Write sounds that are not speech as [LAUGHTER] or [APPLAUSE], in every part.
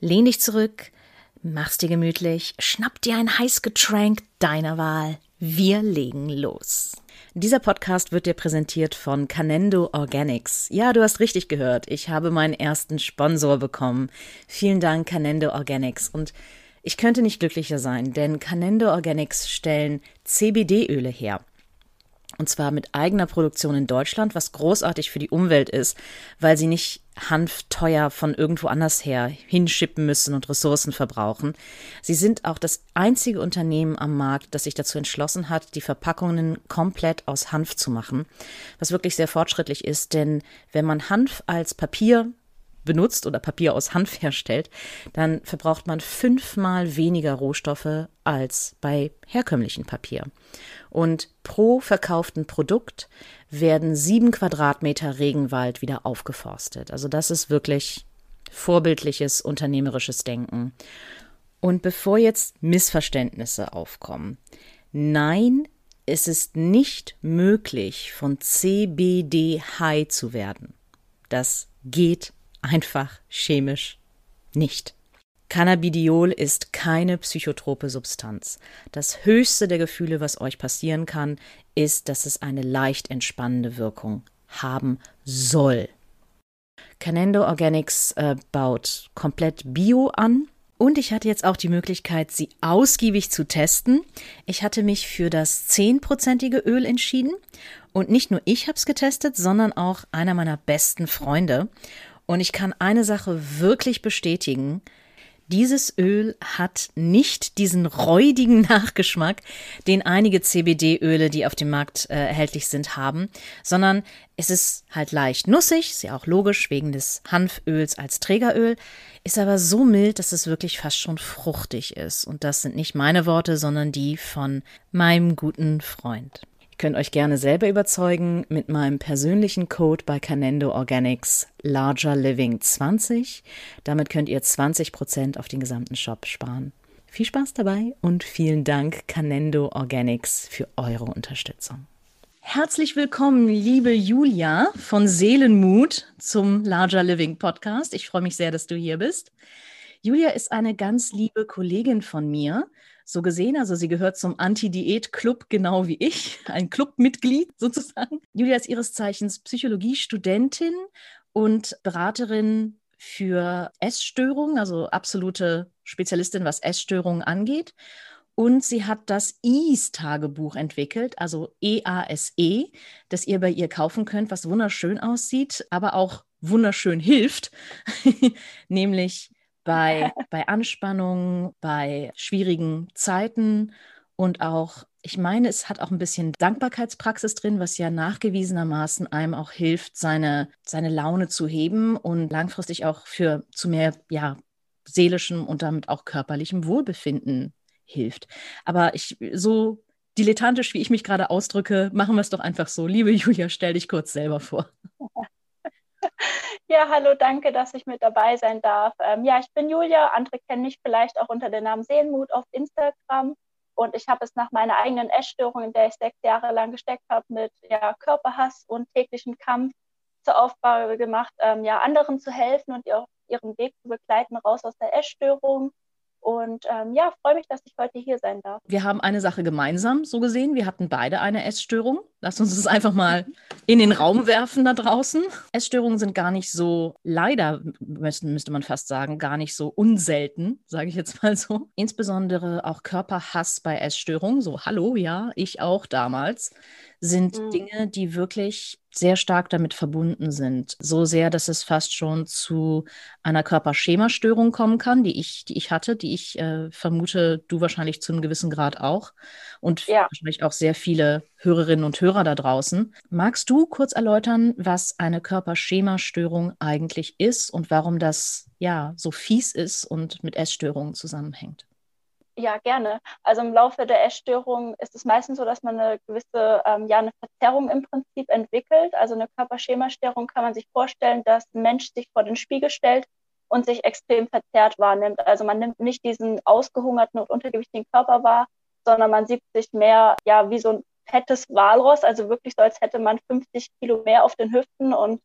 Lehn dich zurück, mach's dir gemütlich, schnapp dir ein Heißgetränk deiner Wahl. Wir legen los. Dieser Podcast wird dir präsentiert von Canendo Organics. Ja, du hast richtig gehört. Ich habe meinen ersten Sponsor bekommen. Vielen Dank, Canendo Organics. Und ich könnte nicht glücklicher sein, denn Canendo Organics stellen CBD-Öle her. Und zwar mit eigener Produktion in Deutschland, was großartig für die Umwelt ist, weil sie nicht Hanf teuer von irgendwo anders her hinschippen müssen und Ressourcen verbrauchen. Sie sind auch das einzige Unternehmen am Markt, das sich dazu entschlossen hat, die Verpackungen komplett aus Hanf zu machen, was wirklich sehr fortschrittlich ist, denn wenn man Hanf als Papier benutzt oder Papier aus Hanf [LAUGHS] herstellt, dann verbraucht man fünfmal weniger Rohstoffe als bei herkömmlichem Papier. Und pro verkauften Produkt werden sieben Quadratmeter Regenwald wieder aufgeforstet. Also das ist wirklich vorbildliches unternehmerisches Denken. Und bevor jetzt Missverständnisse aufkommen, nein, es ist nicht möglich, von CBD high zu werden. Das geht einfach chemisch nicht. Cannabidiol ist keine psychotrope Substanz. Das höchste der Gefühle, was euch passieren kann, ist, dass es eine leicht entspannende Wirkung haben soll. Canendo Organics äh, baut komplett Bio an. Und ich hatte jetzt auch die Möglichkeit, sie ausgiebig zu testen. Ich hatte mich für das 10%ige Öl entschieden. Und nicht nur ich habe es getestet, sondern auch einer meiner besten Freunde. Und ich kann eine Sache wirklich bestätigen. Dieses Öl hat nicht diesen räudigen [LAUGHS] Nachgeschmack, den einige CBD-Öle, die auf dem Markt äh, erhältlich sind, haben, sondern es ist halt leicht nussig, ist ja auch logisch wegen des Hanföls als Trägeröl, ist aber so mild, dass es wirklich fast schon fruchtig ist. Und das sind nicht meine Worte, sondern die von meinem guten Freund. Ihr könnt euch gerne selber überzeugen mit meinem persönlichen Code bei Canendo Organics Larger Living 20. Damit könnt ihr 20% auf den gesamten Shop sparen. Viel Spaß dabei und vielen Dank Canendo Organics für eure Unterstützung. Herzlich willkommen, liebe Julia von Seelenmut zum Larger Living Podcast. Ich freue mich sehr, dass du hier bist. Julia ist eine ganz liebe Kollegin von mir so gesehen. Also sie gehört zum Anti-Diät-Club, genau wie ich, [LAUGHS] ein Clubmitglied sozusagen. Julia ist ihres Zeichens Psychologiestudentin und Beraterin für Essstörungen, also absolute Spezialistin, was Essstörungen angeht. Und sie hat das EASE-Tagebuch entwickelt, also EASE, e, das ihr bei ihr kaufen könnt, was wunderschön aussieht, aber auch wunderschön hilft, [LAUGHS] nämlich bei, [LAUGHS] bei Anspannung, bei schwierigen Zeiten und auch, ich meine, es hat auch ein bisschen Dankbarkeitspraxis drin, was ja nachgewiesenermaßen einem auch hilft, seine, seine Laune zu heben und langfristig auch für zu mehr, ja, seelischem und damit auch körperlichem Wohlbefinden hilft. Aber ich, so dilettantisch, wie ich mich gerade ausdrücke, machen wir es doch einfach so. Liebe Julia, stell dich kurz selber vor. [LAUGHS] [LAUGHS] Ja, hallo, danke, dass ich mit dabei sein darf. Ähm, ja, ich bin Julia. Andere kennen mich vielleicht auch unter dem Namen Seelenmut auf Instagram. Und ich habe es nach meiner eigenen Essstörung, in der ich sechs Jahre lang gesteckt habe, mit ja, Körperhass und täglichen Kampf zur Aufgabe gemacht, ähm, ja, anderen zu helfen und ihr auf Weg zu begleiten, raus aus der Essstörung. Und ähm, ja, freue mich, dass ich heute hier sein darf. Wir haben eine Sache gemeinsam, so gesehen. Wir hatten beide eine Essstörung. Lass uns das einfach mal in den Raum werfen da draußen. Essstörungen sind gar nicht so, leider müsste, müsste man fast sagen, gar nicht so unselten, sage ich jetzt mal so. Insbesondere auch Körperhass bei Essstörungen, so hallo, ja, ich auch damals, sind mhm. Dinge, die wirklich sehr stark damit verbunden sind. So sehr, dass es fast schon zu einer Körperschemastörung kommen kann, die ich, die ich hatte, die ich äh, vermute, du wahrscheinlich zu einem gewissen Grad auch. Und ja. wahrscheinlich auch sehr viele Hörerinnen und Hörer da draußen. Magst du kurz erläutern, was eine Körperschemastörung eigentlich ist und warum das ja so fies ist und mit Essstörungen zusammenhängt? Ja, gerne. Also im Laufe der Essstörung ist es meistens so, dass man eine gewisse, ähm, ja, eine Verzerrung im Prinzip entwickelt. Also eine Körperschemastörung kann man sich vorstellen, dass ein Mensch sich vor den Spiegel stellt und sich extrem verzerrt wahrnimmt. Also man nimmt nicht diesen ausgehungerten und untergewichtigen Körper wahr, sondern man sieht sich mehr, ja, wie so ein fettes Walross, also wirklich so, als hätte man 50 Kilo mehr auf den Hüften und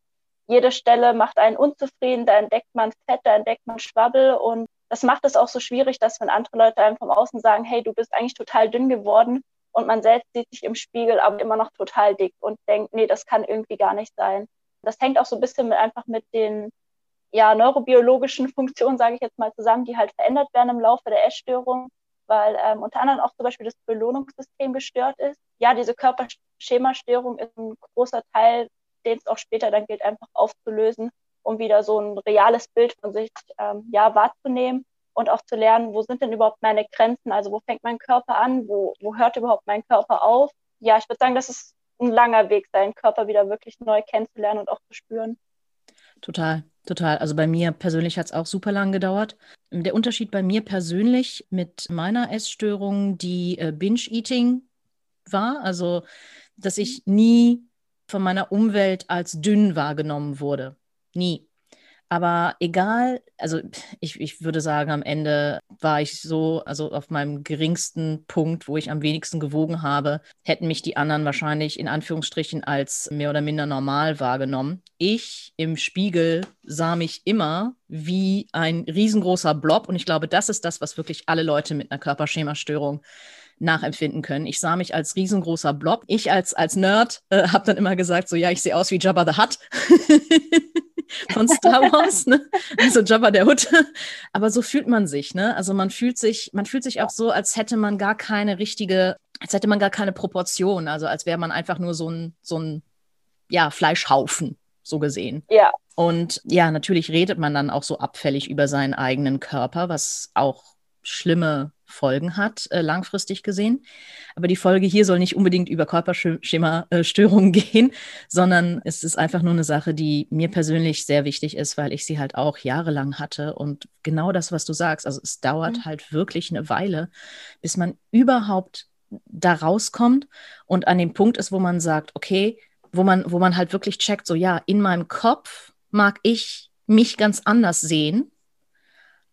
jede Stelle macht einen unzufrieden, da entdeckt man Fett, da entdeckt man Schwabbel und das macht es auch so schwierig, dass wenn andere Leute einem vom Außen sagen, hey, du bist eigentlich total dünn geworden und man selbst sieht sich im Spiegel aber immer noch total dick und denkt, nee, das kann irgendwie gar nicht sein. Das hängt auch so ein bisschen mit, einfach mit den ja, neurobiologischen [LAUGHS] Funktionen, sage ich jetzt mal zusammen, die halt verändert werden im Laufe der Essstörung, weil ähm, unter anderem auch zum Beispiel das Belohnungssystem gestört ist. Ja, diese Körperschemastörung ist ein großer Teil, den es auch später dann gilt, einfach aufzulösen um wieder so ein reales Bild von sich ähm, ja, wahrzunehmen und auch zu lernen, wo sind denn überhaupt meine Grenzen? Also wo fängt mein Körper an? Wo, wo hört überhaupt mein Körper auf? Ja, ich würde sagen, das ist ein langer Weg, seinen Körper wieder wirklich neu kennenzulernen und auch zu spüren. Total, total. Also bei mir persönlich hat es auch super lang gedauert. Der Unterschied bei mir persönlich mit meiner Essstörung, die äh, Binge-Eating war, also dass ich nie von meiner Umwelt als dünn wahrgenommen wurde. Nie. Aber egal, also ich, ich würde sagen, am Ende war ich so, also auf meinem geringsten Punkt, wo ich am wenigsten gewogen habe, hätten mich die anderen wahrscheinlich in Anführungsstrichen als mehr oder minder normal wahrgenommen. Ich im Spiegel sah mich immer wie ein riesengroßer Blob und ich glaube, das ist das, was wirklich alle Leute mit einer Körperschemastörung nachempfinden können. Ich sah mich als riesengroßer Blob. Ich als, als Nerd äh, habe dann immer gesagt, so ja, ich sehe aus wie Jabba the Hutt. [LAUGHS] [LAUGHS] von Star Wars, ne? Also Jabba der Hutte. Aber so fühlt man sich, ne? Also man fühlt sich, man fühlt sich auch so, als hätte man gar keine richtige, als hätte man gar keine Proportion. Also als wäre man einfach nur so ein, so ein, ja, Fleischhaufen, so gesehen. Ja. Und ja, natürlich redet man dann auch so abfällig über seinen eigenen Körper, was auch schlimme Folgen hat, äh, langfristig gesehen. Aber die Folge hier soll nicht unbedingt über Körperschema-Störungen [LAUGHS] gehen, sondern es ist einfach nur eine Sache, die mir persönlich sehr wichtig ist, weil ich sie halt auch jahrelang hatte. Und genau das, was du sagst, also es dauert mhm. halt wirklich eine Weile, bis man überhaupt da rauskommt und an dem Punkt ist, wo man sagt, okay, wo man, wo man halt wirklich checkt, so ja, in meinem Kopf mag ich mich ganz anders sehen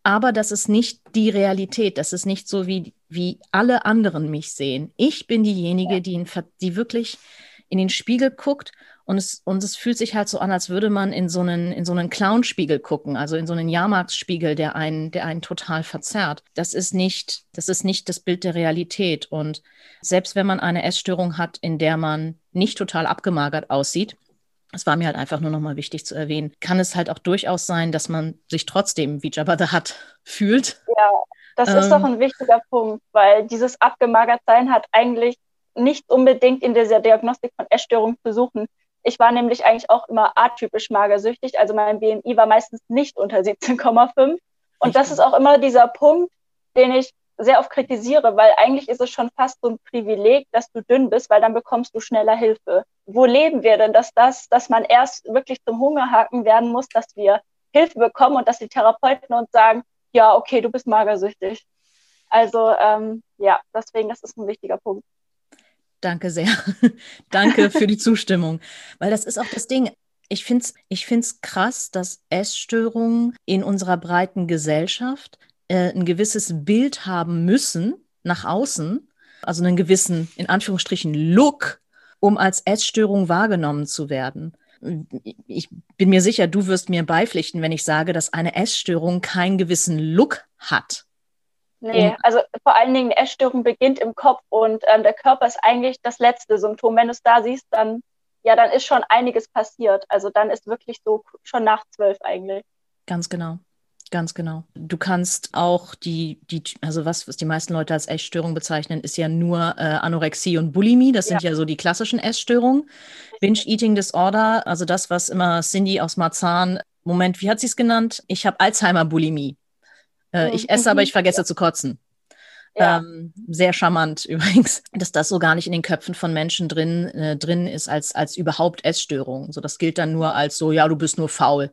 aber das ist nicht die Realität. Das ist nicht so, wie, wie alle anderen mich sehen. Ich bin diejenige, die, in, die wirklich in den Spiegel guckt und es, und es fühlt sich halt so an, als würde man in so einen, in so einen Clownspiegel gucken, also in so einen Jahrmarktsspiegel, der einen, der einen total verzerrt. Das ist nicht, das ist nicht das Bild der Realität. Und selbst wenn man eine Essstörung hat, in der man nicht total abgemagert aussieht, es war mir halt einfach nur nochmal wichtig zu erwähnen. Kann es halt auch durchaus sein, dass man sich trotzdem wie Jabba the Hutt [LAUGHS] fühlt. Ja, das ähm, ist doch ähm. ein wichtiger Punkt, weil dieses Abgemagertsein hat eigentlich nicht unbedingt in dieser Diagnostik von Essstörungen zu suchen. Ich war nämlich eigentlich auch immer atypisch magersüchtig, also mein BMI war meistens nicht unter 17,5. Und das ist auch immer dieser Punkt, den ich sehr oft kritisiere, weil eigentlich ist es schon fast so ein Privileg, dass du dünn bist, weil dann bekommst du schneller Hilfe. Wo leben wir denn, dass das, dass man erst wirklich zum Hungerhaken werden muss, dass wir Hilfe bekommen und dass die Therapeuten uns sagen, ja, okay, du bist magersüchtig. Also ähm, ja, deswegen, das ist ein wichtiger Punkt. Danke sehr. [LAUGHS] Danke für die Zustimmung. Weil das ist auch das Ding. Ich finde es ich find's krass, dass Essstörungen in unserer breiten Gesellschaft äh, ein gewisses Bild haben müssen nach außen, also einen gewissen, in Anführungsstrichen, Look, um als Essstörung wahrgenommen zu werden. Ich bin mir sicher, du wirst mir beipflichten, wenn ich sage, dass eine Essstörung keinen gewissen Look hat. Nee, also vor allen Dingen eine Essstörung beginnt im Kopf und ähm, der Körper ist eigentlich das letzte Symptom. Wenn du es da siehst, dann ja, dann ist schon einiges passiert. Also dann ist wirklich so schon nach zwölf eigentlich. Ganz genau. Ganz genau. Du kannst auch die, die also was, was die meisten Leute als Essstörung bezeichnen, ist ja nur äh, Anorexie und Bulimie. Das sind ja, ja so die klassischen Essstörungen. Binge-Eating Disorder, also das, was immer Cindy aus Marzahn, Moment, wie hat sie es genannt? Ich habe Alzheimer-Bulimie. Äh, ich esse, aber ich vergesse zu kotzen. Ja. Ähm, sehr charmant [LAUGHS] übrigens, dass das so gar nicht in den Köpfen von Menschen drin, äh, drin ist als, als überhaupt Essstörung. So, das gilt dann nur als so, ja, du bist nur faul.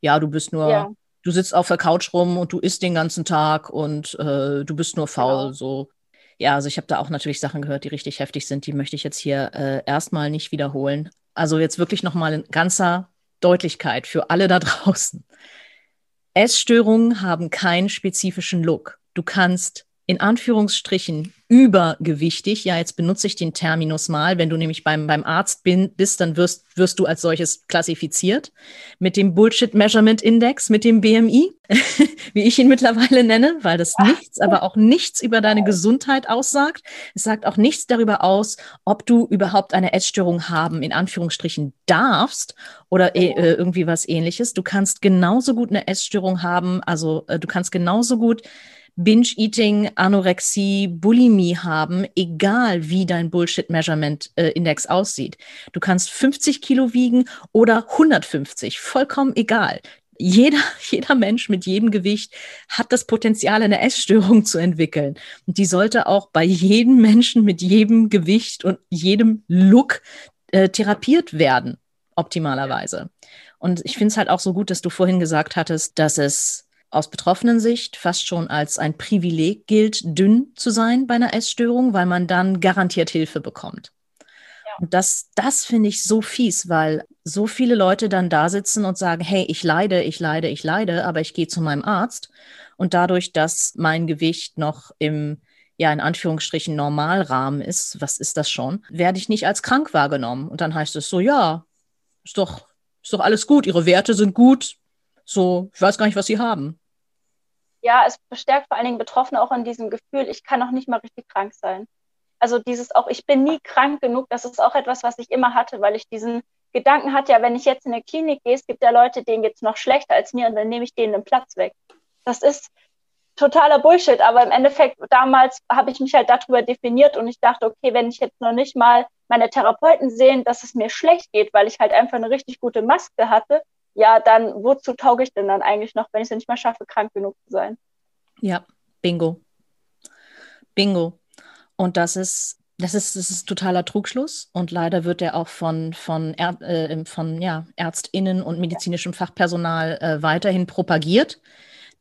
Ja, du bist nur, ja. Du sitzt auf der Couch rum und du isst den ganzen Tag und äh, du bist nur faul. Genau. So. Ja, also ich habe da auch natürlich Sachen gehört, die richtig heftig sind. Die möchte ich jetzt hier äh, erstmal nicht wiederholen. Also jetzt wirklich nochmal in ganzer Deutlichkeit für alle da [LAUGHS] draußen. Essstörungen haben keinen spezifischen Look. Du kannst in Anführungsstrichen übergewichtig, ja, jetzt benutze ich den Terminus mal, wenn du nämlich beim, beim Arzt bin, bist, dann wirst, wirst du als solches klassifiziert mit dem Bullshit Measurement Index, mit dem BMI, [LAUGHS] wie ich ihn mittlerweile nenne, weil das nichts, aber auch nichts über deine Gesundheit aussagt. Es sagt auch nichts darüber aus, ob du überhaupt eine Essstörung haben, in Anführungsstrichen darfst oder äh, irgendwie was ähnliches. Du kannst genauso gut eine Essstörung haben, also äh, du kannst genauso gut Binge-Eating, Anorexie, Bulimie haben, egal wie dein Bullshit-Measurement-Index aussieht. Du kannst 50 Kilo wiegen oder 150, vollkommen egal. Jeder, [LAUGHS] jeder Mensch mit jedem Gewicht hat das Potenzial, eine Essstörung zu entwickeln. Und die sollte auch bei jedem Menschen mit jedem Gewicht und jedem Look äh, therapiert werden, optimalerweise. Und ich finde es halt auch so gut, dass du vorhin gesagt hattest, dass es aus betroffenen Sicht fast schon als ein Privileg gilt, dünn zu sein bei einer Essstörung, weil man dann garantiert Hilfe bekommt. Ja. Und das, das finde ich so fies, weil so viele Leute dann da sitzen und sagen, hey, ich leide, ich leide, ich leide, aber ich gehe zu meinem Arzt. Und dadurch, dass mein Gewicht noch im, ja, in Anführungsstrichen Normalrahmen ist, was ist das schon, werde ich nicht als krank wahrgenommen. Und dann heißt es so, ja, ist doch, ist doch alles gut, ihre Werte sind gut. So, ich weiß gar nicht, was sie haben ja, es bestärkt vor allen Dingen Betroffene auch in diesem Gefühl, ich kann auch nicht mal richtig krank sein. Also dieses auch, ich bin nie krank genug, das ist auch etwas, was ich immer hatte, weil ich diesen Gedanken hatte, ja, wenn ich jetzt in eine Klinik gehe, es gibt ja Leute, denen geht es noch schlechter als mir und dann nehme ich denen den Platz weg. Das ist totaler Bullshit, aber im Endeffekt, damals habe ich mich halt darüber definiert und ich dachte, okay, wenn ich jetzt noch nicht mal meine Therapeuten sehen, dass es mir schlecht geht, weil ich halt einfach eine richtig gute Maske hatte, ja, dann wozu tauge ich denn dann eigentlich noch, wenn ich es nicht mal schaffe, krank genug zu sein? Ja, bingo. Bingo. Und das ist, das ist, das ist totaler Trugschluss und leider wird der auch von, von, Är, äh, von ja, ÄrztInnen und medizinischem Fachpersonal äh, weiterhin propagiert.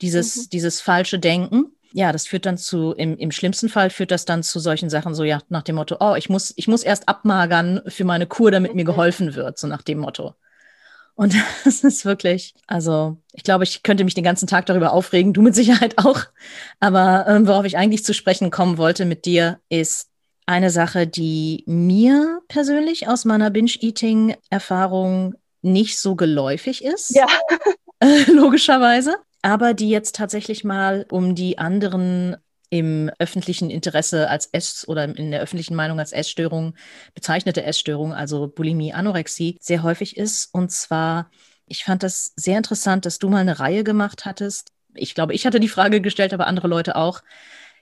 Dieses, mhm. dieses falsche Denken. Ja, das führt dann zu, im, im schlimmsten Fall führt das dann zu solchen Sachen, so ja, nach dem Motto, oh, ich muss, ich muss erst abmagern für meine Kur, damit mir geholfen wird, so nach dem Motto. Und [LAUGHS] das ist wirklich, also ich glaube, ich könnte mich den ganzen Tag darüber aufregen, du mit Sicherheit [LAUGHS] auch. Aber ähm, worauf ich eigentlich zu sprechen kommen wollte mit dir, ist eine Sache, die mir persönlich aus meiner Binge-Eating-Erfahrung nicht so geläufig ist. Ja. [LAUGHS] logischerweise. Aber die jetzt tatsächlich mal um die anderen im öffentlichen Interesse als Ess- oder in der öffentlichen Meinung als Essstörung bezeichnete Essstörung, also Bulimie, Anorexie, sehr häufig ist. Und zwar, ich fand das sehr interessant, dass du mal eine Reihe gemacht hattest. Ich glaube, ich hatte die Frage gestellt, aber andere Leute auch.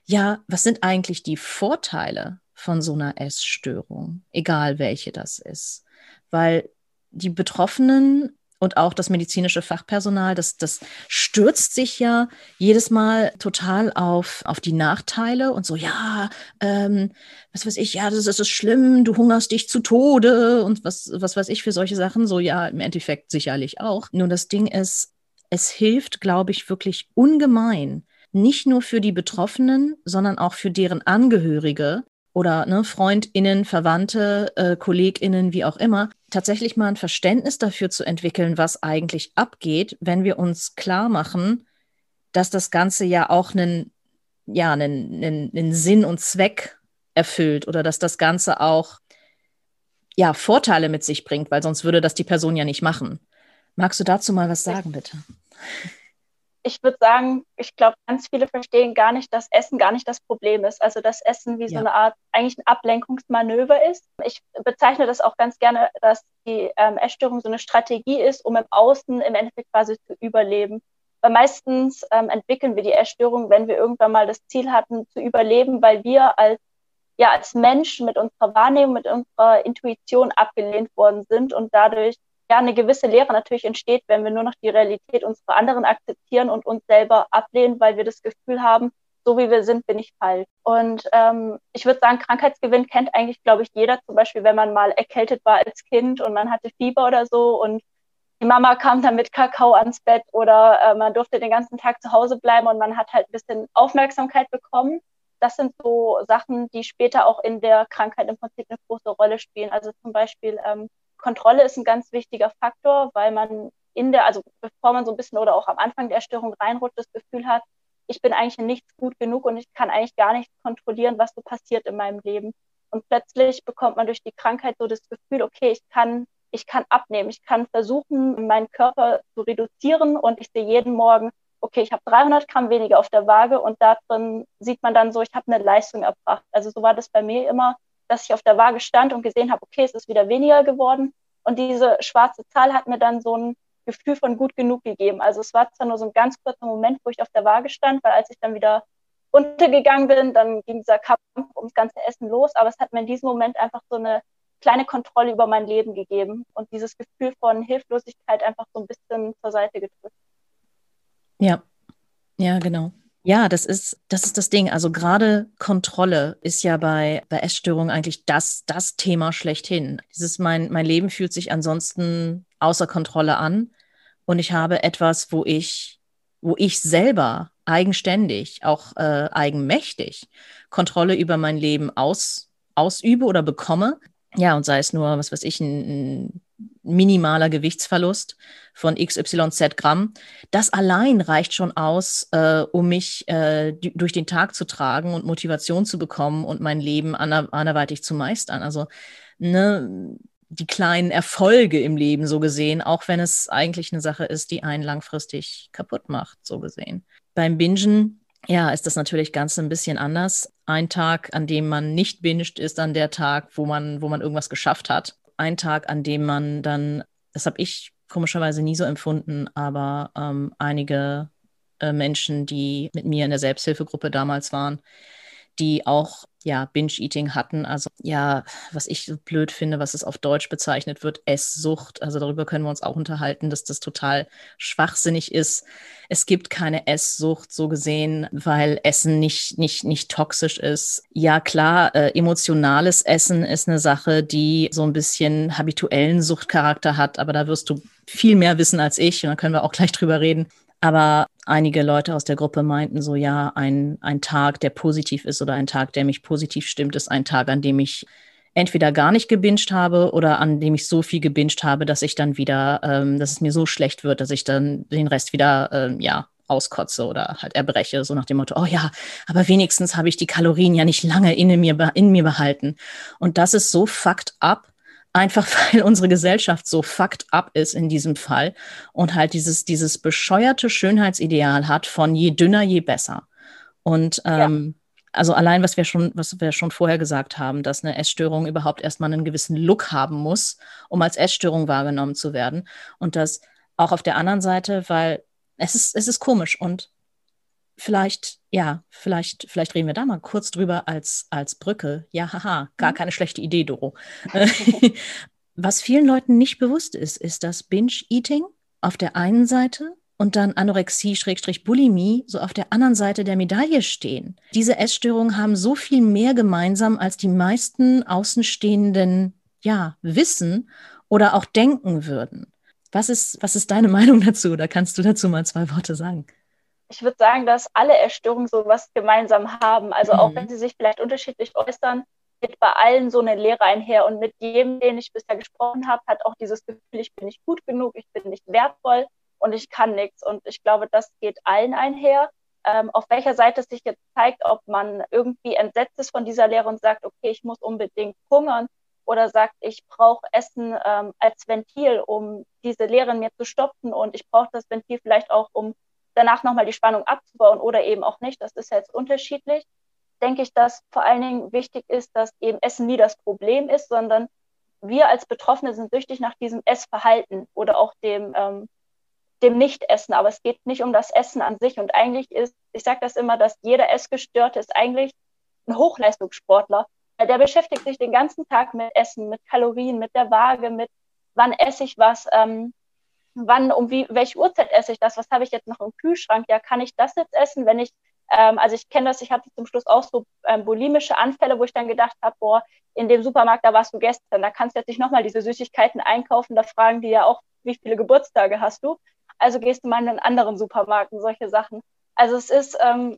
Ja, was sind eigentlich die Vorteile von so einer Essstörung, egal welche das ist? Weil die Betroffenen und auch das medizinische Fachpersonal, das, das stürzt sich ja jedes Mal total auf, auf die Nachteile und so, ja, ähm, was weiß ich, ja, das, das ist schlimm, du hungerst dich zu Tode und was, was weiß ich für solche Sachen, so ja, im Endeffekt sicherlich auch. Nur das Ding ist, es hilft, glaube ich, wirklich ungemein, nicht nur für die Betroffenen, sondern auch für deren Angehörige, oder ne, Freundinnen, Verwandte, äh, Kolleginnen, wie auch immer, tatsächlich mal ein Verständnis dafür zu entwickeln, was eigentlich abgeht, wenn wir uns klar machen, dass das Ganze ja auch einen, ja, einen, einen, einen Sinn und Zweck erfüllt oder dass das Ganze auch ja, Vorteile mit sich bringt, weil sonst würde das die Person ja nicht machen. Magst du dazu mal was sagen, bitte? Ich würde sagen, ich glaube, ganz viele verstehen gar nicht, dass Essen gar nicht das Problem ist. Also dass Essen wie ja. so eine Art eigentlich ein Ablenkungsmanöver ist. Ich bezeichne das auch ganz gerne, dass die ähm, Essstörung so eine Strategie ist, um im Außen im Endeffekt quasi zu überleben. Weil meistens ähm, entwickeln wir die Essstörung, wenn wir irgendwann mal das Ziel hatten, zu überleben, weil wir als ja, als Menschen mit unserer Wahrnehmung, mit unserer Intuition abgelehnt worden sind und dadurch ja eine gewisse Leere natürlich entsteht, wenn wir nur noch die Realität unserer anderen akzeptieren und uns selber ablehnen, weil wir das Gefühl haben, so wie wir sind, bin ich falsch. Und ähm, ich würde sagen, Krankheitsgewinn kennt eigentlich, glaube ich, jeder. Zum Beispiel, wenn man mal erkältet war als Kind und man hatte Fieber oder so und die Mama kam dann mit Kakao ans Bett oder äh, man durfte den ganzen Tag zu Hause bleiben und man hat halt ein bisschen Aufmerksamkeit bekommen. Das sind so Sachen, die später auch in der Krankheit im Prinzip eine große Rolle spielen. Also zum Beispiel ähm, Kontrolle ist ein ganz wichtiger Faktor, weil man in der, also bevor man so ein bisschen oder auch am Anfang der Störung reinrutscht, das Gefühl hat, ich bin eigentlich nichts gut genug und ich kann eigentlich gar nicht kontrollieren, was so passiert in meinem Leben. Und plötzlich bekommt man durch die Krankheit so das Gefühl, okay, ich kann, ich kann abnehmen, ich kann versuchen, meinen Körper zu reduzieren und ich sehe jeden Morgen, okay, ich habe 300 Gramm weniger auf der Waage und da drin sieht man dann so, ich habe eine Leistung erbracht. Also so war das bei mir immer dass ich auf der Waage stand und gesehen habe, okay, es ist wieder weniger geworden. Und diese schwarze Zahl hat mir dann so ein Gefühl von gut genug gegeben. Also es war zwar nur so ein ganz kurzer Moment, wo ich auf der Waage stand, weil als ich dann wieder runtergegangen bin, dann ging dieser Kampf ums ganze Essen los. Aber es hat mir in diesem Moment einfach so eine kleine Kontrolle über mein Leben gegeben und dieses Gefühl von Hilflosigkeit einfach so ein bisschen zur Seite gedrückt. Ja, ja, genau. Ja, das ist, das ist das Ding. Also gerade Kontrolle ist ja bei, bei Essstörungen eigentlich das, das Thema schlechthin. Dieses mein, mein Leben fühlt sich ansonsten außer Kontrolle an und ich habe etwas, wo ich, wo ich selber eigenständig, auch äh, eigenmächtig Kontrolle über mein Leben aus, ausübe oder bekomme. Ja, und sei es nur, was weiß ich, ein, ein minimaler Gewichtsverlust von XYZ Gramm. Das allein reicht schon aus, äh, um mich äh, durch den Tag zu tragen und Motivation zu bekommen und mein Leben anderweitig zu meistern. Also ne, die kleinen Erfolge im Leben so gesehen, auch wenn es eigentlich eine Sache ist, die einen langfristig kaputt macht, so gesehen. Beim Bingen ja, ist das natürlich ganz ein bisschen anders. Ein Tag, an dem man nicht binscht, ist dann der Tag, wo man, wo man irgendwas geschafft hat ein Tag, an dem man dann, das habe ich komischerweise nie so empfunden, aber ähm, einige äh, Menschen, die mit mir in der Selbsthilfegruppe damals waren, die auch ja, Binge-Eating hatten. Also ja, was ich so blöd finde, was es auf Deutsch bezeichnet wird, Esssucht. Also darüber können wir uns auch unterhalten, dass das total schwachsinnig ist. Es gibt keine Esssucht so gesehen, weil Essen nicht, nicht, nicht toxisch ist. Ja, klar, äh, emotionales Essen ist eine Sache, die so ein bisschen habituellen Suchtcharakter hat, aber da wirst du viel mehr wissen als ich und da können wir auch gleich drüber reden. Aber einige Leute aus der Gruppe meinten so, ja, ein, ein Tag, der positiv ist oder ein Tag, der mich positiv stimmt, ist ein Tag, an dem ich entweder gar nicht gebinged habe oder an dem ich so viel gebinged habe, dass ich dann wieder, ähm, dass es mir so schlecht wird, dass ich dann den Rest wieder, ähm, ja, auskotze oder halt erbreche, so nach dem Motto, oh ja, aber wenigstens habe ich die Kalorien ja nicht lange in mir, in mir behalten. Und das ist so fucked up, Einfach [LAUGHS] weil unsere Gesellschaft so fucked up ist in diesem Fall und halt dieses, dieses bescheuerte Schönheitsideal hat von je dünner, je besser. Und ähm, ja. also allein, was wir schon, was wir schon vorher gesagt haben, dass eine Essstörung überhaupt erstmal einen gewissen Look haben muss, um als Essstörung wahrgenommen zu werden. Und das auch auf der anderen Seite, weil es ist, es ist komisch und vielleicht, ja, vielleicht, vielleicht reden wir da mal kurz drüber als, als Brücke. Ja, haha, gar mhm. keine schlechte Idee, Doro. [LAUGHS] Was vielen Leuten nicht bewusst ist, ist, dass Binge-Eating auf der einen Seite und dann Anorexie, Schrägstrich, Bulimie so auf der anderen Seite der Medaille stehen. Diese Essstörungen haben so viel mehr gemeinsam, als die meisten Außenstehenden ja wissen oder auch denken würden. Was ist, was ist deine [LAUGHS] Meinung dazu? Da kannst du dazu mal zwei Worte sagen ich würde sagen, dass alle Erstörungen so was gemeinsam haben. Also mhm. auch wenn sie sich vielleicht unterschiedlich äußern, geht bei allen so eine Lehre einher. Und mit jedem, den ich bisher gesprochen habe, hat auch dieses Gefühl, ich bin nicht gut genug, ich bin nicht wertvoll und ich kann nichts. Und ich glaube, das geht allen einher. Ähm, auf welcher Seite es sich jetzt zeigt, ob man irgendwie entsetzt ist von dieser Lehre und sagt, okay, ich muss unbedingt hungern oder sagt, ich brauche Essen ähm, als Ventil, um diese Lehre in mir zu stopfen und ich brauche das Ventil vielleicht auch, um danach nochmal die Spannung abzubauen oder eben auch nicht, das ist jetzt unterschiedlich, denke ich, dass vor allen Dingen wichtig ist, dass eben Essen nie das Problem ist, sondern wir als Betroffene sind süchtig nach diesem Essverhalten oder auch dem, ähm, dem Nicht-Essen. Aber es geht nicht um das Essen an sich. Und eigentlich ist, ich sage das immer, dass jeder Essgestörte ist eigentlich ein Hochleistungssportler. Der beschäftigt sich den ganzen Tag mit Essen, mit Kalorien, mit der Waage, mit wann esse ich was, ähm, wann, um wie, welche Uhrzeit esse ich das, was habe ich jetzt noch im Kühlschrank, ja, kann ich das jetzt essen, wenn ich, ähm, also ich kenne das, ich hatte zum Schluss auch so ähm, bulimische Anfälle, wo ich dann gedacht habe, boah, in dem Supermarkt, da warst du gestern, da kannst du jetzt nicht nochmal diese Süßigkeiten einkaufen, da fragen die ja auch, wie viele Geburtstage hast du, also gehst du mal in einen anderen Supermarkt und solche Sachen. Also es ist ähm,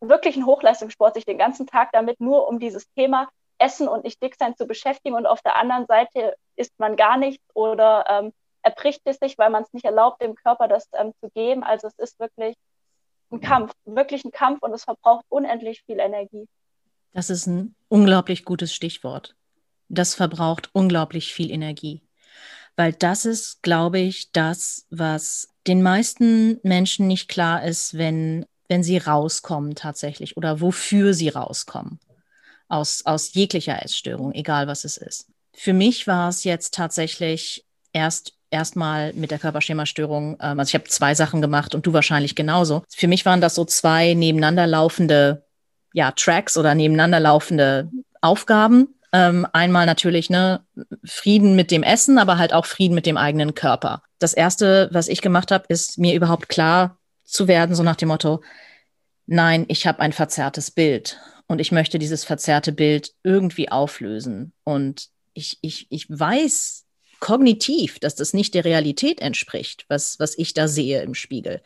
wirklich ein Hochleistungssport, sich den ganzen Tag damit nur um dieses Thema Essen und nicht dick sein zu beschäftigen und auf der anderen Seite isst man gar nichts oder ähm, erbricht es sich, weil man es nicht erlaubt, dem Körper das ähm, zu geben. Also es ist wirklich ein Kampf, wirklich ein Kampf und es verbraucht unendlich viel Energie. Das ist ein unglaublich gutes Stichwort. Das verbraucht unglaublich viel Energie. Weil das ist, glaube ich, das, was den meisten Menschen nicht klar ist, wenn, wenn sie rauskommen tatsächlich oder wofür sie rauskommen. Aus, aus jeglicher Essstörung, egal was es ist. Für mich war es jetzt tatsächlich erst erstmal mit der Körperschemastörung, ähm, also ich habe zwei Sachen gemacht und du wahrscheinlich genauso. Für mich waren das so zwei nebeneinander laufende ja, Tracks oder nebeneinander laufende Aufgaben. Ähm, einmal natürlich ne, Frieden mit dem Essen, aber halt auch Frieden mit dem eigenen Körper. Das Erste, was ich gemacht habe, ist mir überhaupt klar zu werden, so nach dem Motto, nein, ich habe ein verzerrtes Bild und ich möchte dieses verzerrte Bild irgendwie auflösen. Und ich, ich, ich weiß kognitiv, dass das nicht der Realität entspricht, was, was ich da sehe im Spiegel.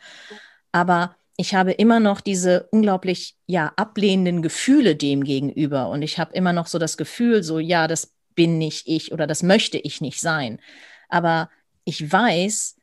Aber ich habe immer noch diese unglaublich ja ablehnenden Gefühle dem gegenüber und ich habe immer noch so das Gefühl, so ja, das bin nicht ich oder das möchte ich nicht sein. Aber ich weiß,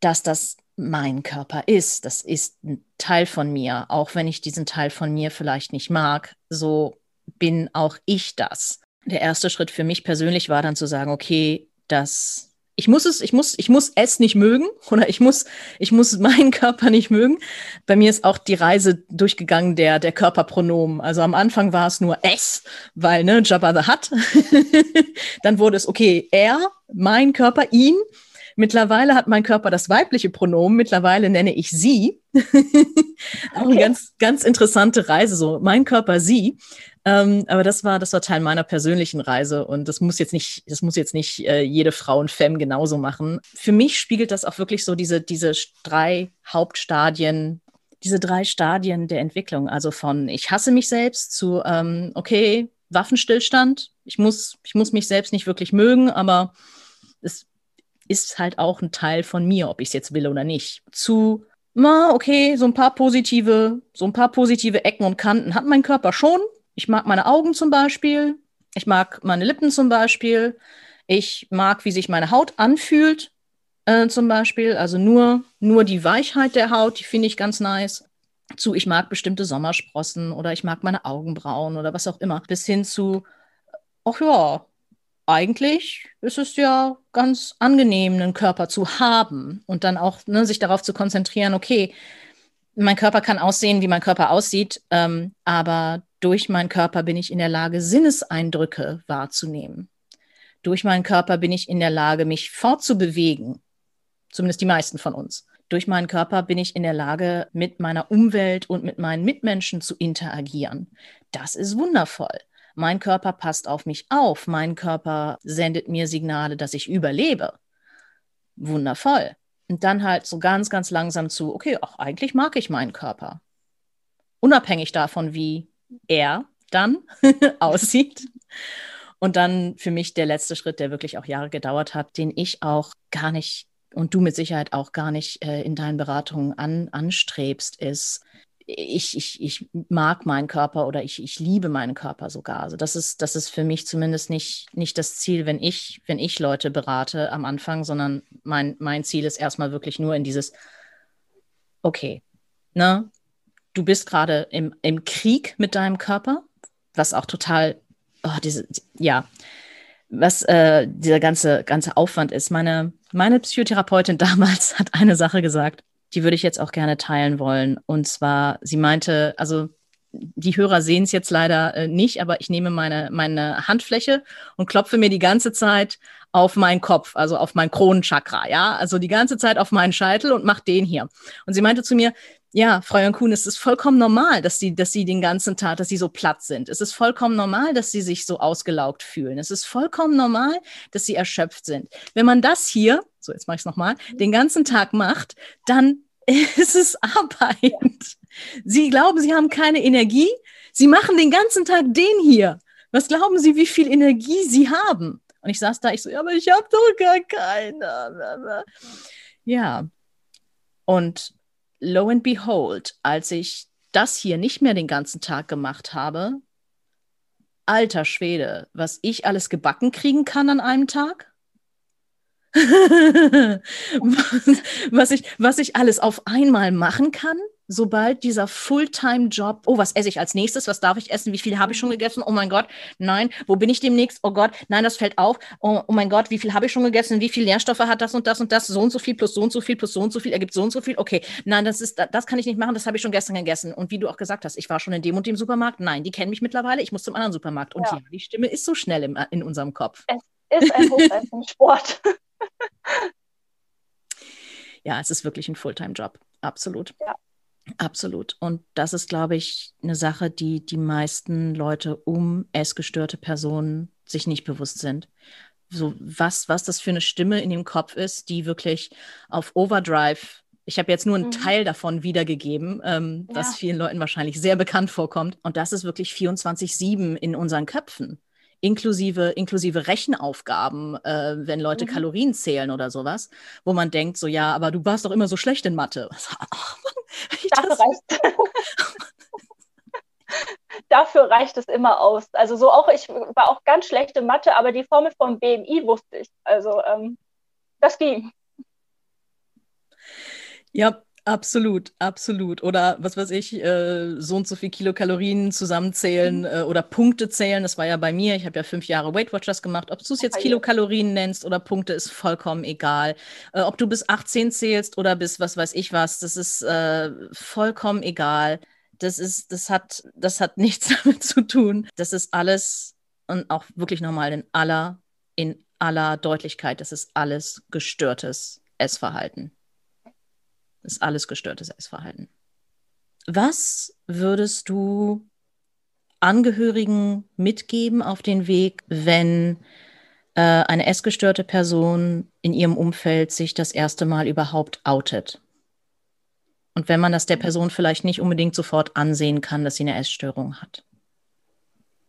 dass das mein Körper ist. Das ist ein Teil von mir, auch wenn ich diesen Teil von mir vielleicht nicht mag. So bin auch ich das. Der erste Schritt für mich persönlich war dann zu sagen, okay, dass ich muss es, ich muss, ich muss es nicht mögen [LAUGHS] oder ich muss, ich muss meinen Körper nicht mögen. Bei mir ist auch die Reise durchgegangen der, der Körperpronomen. Also am Anfang war es nur es, weil, ne, Jabba the Hutt. [LAUGHS] Dann wurde es, okay, er, mein Körper, ihn. Mittlerweile hat mein Körper das weibliche Pronomen. Mittlerweile nenne ich sie. [LAUGHS] Auch eine ganz, ganz interessante Reise, so mein Körper, sie. Ähm, aber das war, das war Teil meiner persönlichen Reise und das muss jetzt nicht, das muss jetzt nicht äh, jede Frau und Femme genauso machen. Für mich spiegelt das auch wirklich so diese, diese drei Hauptstadien, diese drei Stadien der Entwicklung. Also von ich hasse mich selbst zu ähm, okay, Waffenstillstand. Ich muss, ich muss mich selbst nicht wirklich mögen, aber es ist halt auch ein Teil von mir, ob ich es jetzt will oder nicht. Zu okay, so ein paar positive, so ein paar positive Ecken und Kanten hat mein Körper schon. Ich mag meine Augen zum Beispiel. Ich mag meine Lippen zum Beispiel. Ich mag, wie sich meine Haut anfühlt, äh, zum Beispiel. Also nur, nur die Weichheit der Haut, die finde ich ganz nice. Zu, ich mag bestimmte Sommersprossen oder ich mag meine Augenbrauen oder was auch immer. Bis hin zu, ach ja, eigentlich ist es ja ganz angenehm, einen Körper zu haben und dann auch ne, sich darauf zu konzentrieren, okay, mein Körper kann aussehen, wie mein Körper aussieht, ähm, aber durch meinen Körper bin ich in der Lage, Sinneseindrücke wahrzunehmen. Durch meinen Körper bin ich in der Lage, mich fortzubewegen. Zumindest die meisten von uns. Durch meinen Körper bin ich in der Lage, mit meiner Umwelt und mit meinen Mitmenschen zu interagieren. Das ist wundervoll. Mein Körper passt auf mich auf. Mein Körper sendet mir Signale, dass ich überlebe. Wundervoll. Und dann halt so ganz, ganz langsam zu, okay, auch eigentlich mag ich meinen Körper. Unabhängig davon, wie er dann [LAUGHS] aussieht. Und dann für mich der letzte Schritt, der wirklich auch Jahre gedauert hat, den ich auch gar nicht und du mit Sicherheit auch gar nicht äh, in deinen Beratungen an, anstrebst, ist, ich, ich, ich mag meinen Körper oder ich, ich liebe meinen Körper sogar. Also das ist, das ist für mich zumindest nicht, nicht das Ziel, wenn ich, wenn ich Leute berate am Anfang, sondern mein, mein Ziel ist erstmal wirklich nur in dieses, okay, ne, du bist gerade im, im Krieg mit deinem Körper, was auch total, oh, diese, ja, was äh, dieser ganze, ganze Aufwand ist. Meine, meine Psychotherapeutin [LAUGHS] damals hat eine Sache gesagt. die würde ich jetzt auch gerne teilen wollen. Und zwar, sie meinte, also die Hörer sehen es jetzt leider äh, nicht, aber ich nehme meine, meine Handfläche und klopfe mir die ganze Zeit auf meinen Kopf, also auf mein Kronenchakra, ja, also die ganze Zeit auf meinen Scheitel und mache den hier. Und sie meinte zu mir, ja, Frau Kuhn, es ist vollkommen normal, dass sie, dass sie den ganzen Tag, dass sie so platt sind. Es ist vollkommen normal, dass sie sich so ausgelaugt fühlen. Es ist vollkommen normal, dass sie erschöpft sind. Wenn man das hier, so jetzt mache ich es nochmal, den ganzen Tag macht, dann [LAUGHS] ist es Arbeit. Sie glauben, sie haben keine Energie. Sie machen den ganzen Tag den hier. Was glauben Sie, wie viel Energie Sie haben? Und ich saß da, ich so, ja, aber ich habe doch gar keine. Ja. Und lo and behold, als ich das hier nicht mehr den ganzen Tag gemacht habe, alter Schwede, was ich alles gebacken kriegen kann an einem Tag? [LAUGHS] was, was, ich, was ich alles auf einmal machen kann, sobald dieser Fulltime-Job, oh, was esse ich als nächstes, was darf ich essen, wie viel habe ich schon gegessen, oh mein Gott, nein, wo bin ich demnächst, oh Gott, nein, das fällt auf, oh, oh mein Gott, wie viel habe ich schon gegessen, wie viel Nährstoffe hat das und das und das, so und so viel plus so und so viel plus so und so viel ergibt so und so viel, okay, nein, das ist, das kann ich nicht machen, das habe ich schon gestern gegessen. Und wie du auch gesagt hast, ich war schon in dem und dem Supermarkt, nein, die kennen mich mittlerweile, ich muss zum anderen Supermarkt. Und ja, ja die Stimme ist so schnell im, in unserem Kopf. Es ist ein Hochleistungssport. [LAUGHS] ja, es ist wirklich ein Fulltime-Job. Absolut. Ja. Absolut. Und das ist, glaube ich, eine Sache, die die meisten Leute um essgestörte Personen sich nicht bewusst sind. So, was, was das für eine Stimme in dem Kopf ist, die wirklich auf Overdrive ich habe jetzt nur einen mhm. Teil davon wiedergegeben, ähm, ja. was vielen Leuten wahrscheinlich sehr bekannt vorkommt. Und das ist wirklich 24-7 in unseren Köpfen inklusive, inklusive Rechenaufgaben, äh, wenn Leute mhm. Kalorien zählen oder sowas, wo man denkt, so ja, aber du warst doch immer so schlecht in Mathe. [LAUGHS] Ach, Dafür, reicht, [LAUGHS] Dafür reicht es immer aus. Also so auch, ich war auch ganz schlecht in Mathe, aber die Formel vom BMI wusste ich. Also ähm, das ging. Ja, Absolut, absolut. Oder was weiß ich, äh, so und so viel Kilokalorien zusammenzählen mhm. äh, oder Punkte zählen. Das war ja bei mir. Ich habe ja fünf Jahre Weight Watchers gemacht. Ob du es jetzt Kilokalorien nennst oder Punkte, ist vollkommen egal. Äh, ob du bis 18 zählst oder bis was weiß ich was, das ist äh, vollkommen egal. Das ist, das hat, das hat [LAUGHS] nichts damit zu tun. Das ist alles und auch wirklich nochmal in aller, in aller Deutlichkeit, das ist alles gestörtes Essverhalten. Ist alles gestörtes Essverhalten. Was würdest du Angehörigen mitgeben auf den Weg, wenn äh, eine essgestörte Person in ihrem Umfeld sich das erste Mal überhaupt outet? Und wenn man das der Person vielleicht nicht unbedingt sofort ansehen kann, dass sie eine Essstörung hat?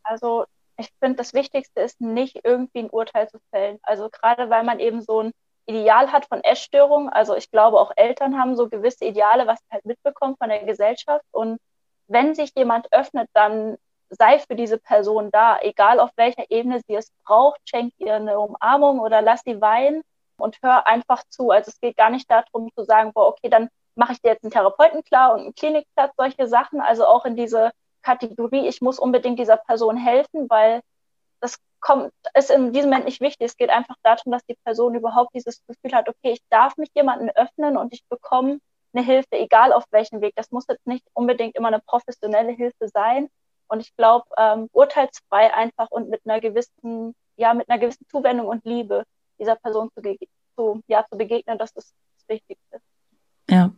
Also ich finde, das Wichtigste ist nicht irgendwie ein Urteil zu fällen. Also gerade weil man eben so ein Ideal hat von Essstörungen. Also ich glaube, auch Eltern haben so gewisse Ideale, was sie halt mitbekommen von der Gesellschaft. Und wenn sich jemand öffnet, dann sei für diese Person da, egal auf welcher Ebene sie es braucht, schenk ihr eine Umarmung oder lass sie weinen und hör einfach zu. Also es geht gar nicht darum zu sagen, boah, okay, dann mache ich dir jetzt einen Therapeuten klar und einen Klinikplatz, solche Sachen. Also auch in diese Kategorie, ich muss unbedingt dieser Person helfen, weil das kommt, ist in diesem Moment nicht wichtig. Es geht einfach darum, dass die Person überhaupt dieses Gefühl hat, okay, ich darf mich jemandem öffnen und ich bekomme eine Hilfe, egal auf welchem Weg. Das muss jetzt nicht unbedingt immer eine professionelle Hilfe sein. Und ich glaube, ähm, urteilsfrei einfach und mit einer gewissen, ja, mit einer gewissen Zuwendung und Liebe dieser Person zu, zu, ja, zu begegnen, das ist das Wichtigste. Ja.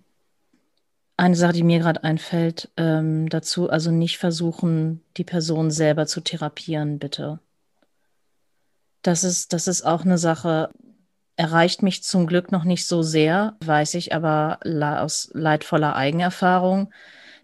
Eine Sache, die mir gerade einfällt, ähm, dazu, also nicht versuchen, die Person selber zu therapieren, bitte. Das ist, das ist auch eine Sache, erreicht mich zum Glück noch nicht so sehr, weiß ich aber aus leidvoller Eigenerfahrung,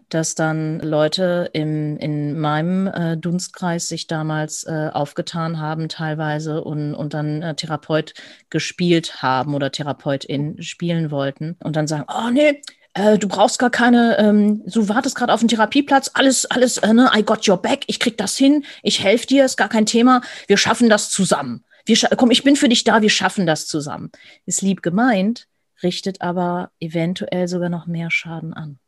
dass dann Leute im, in meinem äh, Dunstkreis sich damals äh, aufgetan haben teilweise und, und dann äh, Therapeut gespielt haben oder Therapeutin spielen wollten und dann sagen, oh nee, äh, du brauchst gar keine, ähm, du wartest gerade auf einen Therapieplatz, alles, alles, äh, ne, I got your back, ich krieg das hin, ich helfe dir, ist gar kein Thema, wir schaffen das zusammen. Wir komm, ich bin für dich da, wir schaffen das zusammen. Ist lieb gemeint, richtet aber eventuell sogar noch mehr Schaden an.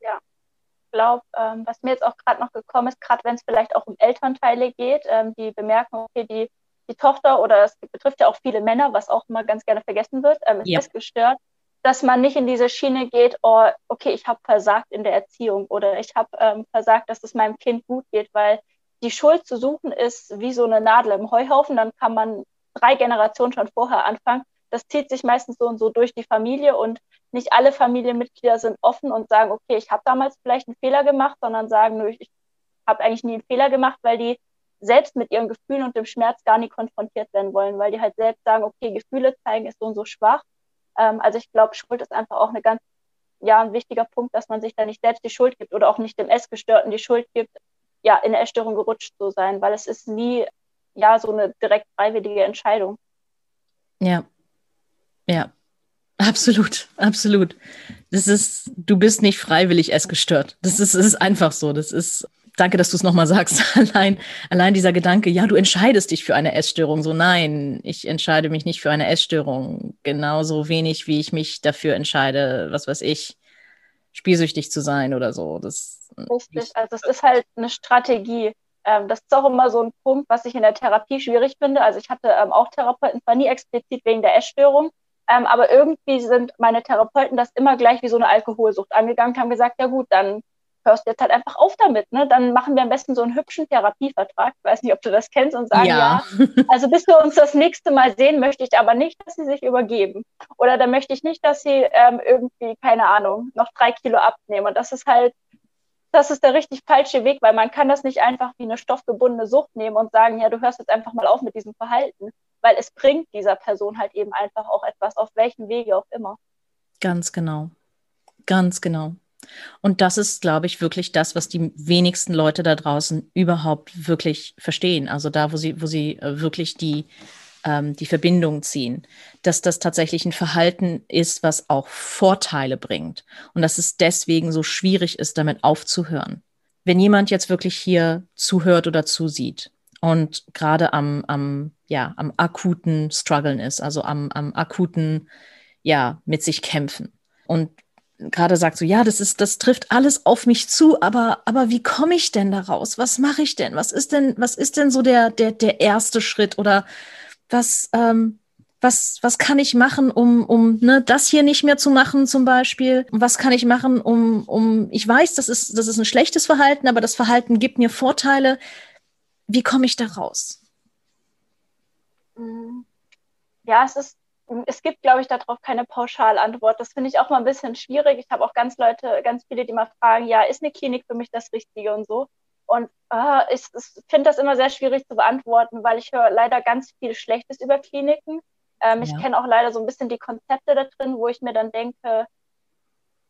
Ja, ich glaube, ähm, was mir jetzt auch gerade noch gekommen ist, gerade wenn es vielleicht auch um Elternteile geht, ähm, die bemerken, okay, die, die Tochter oder es betrifft ja auch viele Männer, was auch immer ganz gerne vergessen wird, ähm, ist ja. gestört dass man nicht in diese Schiene geht, oh, okay, ich habe versagt in der Erziehung oder ich habe ähm, versagt, dass es meinem Kind gut geht, weil die Schuld zu suchen ist wie so eine Nadel im Heuhaufen, dann kann man drei Generationen schon vorher anfangen. Das zieht sich meistens so und so durch die Familie und nicht alle Familienmitglieder sind offen und sagen, okay, ich habe damals vielleicht einen Fehler gemacht, sondern sagen, nö, ich habe eigentlich nie einen Fehler gemacht, weil die selbst mit ihren Gefühlen und dem Schmerz gar nie konfrontiert werden wollen, weil die halt selbst sagen, okay, Gefühle zeigen ist so und so schwach. Ähm, also ich glaube, Schuld ist einfach auch eine ganz, ja, ein wichtiger Punkt, dass man sich da nicht selbst die Schuld gibt oder auch nicht dem Essgestörten die Schuld gibt, ja, in der Essstörung gerutscht zu sein, weil es ist nie, ja, so eine direkt freiwillige Entscheidung. Ja, ja, absolut, absolut. Das ist, du bist nicht freiwillig essgestört. Das ist, das ist einfach so. Das ist, danke, dass du es nochmal sagst. [LAUGHS] Allein, allein dieser Gedanke, ja, du entscheidest dich für eine Essstörung. So, nein, ich entscheide mich nicht für eine Essstörung. Genauso wenig, wie ich mich dafür entscheide, was weiß ich, spielsüchtig zu sein oder so. Das, Richtig, also es ist halt eine Strategie. Ähm, das ist auch immer so ein Punkt, was ich in der Therapie schwierig finde. Also ich hatte ähm, auch Therapeuten, zwar nie explizit wegen der Essstörung, ähm, aber irgendwie sind meine Therapeuten das immer gleich wie so eine Alkoholsucht angegangen, haben gesagt, ja gut, dann hörst jetzt halt einfach auf damit. Ne? Dann machen wir am besten so einen hübschen Therapievertrag. Ich weiß nicht, ob du das kennst und sagen, ja. ja, also bis wir uns das nächste Mal sehen, möchte ich aber nicht, dass sie sich übergeben. Oder dann möchte ich nicht, dass sie ähm, irgendwie, keine Ahnung, noch drei Kilo abnehmen. Und das ist halt, das ist der richtig falsche Weg, weil man kann das nicht einfach wie eine stoffgebundene Sucht nehmen und sagen, ja, du hörst jetzt einfach mal auf mit diesem Verhalten. Weil es bringt dieser Person halt eben einfach auch etwas, auf welchem Wege auch immer. Ganz genau. Ganz genau. Und das ist, glaube ich, wirklich das, was die wenigsten Leute da draußen überhaupt wirklich verstehen. Also da, wo sie, wo sie äh, wirklich die, ähm, die Verbindung ziehen, dass das tatsächlich ein Verhalten ist, was auch Vorteile bringt und dass es deswegen so schwierig ist, damit aufzuhören. Wenn jemand jetzt wirklich hier zuhört oder zusieht und gerade am, am, ja, am akuten Struggeln ist, also am, am akuten, ja, mit sich kämpfen und gerade sagt so, ja, das ist, das trifft alles auf mich zu, aber, aber wie komme ich denn da raus? Was mache ich denn? Was ist denn, was ist denn so der, der, der erste Schritt oder was, ähm, was, was kann ich machen, um, um ne, das hier nicht mehr zu machen zum Beispiel? Was kann ich machen, um, um, ich weiß, das ist, das ist ein schlechtes Verhalten, aber das Verhalten gibt mir Vorteile. Wie komme ich da raus? Ja, es ist es gibt, glaube ich, darauf keine Pauschalantwort. Das finde ich auch mal ein bisschen schwierig. Ich habe auch ganz Leute, ganz viele, die mal fragen, ja, ist eine Klinik für mich das Richtige und so. Und äh, ich, ich finde das immer sehr schwierig zu beantworten, weil ich höre leider ganz viel Schlechtes über Kliniken. Ähm, ja. Ich kenne auch leider so ein bisschen die Konzepte da drin, wo ich mir dann denke,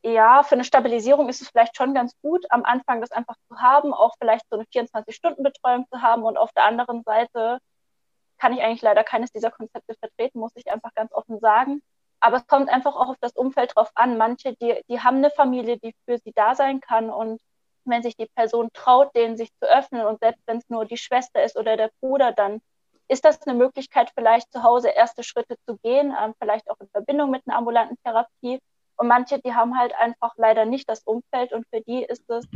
ja, für eine Stabilisierung ist es vielleicht schon ganz gut, am Anfang das einfach zu haben, auch vielleicht so eine 24-Stunden-Betreuung zu haben und auf der anderen Seite kann ich eigentlich leider keines dieser Konzepte vertreten, muss ich einfach ganz offen sagen. Aber es kommt einfach auch auf das Umfeld drauf an. Manche, die, die haben eine Familie, die für sie da sein kann. Und wenn sich die Person traut, denen sich zu öffnen und selbst wenn es nur die Schwester ist oder der Bruder, dann ist das eine Möglichkeit, vielleicht zu Hause erste Schritte zu gehen, ähm, vielleicht auch in Verbindung mit einer ambulanten Therapie. Und manche, die haben halt einfach leider nicht das Umfeld und für die ist es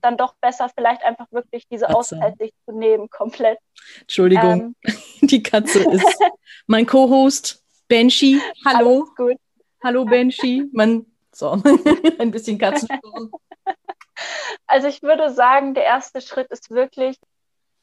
dann doch besser, vielleicht einfach wirklich diese Katze. Auszeit sich zu nehmen, komplett. Entschuldigung, ähm. [LAUGHS] die Katze ist mein Co-Host, Benji. Hallo. gut. Hallo, Benji. Man, so, [LAUGHS] ein bisschen Katzensturm. Also ich würde sagen, der erste Schritt ist wirklich,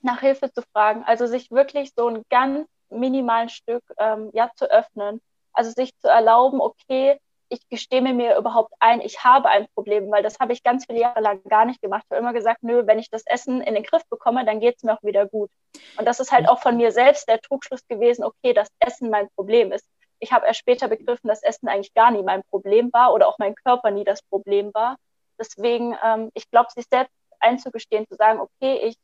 nach Hilfe zu fragen. Also sich wirklich so ein ganz minimalen Stück ähm, ja, zu öffnen. Also sich zu erlauben, okay, ich gestehe mir überhaupt ein, ich habe ein Problem, weil das habe ich ganz viele Jahre lang gar nicht gemacht. Ich habe immer gesagt, nö, wenn ich das Essen in den Griff bekomme, dann geht es mir auch wieder gut. Und das ist halt auch von mir selbst der Trugschluss gewesen, okay, das Essen mein Problem ist. Ich habe erst später begriffen, dass Essen eigentlich gar nie mein Problem war oder auch mein Körper nie das Problem war. Deswegen, ähm, ich glaube, sich selbst einzugestehen, zu sagen, okay, ich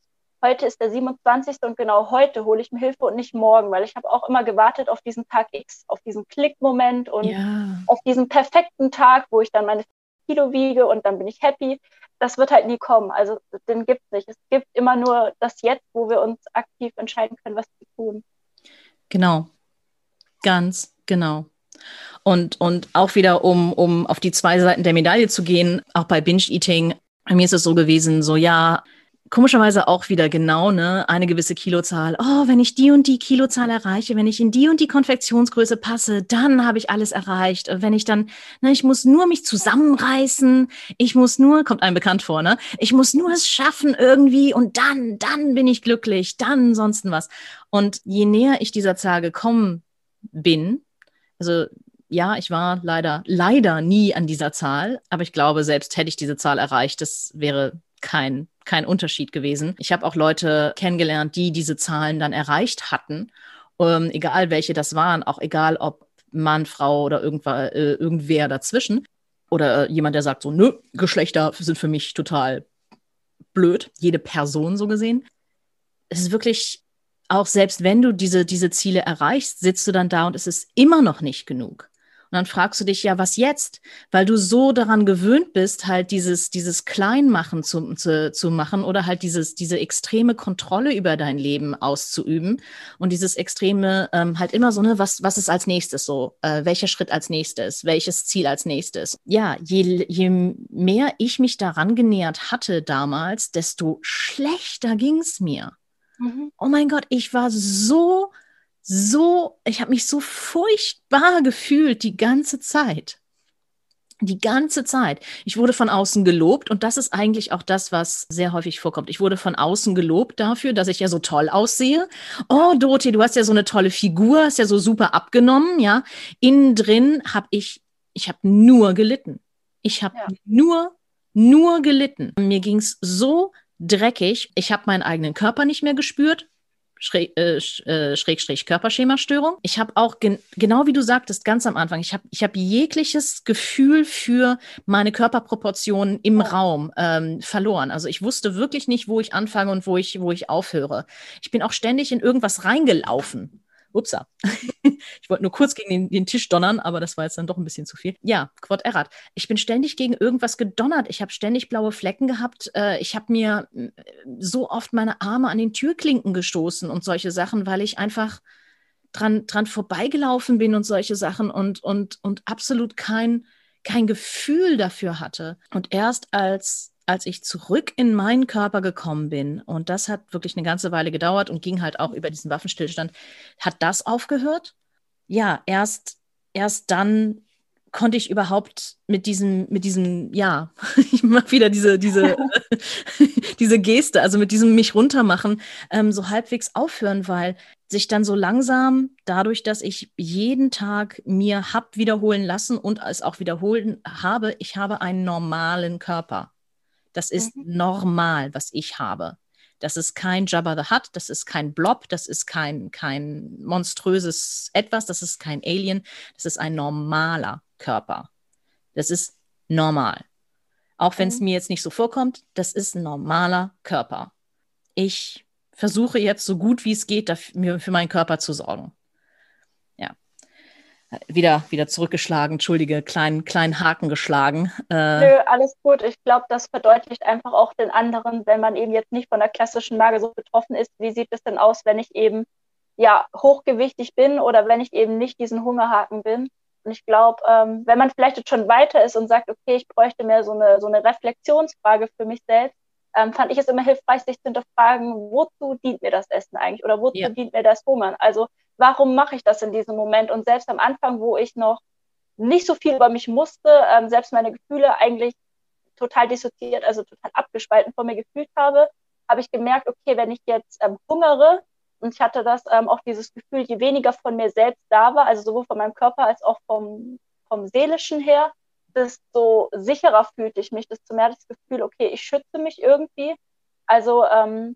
heute ist der 27. und genau heute hole ich mir Hilfe und nicht morgen, weil ich habe auch immer gewartet auf diesen Tag X, auf diesen Klickmoment und ja. auf diesen perfekten Tag, wo ich dann meine Kilo wiege und dann bin ich happy. Das wird halt nie kommen. Also den gibt es nicht. Es gibt immer nur das Jetzt, wo wir uns aktiv entscheiden können, was zu tun. Genau. Ganz genau. Und, und auch wieder, um, um auf die zwei Seiten der Medaille zu gehen, auch bei Binge-Eating, bei mir ist es so gewesen, so ja, komischerweise auch wieder genau, ne, eine gewisse Kilozahl. Oh, wenn ich die und die Kilozahl erreiche, wenn ich in die und die Konfektionsgröße passe, dann habe ich alles erreicht. Wenn ich dann, ne, ich muss nur mich zusammenreißen, ich muss nur, kommt einem bekannt vor, ne? Ich muss nur es schaffen irgendwie und dann, dann bin ich glücklich, dann sonst was. Und je näher ich dieser Zahl gekommen bin, also ja, ich war leider, leider nie an dieser Zahl, aber ich glaube, selbst hätte ich diese Zahl erreicht, das wäre kein, kein Unterschied gewesen. Ich habe auch Leute kennengelernt, die diese Zahlen dann erreicht hatten, ähm, egal welche das waren, auch egal ob Mann, Frau oder irgendwer, äh, irgendwer dazwischen. Oder äh, jemand, der sagt so, nö, Geschlechter sind für mich total blöd, jede Person so gesehen. Es ist wirklich, auch selbst wenn du diese, diese Ziele erreichst, sitzt du dann da und es ist immer noch nicht genug. Und dann fragst du dich ja, was jetzt? Weil du so daran gewöhnt bist, halt dieses, dieses Kleinmachen zu, zu, zu machen oder halt dieses, diese extreme Kontrolle über dein Leben auszuüben und dieses extreme, ähm, halt immer so, ne, was, was ist als nächstes so? Äh, welcher Schritt als nächstes? Welches Ziel als nächstes? Ja, je, je mehr ich mich daran genähert hatte damals, desto schlechter ging es mir. Mhm. Oh mein Gott, ich war so so, ich habe mich so furchtbar gefühlt die ganze Zeit. Die ganze Zeit. Ich wurde von außen gelobt und das ist eigentlich auch das, was sehr häufig vorkommt. Ich wurde von außen gelobt dafür, dass ich ja so toll aussehe. Oh, Dorothee, du hast ja so eine tolle Figur, hast ja so super abgenommen, ja. Innen drin habe ich, ich habe nur gelitten. Ich habe ja. nur, nur gelitten. Mir ging es so dreckig. Ich habe meinen eigenen Körper nicht mehr gespürt. Schräg, äh, äh, Schrägstrich Körperschemastörung. Ich habe auch, gen genau wie du sagtest, ganz am Anfang, ich habe ich hab jegliches Gefühl für meine Körperproportionen im oh. Raum ähm, verloren. Also ich wusste wirklich nicht, wo ich anfange und wo ich, wo ich aufhöre. Ich bin auch ständig in irgendwas reingelaufen. Upsa. [LAUGHS] ich wollte nur kurz gegen den, den, Tisch donnern, aber das war jetzt dann doch ein bisschen zu viel. Ja, Quod erat. Ich bin ständig gegen irgendwas gedonnert. Ich habe ständig blaue Flecken gehabt. Äh, ich habe mir äh, so oft meine Arme an den Türklinken gestoßen und solche Sachen, weil ich einfach dran, dran vorbeigelaufen bin und solche Sachen und, und, und absolut kein, kein Gefühl dafür hatte. Und erst als als ich zurück in meinen Körper gekommen bin, und das hat wirklich eine ganze Weile gedauert und ging halt auch über diesen Waffenstillstand, hat das aufgehört? Ja, erst, erst dann konnte ich überhaupt mit diesem, mit diesem, ja, [LAUGHS] ich mache wieder diese, diese, [LAUGHS] diese Geste, also mit diesem mich runtermachen, ähm, so halbwegs aufhören, weil sich dann so langsam, dadurch, dass ich jeden Tag mir hab wiederholen lassen und es auch wiederholen habe, ich habe einen normalen Körper. Das ist mhm. normal, was ich habe. Das ist kein Jabba the Hutt, das ist kein Blob, das ist kein, kein monströses Etwas, das ist kein Alien, das ist ein normaler Körper. Das ist normal. Auch wenn es mhm. mir jetzt nicht so vorkommt, das ist ein normaler Körper. Ich versuche jetzt so gut wie es geht, dafür, für meinen Körper zu sorgen wieder, wieder zurückgeschlagen, entschuldige, kleinen, kleinen Haken geschlagen. Äh, Nö, alles gut. Ich glaube, das verdeutlicht einfach auch den anderen, wenn man eben jetzt nicht von der klassischen Magersucht betroffen ist, wie sieht es denn aus, wenn ich eben ja hochgewichtig bin oder wenn ich eben nicht diesen Hungerhaken bin. Und ich glaube, ähm, wenn man vielleicht jetzt schon weiter ist und sagt, okay, ich bräuchte mehr so eine, so eine Reflexionsfrage für mich selbst, ähm, fand ich es immer hilfreich, sich zu hinterfragen, wozu dient mir das Essen eigentlich oder wozu ja. dient mir das Hungern? Also warum mache ich das in diesem Moment? Und selbst am Anfang, wo ich noch nicht so viel über mich musste, ähm, selbst meine Gefühle eigentlich total dissoziiert, also total abgespalten von mir gefühlt habe, habe ich gemerkt, okay, wenn ich jetzt ähm, hungere, und ich hatte das ähm, auch dieses Gefühl, je weniger von mir selbst da war, also sowohl von meinem Körper als auch vom, vom seelischen her, desto sicherer fühlte ich mich, desto mehr das Gefühl, okay, ich schütze mich irgendwie. Also ähm,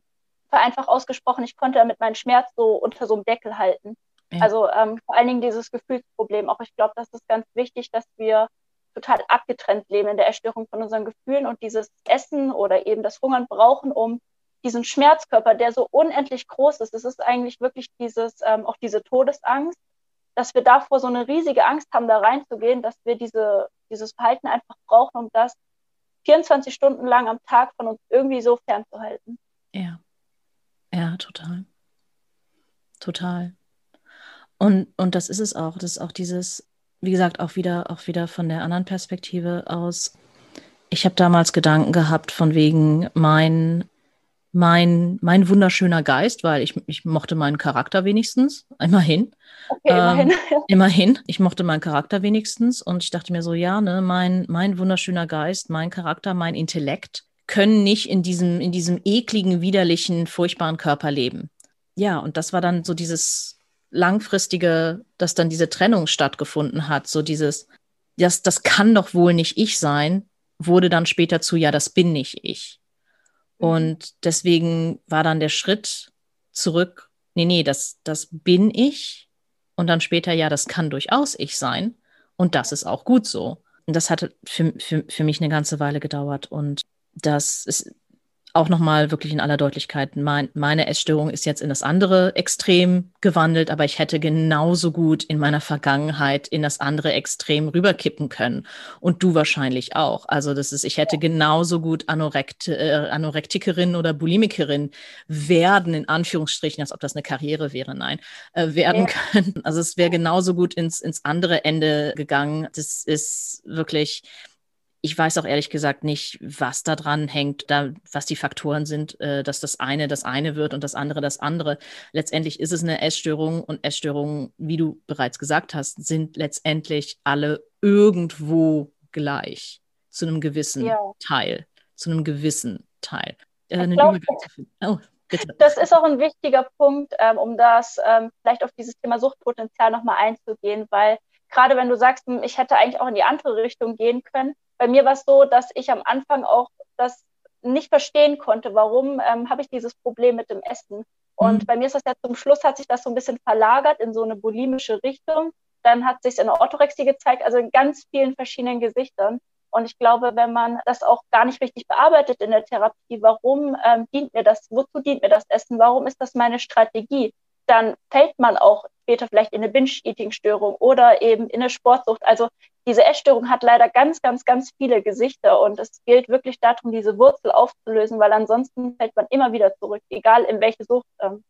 vereinfacht ausgesprochen, ich konnte damit meinen Schmerz so unter so einem Deckel halten. Ja. Also ähm, vor allen Dingen dieses Gefühlsproblem. Auch ich glaube, das ist ganz wichtig, dass wir total abgetrennt leben in der Erstörung von unseren Gefühlen und dieses Essen oder eben das Hungern brauchen, um diesen Schmerzkörper, der so unendlich groß ist. Es ist eigentlich wirklich dieses, ähm, auch diese Todesangst, dass wir davor so eine riesige Angst haben, da reinzugehen, dass wir diese, dieses Verhalten einfach brauchen, um das 24 Stunden lang am Tag von uns irgendwie so fernzuhalten. Ja. Ja, total. Total. Und, und das ist es auch. Das ist auch dieses, wie gesagt, auch wieder, auch wieder von der anderen Perspektive aus. Ich habe damals Gedanken gehabt, von wegen mein, mein, mein wunderschöner Geist, weil ich, ich mochte meinen Charakter wenigstens, immerhin. Okay, immerhin. Ähm, immerhin. Ich mochte meinen Charakter wenigstens und ich dachte mir so, ja, ne, mein, mein wunderschöner Geist, mein Charakter, mein Intellekt können nicht in diesem, in diesem ekligen, widerlichen, furchtbaren Körper leben. Ja, und das war dann so dieses langfristige, dass dann diese Trennung stattgefunden hat, so dieses, das, das kann doch wohl nicht ich sein, wurde dann später zu, ja, das bin nicht ich. Mhm. Und deswegen war dann der Schritt zurück, nee, nee, das, das bin ich. Und dann später, ja, das kann durchaus ich sein. Und das ist auch gut so. Und das hat für, für, für mich eine ganze Weile gedauert. Und das ist auch nochmal wirklich in aller Deutlichkeit, mein, meine Essstörung ist jetzt in das andere Extrem gewandelt, aber ich hätte genauso gut in meiner Vergangenheit in das andere Extrem rüberkippen können. Und du wahrscheinlich auch. Also das ist, ich hätte genauso gut Anorekt, äh, Anorektikerin oder Bulimikerin werden, in Anführungsstrichen, als ob das eine Karriere wäre, nein, äh, werden ja. können. Also es wäre genauso gut ins, ins andere Ende gegangen. Das ist wirklich, ich weiß auch ehrlich gesagt nicht, was da dran hängt, da, was die Faktoren sind, äh, dass das eine das eine wird und das andere das andere. Letztendlich ist es eine Essstörung und Essstörungen, wie du bereits gesagt hast, sind letztendlich alle irgendwo gleich zu einem gewissen ja. Teil, zu einem gewissen Teil. Äh, glaub, oh. Das ist auch ein wichtiger Punkt, ähm, um das ähm, vielleicht auf dieses Thema Suchtpotenzial nochmal einzugehen, weil gerade wenn du sagst, hm, ich hätte eigentlich auch in die andere Richtung gehen können, bei mir war es so, dass ich am Anfang auch das nicht verstehen konnte, warum ähm, habe ich dieses Problem mit dem Essen. Und mhm. bei mir ist das ja zum Schluss, hat sich das so ein bisschen verlagert in so eine bulimische Richtung. Dann hat sich in der Orthorexie gezeigt, also in ganz vielen verschiedenen Gesichtern. Und ich glaube, wenn man das auch gar nicht richtig bearbeitet in der Therapie, warum ähm, dient mir das, wozu dient mir das Essen, warum ist das meine Strategie, dann fällt man auch später vielleicht in eine Binge-Eating-Störung oder eben in eine Sportsucht. Also diese Essstörung hat leider ganz, ganz, ganz viele Gesichter und es gilt wirklich darum, diese Wurzel aufzulösen, weil ansonsten fällt man immer wieder zurück, egal in welche Sucht. Ähm.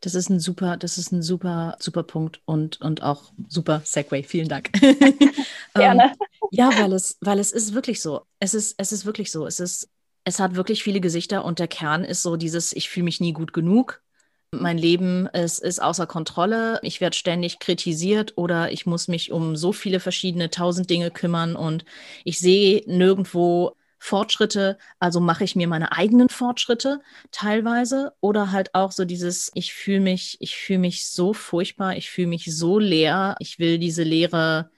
Das ist ein super, das ist ein super, super Punkt und, und auch super Segway. Vielen Dank. [LAUGHS] Gerne. ähm, ja, weil es, weil es ist wirklich so. Es ist, es ist wirklich so. Es ist, es hat wirklich viele Gesichter und der Kern ist so dieses, ich fühle mich nie gut genug mein Leben ist, ist außer Kontrolle, ich werde ständig kritisiert oder ich muss mich um so viele verschiedene tausend Dinge kümmern und ich sehe nirgendwo Fortschritte, also mache ich mir meine eigenen Fortschritte teilweise oder halt auch so dieses, ich fühle mich, ich fühle mich so furchtbar, ich fühle mich so leer, ich will diese Leere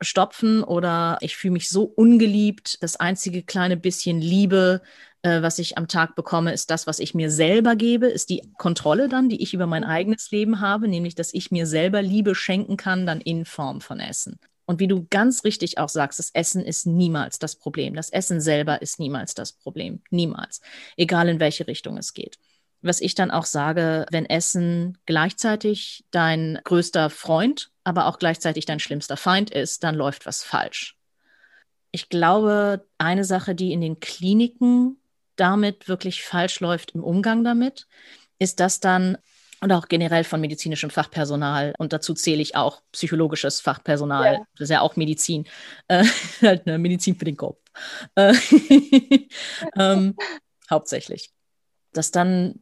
stopfen oder ich fühle mich so ungeliebt, das einzige kleine bisschen Liebe äh, was ich am Tag bekomme, ist das, was ich mir selber gebe, ist die Kontrolle dann, die ich über mein eigenes Leben habe, nämlich dass ich mir selber Liebe schenken kann, dann in Form von Essen. Und wie du ganz richtig auch sagst, das Essen ist niemals das Problem. Das Essen selber ist niemals das Problem. Niemals. Egal in welche Richtung es geht. Was ich dann auch sage, wenn Essen gleichzeitig dein größter Freund, aber auch gleichzeitig dein schlimmster Feind ist, dann läuft was falsch. Ich glaube, eine Sache, die in den Kliniken damit wirklich falsch läuft im Umgang damit, ist das dann und auch generell von medizinischem Fachpersonal und dazu zähle ich auch psychologisches Fachpersonal, ja. das ist ja auch Medizin, äh, [LAUGHS] halt eine Medizin für den Kopf, äh, [LAUGHS] ähm, hauptsächlich, dass dann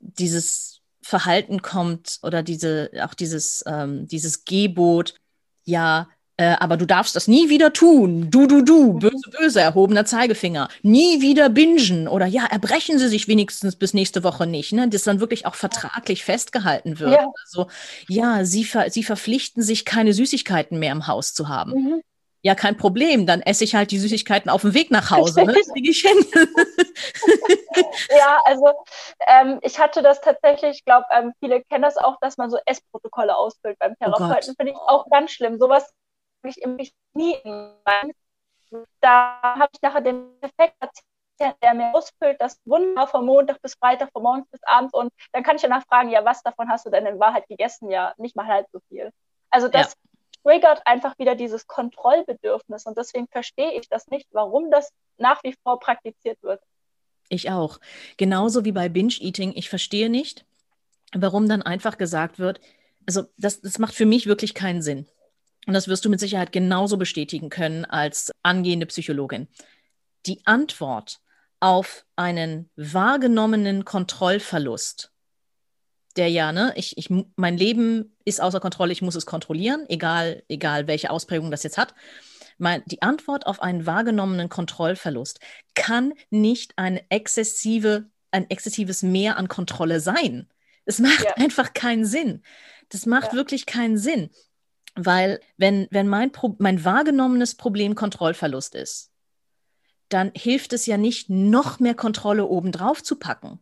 dieses Verhalten kommt oder diese auch dieses ähm, dieses Gebot, ja äh, aber du darfst das nie wieder tun. Du, du, du, böse, böse, erhobener Zeigefinger. Nie wieder bingen. Oder ja, erbrechen Sie sich wenigstens bis nächste Woche nicht. Ne? Das dann wirklich auch vertraglich festgehalten wird. Ja. Also, ja, Sie, ver Sie verpflichten sich, keine Süßigkeiten mehr im Haus zu haben. Mhm. Ja, kein Problem. Dann esse ich halt die Süßigkeiten auf dem Weg nach Hause. Ne? ich hin. ja, also ähm, ich hatte das tatsächlich, ich glaube, ähm, viele kennen das auch, dass man so Essprotokolle ausfüllt beim oh Therapeuten. Oh Finde ich auch ganz schlimm. Sowas ich mich nie da habe ich nachher den Effekt der mir ausfüllt, das Wunder von Montag bis Freitag, von morgens bis abends und dann kann ich danach fragen, ja, was davon hast du denn in Wahrheit gegessen? Ja, nicht mal halb so viel. Also das ja. Triggert einfach wieder dieses Kontrollbedürfnis und deswegen verstehe ich das nicht, warum das nach wie vor praktiziert wird. Ich auch. Genauso wie bei Binge-Eating. Ich verstehe nicht, warum dann einfach gesagt wird, also das, das macht für mich wirklich keinen Sinn. Und das wirst du mit Sicherheit genauso bestätigen können als angehende Psychologin. Die Antwort auf einen wahrgenommenen Kontrollverlust, der ja, ne, ich, ich, mein Leben ist außer Kontrolle, ich muss es kontrollieren, egal, egal welche Ausprägung das jetzt hat. Mein, die Antwort auf einen wahrgenommenen Kontrollverlust kann nicht eine exzessive, ein exzessives Mehr an Kontrolle sein. Es macht ja. einfach keinen Sinn. Das macht ja. wirklich keinen Sinn. Weil, wenn, wenn mein, Pro mein wahrgenommenes Problem Kontrollverlust ist, dann hilft es ja nicht, noch mehr Kontrolle obendrauf zu packen.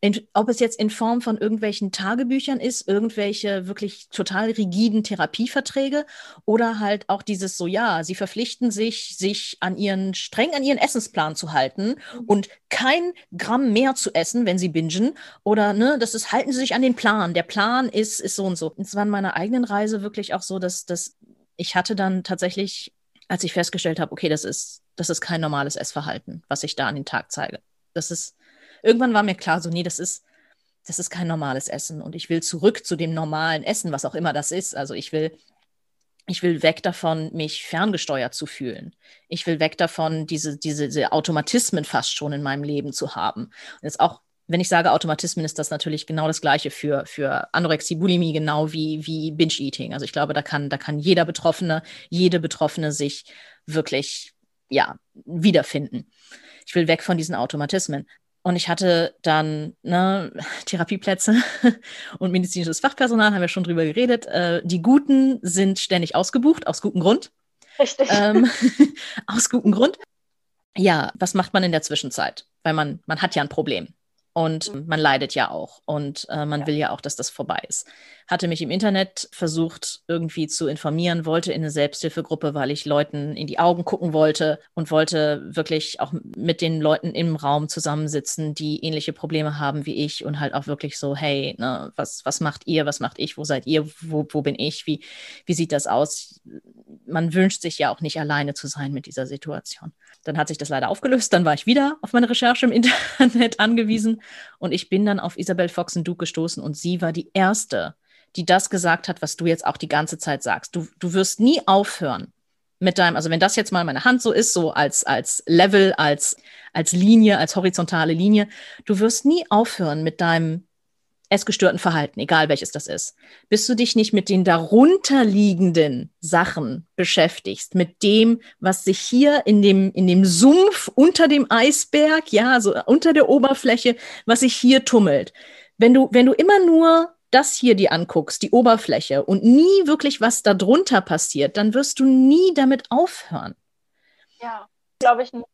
In, ob es jetzt in Form von irgendwelchen Tagebüchern ist, irgendwelche wirklich total rigiden Therapieverträge oder halt auch dieses so, ja, sie verpflichten sich, sich an ihren, streng an ihren Essensplan zu halten mhm. und kein Gramm mehr zu essen, wenn sie bingen oder, ne, das ist, halten sie sich an den Plan. Der Plan ist, ist so und so. Es war in meiner eigenen Reise wirklich auch so, dass, dass ich hatte dann tatsächlich, als ich festgestellt habe, okay, das ist, das ist kein normales Essverhalten, was ich da an den Tag zeige. Das ist, irgendwann war mir klar, so, nee, das ist, das ist kein normales Essen und ich will zurück zu dem normalen Essen, was auch immer das ist. Also ich will, ich will weg davon, mich ferngesteuert zu fühlen. Ich will weg davon, diese, diese, diese Automatismen fast schon in meinem Leben zu haben. Und jetzt auch, wenn ich sage Automatismen, ist das natürlich genau das Gleiche für, für Anorexie, Bulimie, genau wie, wie Binge-Eating. Also ich glaube, da kann, da kann jeder Betroffene, jede Betroffene sich wirklich, ja, wiederfinden. Ich will weg von diesen Automatismen. Und ich hatte dann ne, [LAUGHS] Therapieplätze [LAUGHS] und medizinisches Fachpersonal, haben wir schon drüber geredet. Äh, die Guten sind ständig ausgebucht, aus gutem Grund. Richtig. Ähm, [LAUGHS] aus gutem Grund. Ja, was macht man in der Zwischenzeit? Weil man, man hat ja ein Problem. Und mhm. man leidet ja auch. Und äh, man ja. will ja auch, dass das vorbei ist. Hatte mich im Internet versucht, irgendwie zu informieren, wollte in eine Selbsthilfegruppe, weil ich Leuten in die Augen gucken wollte und wollte wirklich auch mit den Leuten im Raum zusammensitzen, die ähnliche Probleme haben wie ich und halt auch wirklich so, hey, ne, was, was macht ihr, was macht ich, wo seid ihr, wo, wo bin ich, wie, wie sieht das aus? Man wünscht sich ja auch nicht alleine zu sein mit dieser Situation. Dann hat sich das leider aufgelöst. Dann war ich wieder auf meine Recherche im Internet [LAUGHS] angewiesen und ich bin dann auf Isabel Foxen-Duke gestoßen und sie war die erste, die das gesagt hat, was du jetzt auch die ganze Zeit sagst. Du, du wirst nie aufhören mit deinem, also wenn das jetzt mal meine Hand so ist, so als, als Level, als, als Linie, als horizontale Linie, du wirst nie aufhören mit deinem essgestörten Verhalten, egal welches das ist, bis du dich nicht mit den darunterliegenden Sachen beschäftigst, mit dem, was sich hier in dem, in dem Sumpf unter dem Eisberg, ja, so unter der Oberfläche, was sich hier tummelt. Wenn du, wenn du immer nur das hier dir anguckst, die Oberfläche, und nie wirklich was darunter passiert, dann wirst du nie damit aufhören. Ja, glaube ich, ein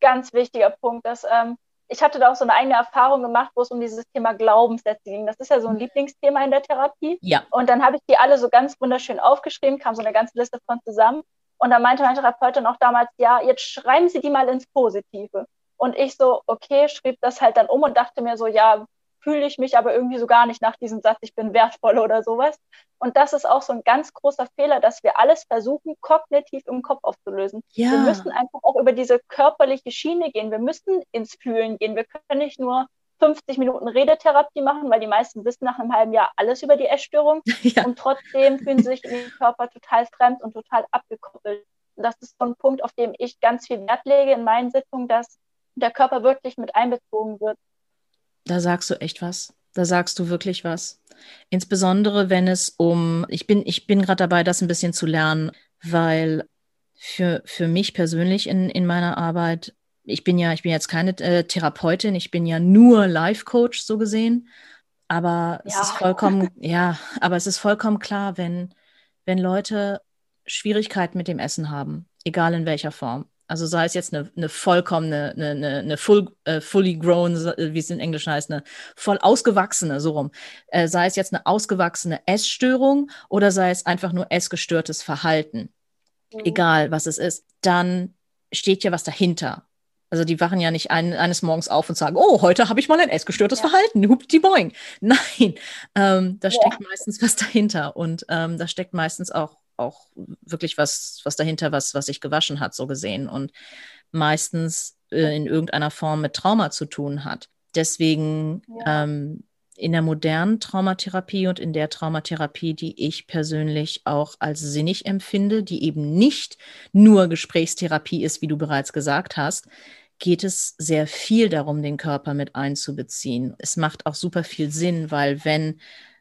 ganz wichtiger Punkt, dass ähm, ich hatte da auch so eine eigene Erfahrung gemacht, wo es um dieses Thema Glaubenssätze ging. Das ist ja so ein mhm. Lieblingsthema in der Therapie. Ja. Und dann habe ich die alle so ganz wunderschön aufgeschrieben, kam so eine ganze Liste von zusammen. Und dann meinte mein Therapeutin auch damals, ja, jetzt schreiben Sie die mal ins Positive. Und ich so, okay, schrieb das halt dann um und dachte mir so, ja, fühle ich mich aber irgendwie so gar nicht nach diesem Satz, ich bin wertvoll oder sowas. Und das ist auch so ein ganz großer Fehler, dass wir alles versuchen, kognitiv im Kopf aufzulösen. Ja. Wir müssen einfach auch über diese körperliche Schiene gehen. Wir müssen ins Fühlen gehen. Wir können nicht nur 50 Minuten Redetherapie machen, weil die meisten wissen nach einem halben Jahr alles über die Essstörung. [LAUGHS] Ja. Und trotzdem fühlen sie sich in den Körper total fremd und total abgekoppelt. Und das ist so ein Punkt, auf dem ich ganz viel Wert lege in meinen Sitzungen, dass der Körper wirklich mit einbezogen wird. Da sagst du echt was. Da sagst du wirklich was. Insbesondere wenn es um, ich bin, ich bin gerade dabei, das ein bisschen zu lernen, weil für, für mich persönlich in, in meiner Arbeit, ich bin ja, ich bin jetzt keine äh, Therapeutin, ich bin ja nur Life-Coach so gesehen. Aber ja. es ist vollkommen, [LAUGHS] ja, aber es ist vollkommen klar, wenn, wenn Leute Schwierigkeiten mit dem Essen haben, egal in welcher Form, also sei es jetzt eine, eine vollkommene, eine, eine, eine full, uh, fully grown, wie es in Englisch heißt, eine voll ausgewachsene, so rum. Äh, sei es jetzt eine ausgewachsene Essstörung oder sei es einfach nur essgestörtes Verhalten. Mhm. Egal, was es ist. Dann steht ja was dahinter. Also die wachen ja nicht ein, eines Morgens auf und sagen, oh, heute habe ich mal ein essgestörtes ja. Verhalten, hupti boing. [LAUGHS] Nein, ähm, da steckt ja. meistens was dahinter und ähm, da steckt meistens auch auch wirklich was, was dahinter, was, was sich gewaschen hat, so gesehen. Und meistens äh, in irgendeiner Form mit Trauma zu tun hat. Deswegen ja. ähm, in der modernen Traumatherapie und in der Traumatherapie, die ich persönlich auch als sinnig empfinde, die eben nicht nur Gesprächstherapie ist, wie du bereits gesagt hast, geht es sehr viel darum, den Körper mit einzubeziehen. Es macht auch super viel Sinn, weil wenn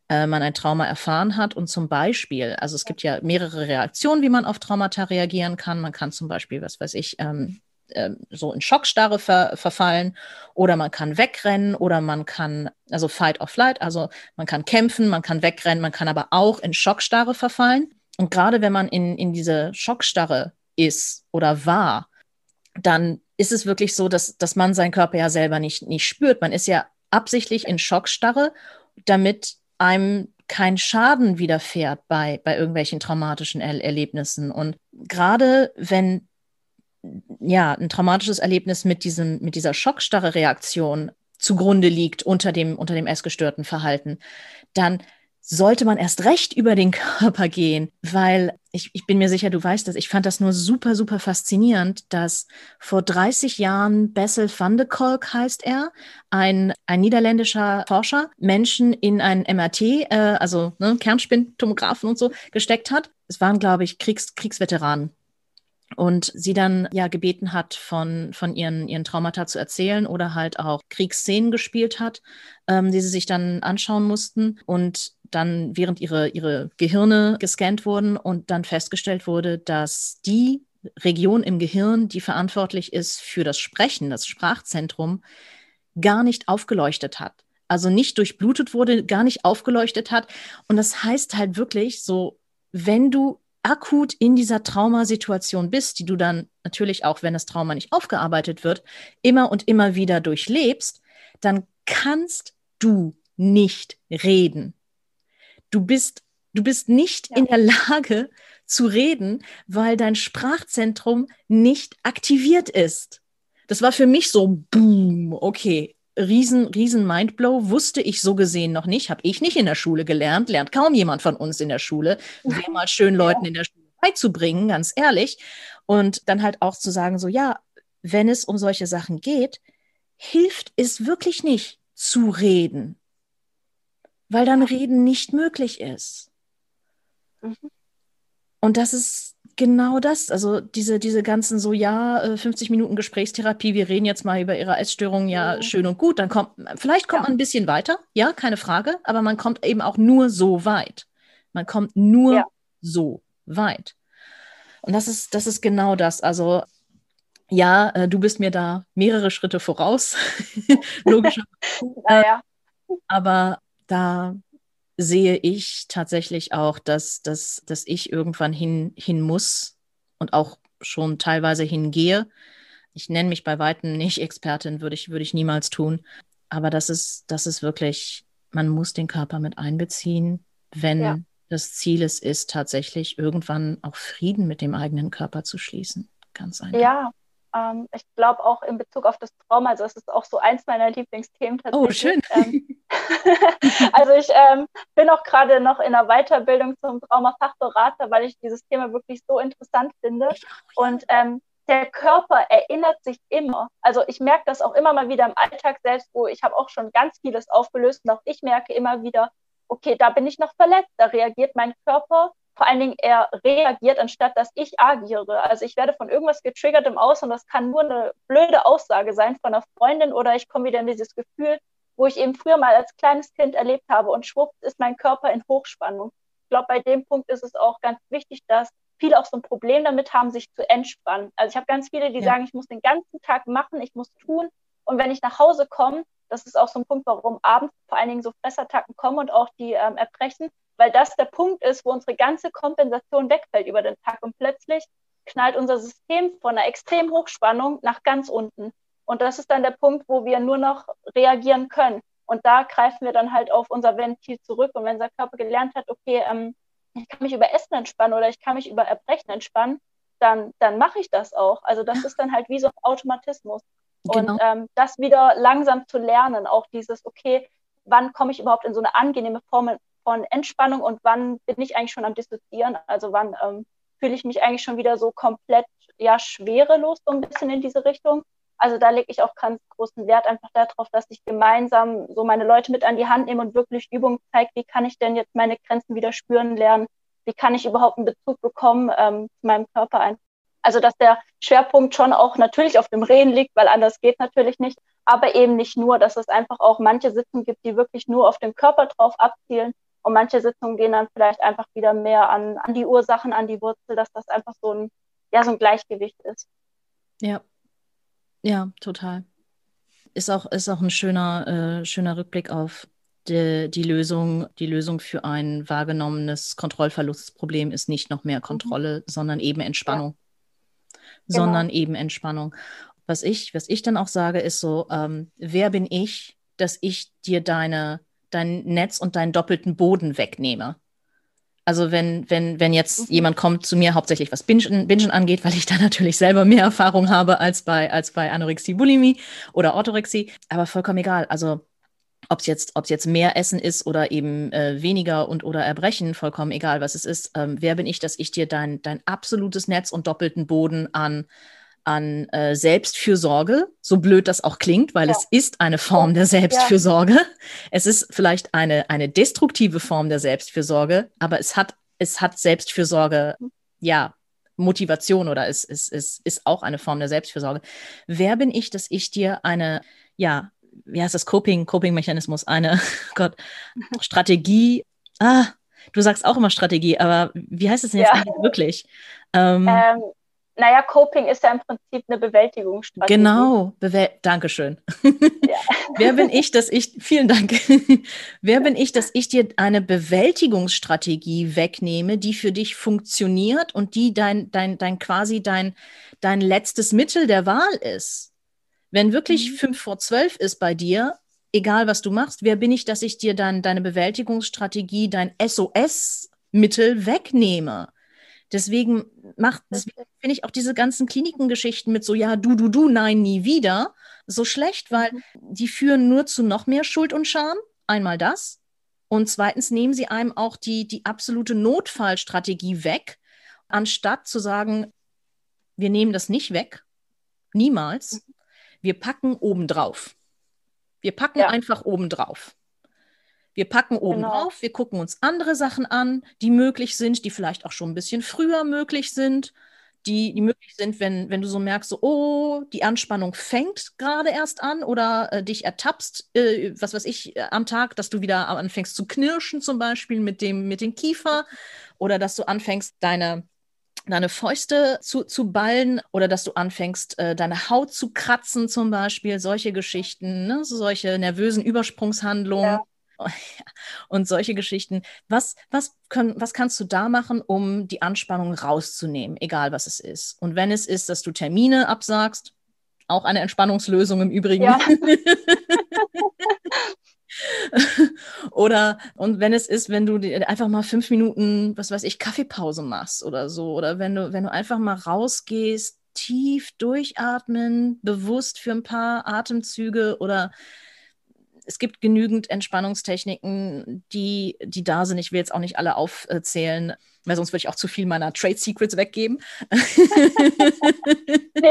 äh, man ein Trauma erfahren hat und zum Beispiel, also es gibt ja mehrere Reaktionen, wie man auf Traumata reagieren kann. Man kann zum Beispiel, was weiß ich, ähm, äh, so in Schockstarre ver verfallen oder man kann wegrennen oder man kann, also Fight or Flight, also man kann kämpfen, man kann wegrennen, man kann aber auch in Schockstarre verfallen. Und gerade wenn man in, in diese Schockstarre ist oder war, dann ist es wirklich so, dass, dass man seinen Körper ja selber nicht, nicht spürt. Man ist ja absichtlich in Schockstarre, damit einem kein Schaden widerfährt bei, bei irgendwelchen traumatischen er Erlebnissen. Und gerade wenn ja ein traumatisches Erlebnis mit, diesem, mit dieser schockstarre Reaktion zugrunde liegt unter dem, unter dem essgestörten Verhalten, dann sollte man erst recht über den Körper gehen, weil ich, ich bin mir sicher, du weißt das, ich fand das nur super, super faszinierend, dass vor 30 Jahren Bessel van de Kolk heißt er, ein, ein niederländischer Forscher, Menschen in ein MRT, äh, also ne, Kernspintomographen und so, gesteckt hat. Es waren, glaube ich, Kriegs, Kriegsveteranen und sie dann ja gebeten hat, von, von ihren, ihren Traumata zu erzählen oder halt auch Kriegsszenen gespielt hat, ähm, die sie sich dann anschauen mussten und dann während ihre, ihre Gehirne gescannt wurden und dann festgestellt wurde, dass die Region im Gehirn, die verantwortlich ist für das Sprechen, das Sprachzentrum, gar nicht aufgeleuchtet hat. Also nicht durchblutet wurde, gar nicht aufgeleuchtet hat. Und das heißt halt wirklich so, wenn du akut in dieser Traumasituation bist, die du dann natürlich auch, wenn das Trauma nicht aufgearbeitet wird, immer und immer wieder durchlebst, dann kannst du nicht reden. Du bist, du bist nicht ja. in der Lage zu reden, weil dein Sprachzentrum nicht aktiviert ist. Das war für mich so, boom, okay, riesen, riesen Mindblow, wusste ich so gesehen noch nicht, habe ich nicht in der Schule gelernt, lernt kaum jemand von uns in der Schule, wäre [LAUGHS] mal schön Leuten in der Schule beizubringen, ganz ehrlich. Und dann halt auch zu sagen, so ja, wenn es um solche Sachen geht, hilft es wirklich nicht zu reden, weil dann Reden nicht möglich ist. Mhm. Und das ist genau das. Also diese, diese ganzen so, ja, 50 äh, Minuten Gesprächstherapie, wir reden jetzt mal über ihre Essstörung, ja, mhm. schön und gut. Dann kommt, vielleicht kommt ja. man ein bisschen weiter, ja, keine Frage, aber man kommt eben auch nur so weit. Man kommt nur ja. so weit. Und das ist, das ist genau das. Also ja, äh, du bist mir da mehrere Schritte voraus, [LAUGHS] logischerweise. [LAUGHS] ja, Aber da sehe ich tatsächlich auch, dass, dass, dass ich irgendwann hin, hin muss und auch schon teilweise hingehe. Ich nenne mich bei Weitem nicht Expertin, würde ich, würde ich niemals tun. Aber das ist, das ist wirklich, man muss den Körper mit einbeziehen, wenn ja. das Ziel es ist, tatsächlich irgendwann auch Frieden mit dem eigenen Körper zu schließen. Ganz einfach. Ja, ähm, ich glaube auch in Bezug auf das Trauma, also das ist auch so eins meiner Lieblingsthemen tatsächlich. Oh, schön. Ähm, [LAUGHS] also ich ähm, bin auch gerade noch in der Weiterbildung zum Traumafachberater, weil ich dieses Thema wirklich so interessant finde. Und ähm, der Körper erinnert sich immer. Also ich merke das auch immer mal wieder im Alltag selbst, wo ich habe auch schon ganz vieles aufgelöst und auch ich merke immer wieder, okay, da bin ich noch verletzt, da reagiert mein Körper vor allen Dingen er reagiert, anstatt dass ich agiere. Also ich werde von irgendwas getriggert im Außen und das kann nur eine blöde Aussage sein von einer Freundin oder ich komme wieder in dieses Gefühl, wo ich eben früher mal als kleines Kind erlebt habe und schwupps ist mein Körper in Hochspannung. Ich glaube, bei dem Punkt ist es auch ganz wichtig, dass viele auch so ein Problem damit haben, sich zu entspannen. Also ich habe ganz viele, die ja. sagen, ich muss den ganzen Tag machen, ich muss tun. Und wenn ich nach Hause komme, das ist auch so ein Punkt, warum abends vor allen Dingen so Fressattacken kommen und auch die ähm, Erbrechen, weil das der Punkt ist, wo unsere ganze Kompensation wegfällt über den Tag und plötzlich knallt unser System von einer extrem Hochspannung nach ganz unten. Und das ist dann der Punkt, wo wir nur noch reagieren können. Und da greifen wir dann halt auf unser Ventil zurück. Und wenn unser Körper gelernt hat, okay, ähm, ich kann mich über Essen entspannen oder ich kann mich über Erbrechen entspannen, dann, dann mache ich das auch. Also das ist dann halt wie so ein Automatismus. Genau. Und ähm, das wieder langsam zu lernen, auch dieses, okay, wann komme ich überhaupt in so eine angenehme Form von Entspannung und wann bin ich eigentlich schon am Dissoziieren? Also wann ähm, fühle ich mich eigentlich schon wieder so komplett ja schwerelos so ein bisschen in diese Richtung? Also da lege ich auch ganz großen Wert einfach darauf, dass ich gemeinsam so meine Leute mit an die Hand nehme und wirklich Übungen zeige, wie kann ich denn jetzt meine Grenzen wieder spüren lernen? Wie kann ich überhaupt einen Bezug bekommen ähm, zu meinem Körper ein? Also dass der Schwerpunkt schon auch natürlich auf dem Rehen liegt, weil anders geht natürlich nicht, aber eben nicht nur, dass es einfach auch manche Sitzungen gibt, die wirklich nur auf den Körper drauf abzielen und manche Sitzungen gehen dann vielleicht einfach wieder mehr an, an die Ursachen, an die Wurzel, dass das einfach so ein, ja, so ein Gleichgewicht ist. Ja, ja, total. Ist auch, ist auch ein schöner, äh, schöner Rückblick auf die, die, Lösung, die Lösung für ein wahrgenommenes Kontrollverlustproblem ist nicht noch mehr mhm. Kontrolle, mhm. sondern eben Entspannung. Ja. Genau. Sondern eben Entspannung. Was ich, was ich dann auch sage, ist so, ähm, wer bin ich, dass ich dir deine, dein Netz und deinen doppelten Boden wegnehme? Also wenn, wenn, wenn jetzt mhm. jemand kommt zu mir, hauptsächlich was Bingen, Bingen angeht, weil ich da [LAUGHS] natürlich selber mehr Erfahrung habe als bei, als bei Anorexie, Bulimie oder Orthorexie, aber vollkommen egal. Also ob es jetzt, jetzt mehr Essen ist oder eben äh, weniger und oder Erbrechen, vollkommen egal, was es ist. Ähm, wer bin ich, dass ich dir dein, dein absolutes Netz und doppelten Boden an, an äh, Selbstfürsorge, so blöd das auch klingt, weil ja. es ist eine Form der Selbstfürsorge. Ja. Es ist vielleicht eine, eine destruktive Form der Selbstfürsorge, aber es hat, es hat Selbstfürsorge, ja, Motivation oder es, es, es ist auch eine Form der Selbstfürsorge. Wer bin ich, dass ich dir eine, ja, wie heißt das, Coping, Coping-Mechanismus, eine [LAUGHS] Gott, Strategie. Ah, du sagst auch immer Strategie, aber wie heißt es denn jetzt ja. wirklich? [LAUGHS] Ähm, ähm, naja, Coping ist ja im Prinzip eine Bewältigungsstrategie. Genau, Bewäl Dankeschön. Ja. [LAUGHS] Wer bin ich, dass ich, vielen Dank. [LAUGHS] Wer bin ich, dass ich dir eine Bewältigungsstrategie wegnehme, die für dich funktioniert und die dein, dein, dein quasi dein, dein letztes Mittel der Wahl ist? Wenn wirklich mhm. fünf vor zwölf ist bei dir, egal was du machst, wer bin ich, dass ich dir dann deine Bewältigungsstrategie, dein SOS-Mittel wegnehme? Deswegen macht, deswegen finde ich auch diese ganzen Klinikengeschichten mit so, ja, du, du, du, nein, nie wieder, so schlecht, weil mhm. die führen nur zu noch mehr Schuld und Scham. Einmal das. Und zweitens nehmen sie einem auch die, die absolute Notfallstrategie weg, anstatt zu sagen, wir nehmen das nicht weg. Niemals. Mhm wir packen obendrauf. Wir packen ja. einfach obendrauf. Wir packen oben genau. drauf, wir gucken uns andere Sachen an, die möglich sind, die vielleicht auch schon ein bisschen früher möglich sind, die, die möglich sind, wenn, wenn du so merkst, so, oh, die Anspannung fängt gerade erst an oder äh, dich ertappst, äh, was weiß ich, äh, am Tag, dass du wieder anfängst zu knirschen zum Beispiel mit dem, mit dem Kiefer oder dass du anfängst, deine, deine Fäuste zu, zu ballen oder dass du anfängst, äh, deine Haut zu kratzen zum Beispiel, solche Geschichten, ne? solche nervösen Übersprungshandlungen. Ja. [LAUGHS] Und solche Geschichten. Was, was, können, was kannst du da machen, um die Anspannung rauszunehmen, egal was es ist? Und wenn es ist, dass du Termine absagst, auch eine Entspannungslösung im Übrigen. Ja. [LAUGHS] oder und wenn es ist, wenn du einfach mal fünf Minuten, was weiß ich, Kaffeepause machst oder so, oder wenn du, wenn du einfach mal rausgehst, tief durchatmen, bewusst für ein paar Atemzüge oder es gibt genügend Entspannungstechniken, die, die da sind. Ich will jetzt auch nicht alle aufzählen, weil sonst würde ich auch zu viel meiner Trade Secrets weggeben. [LAUGHS] [LAUGHS] nee,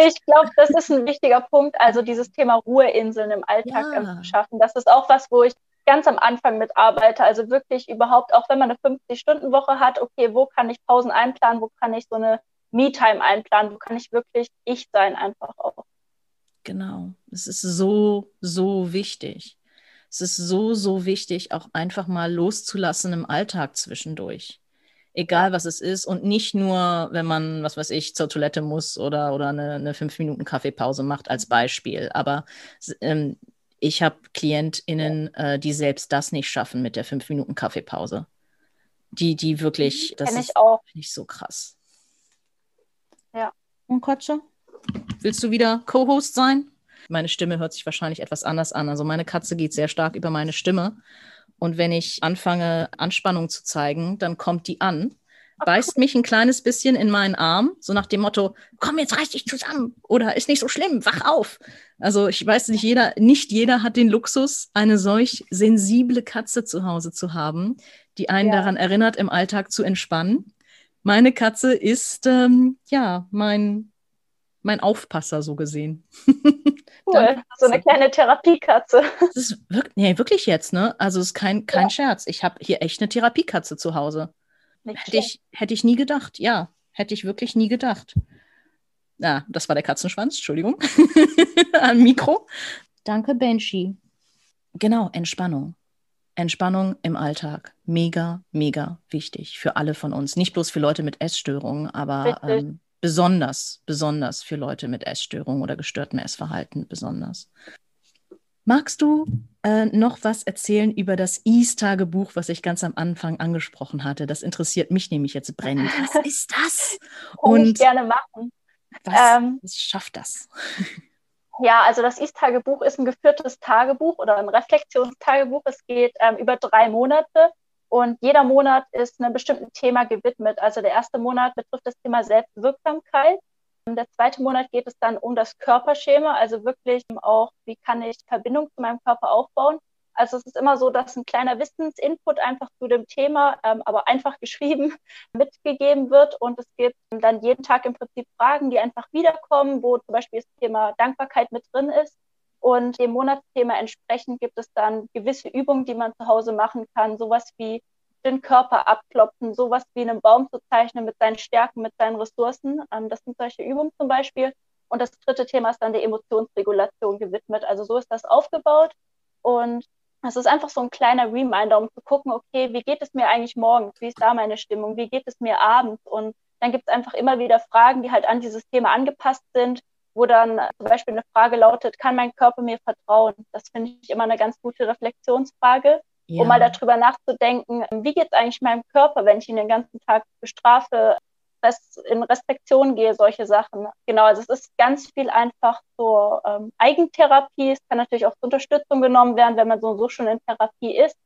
ich glaube, das ist ein wichtiger Punkt. Also dieses Thema Ruheinseln im Alltag ja. schaffen. Das ist auch was, wo ich ganz am Anfang mitarbeite. Also wirklich überhaupt, auch wenn man eine 50-Stunden-Woche hat, okay, wo kann ich Pausen einplanen, wo kann ich so eine Me-Time einplanen, wo kann ich wirklich ich sein einfach auch. Genau, es ist so, so wichtig. Es ist so, so wichtig, auch einfach mal loszulassen im Alltag zwischendurch. Egal was es ist und nicht nur, wenn man, was weiß ich, zur Toilette muss oder, oder eine, eine fünf Minuten Kaffeepause macht als Beispiel. Aber ähm, ich habe KlientInnen, äh, die selbst das nicht schaffen mit der fünf Minuten Kaffeepause. Die, die wirklich, mhm, das Kenn ist auch. nicht so krass. Ja. Und Kotsche? Willst du wieder Co-Host sein? Meine Stimme hört sich wahrscheinlich etwas anders an. Also meine Katze geht sehr stark über meine Stimme. Und wenn ich anfange, Anspannung zu zeigen, dann kommt die an, beißt mich ein kleines bisschen in meinen Arm, so nach dem Motto, komm, jetzt reiß dich zusammen oder ist nicht so schlimm, wach auf. Also ich weiß nicht, jeder, nicht jeder hat den Luxus, eine solch sensible Katze zu Hause zu haben, die einen ja. daran erinnert, im Alltag zu entspannen. Meine Katze ist ähm, ja mein mein Aufpasser so gesehen. [LAUGHS] Cool, so eine kleine Therapiekatze. Das ist wirklich, nee, wirklich jetzt, ne? Also es ist kein, kein ja. Scherz. Ich habe hier echt eine Therapiekatze zu Hause. hätte ich, hätte ich nie gedacht, ja. Hätte ich wirklich nie gedacht. Ah, das war der Katzenschwanz, Entschuldigung. [LAUGHS] Am Mikro. Danke, Banshee. Genau, Entspannung. Entspannung im Alltag. Mega, mega wichtig für alle von uns. Nicht bloß für Leute mit Essstörungen, aber ähm, besonders, besonders für Leute mit Essstörungen oder gestörtem Essverhalten besonders. Magst du äh, noch was erzählen über das Ease-Tagebuch, was ich ganz am Anfang angesprochen hatte? Das interessiert mich nämlich jetzt brennend. Was [LAUGHS] ist das? Kann ich gerne machen. Was, ähm, was schafft das? Ja, also das Ease-Tagebuch ist ein geführtes Tagebuch oder ein Reflexionstagebuch. Es geht ähm, über drei Monate und jeder Monat ist einem bestimmten Thema gewidmet. Also der erste Monat betrifft das Thema Selbstwirksamkeit. Der zweite Monat geht es dann um das Körperschema, also wirklich auch, wie kann ich Verbindung zu meinem Körper aufbauen. Also es ist immer so, dass ein kleiner Wissensinput einfach zu dem Thema, ähm, aber einfach [LAUGHS] geschrieben, mitgegeben wird. Und es gibt dann jeden Tag im Prinzip Fragen, die einfach wiederkommen, wo zum Beispiel das Thema Dankbarkeit mit drin ist. Und dem Monatsthema entsprechend gibt es dann gewisse Übungen, die man zu Hause machen kann. Sowas wie den Körper abklopfen, sowas wie einen Baum zu zeichnen mit seinen Stärken, mit seinen Ressourcen. Ähm, das sind solche Übungen zum Beispiel. Und das dritte Thema ist dann der Emotionsregulation gewidmet. Also so ist das aufgebaut. Und es ist einfach so ein kleiner Reminder, um zu gucken, okay, wie geht es mir eigentlich morgens? Wie ist da meine Stimmung? Wie geht es mir abends? Und dann gibt es einfach immer wieder Fragen, die halt an dieses Thema angepasst sind, wo dann zum Beispiel eine Frage lautet, kann mein Körper mir vertrauen? Das finde ich immer eine ganz gute Reflexionsfrage ja. um mal darüber nachzudenken, wie geht es eigentlich meinem Körper, wenn ich ihn den ganzen Tag bestrafe, in Respektion gehe, solche Sachen. Genau, also es ist ganz viel einfach so ähm, Eigentherapie. Es kann natürlich auch zur Unterstützung genommen werden, wenn man so, so schon in Therapie ist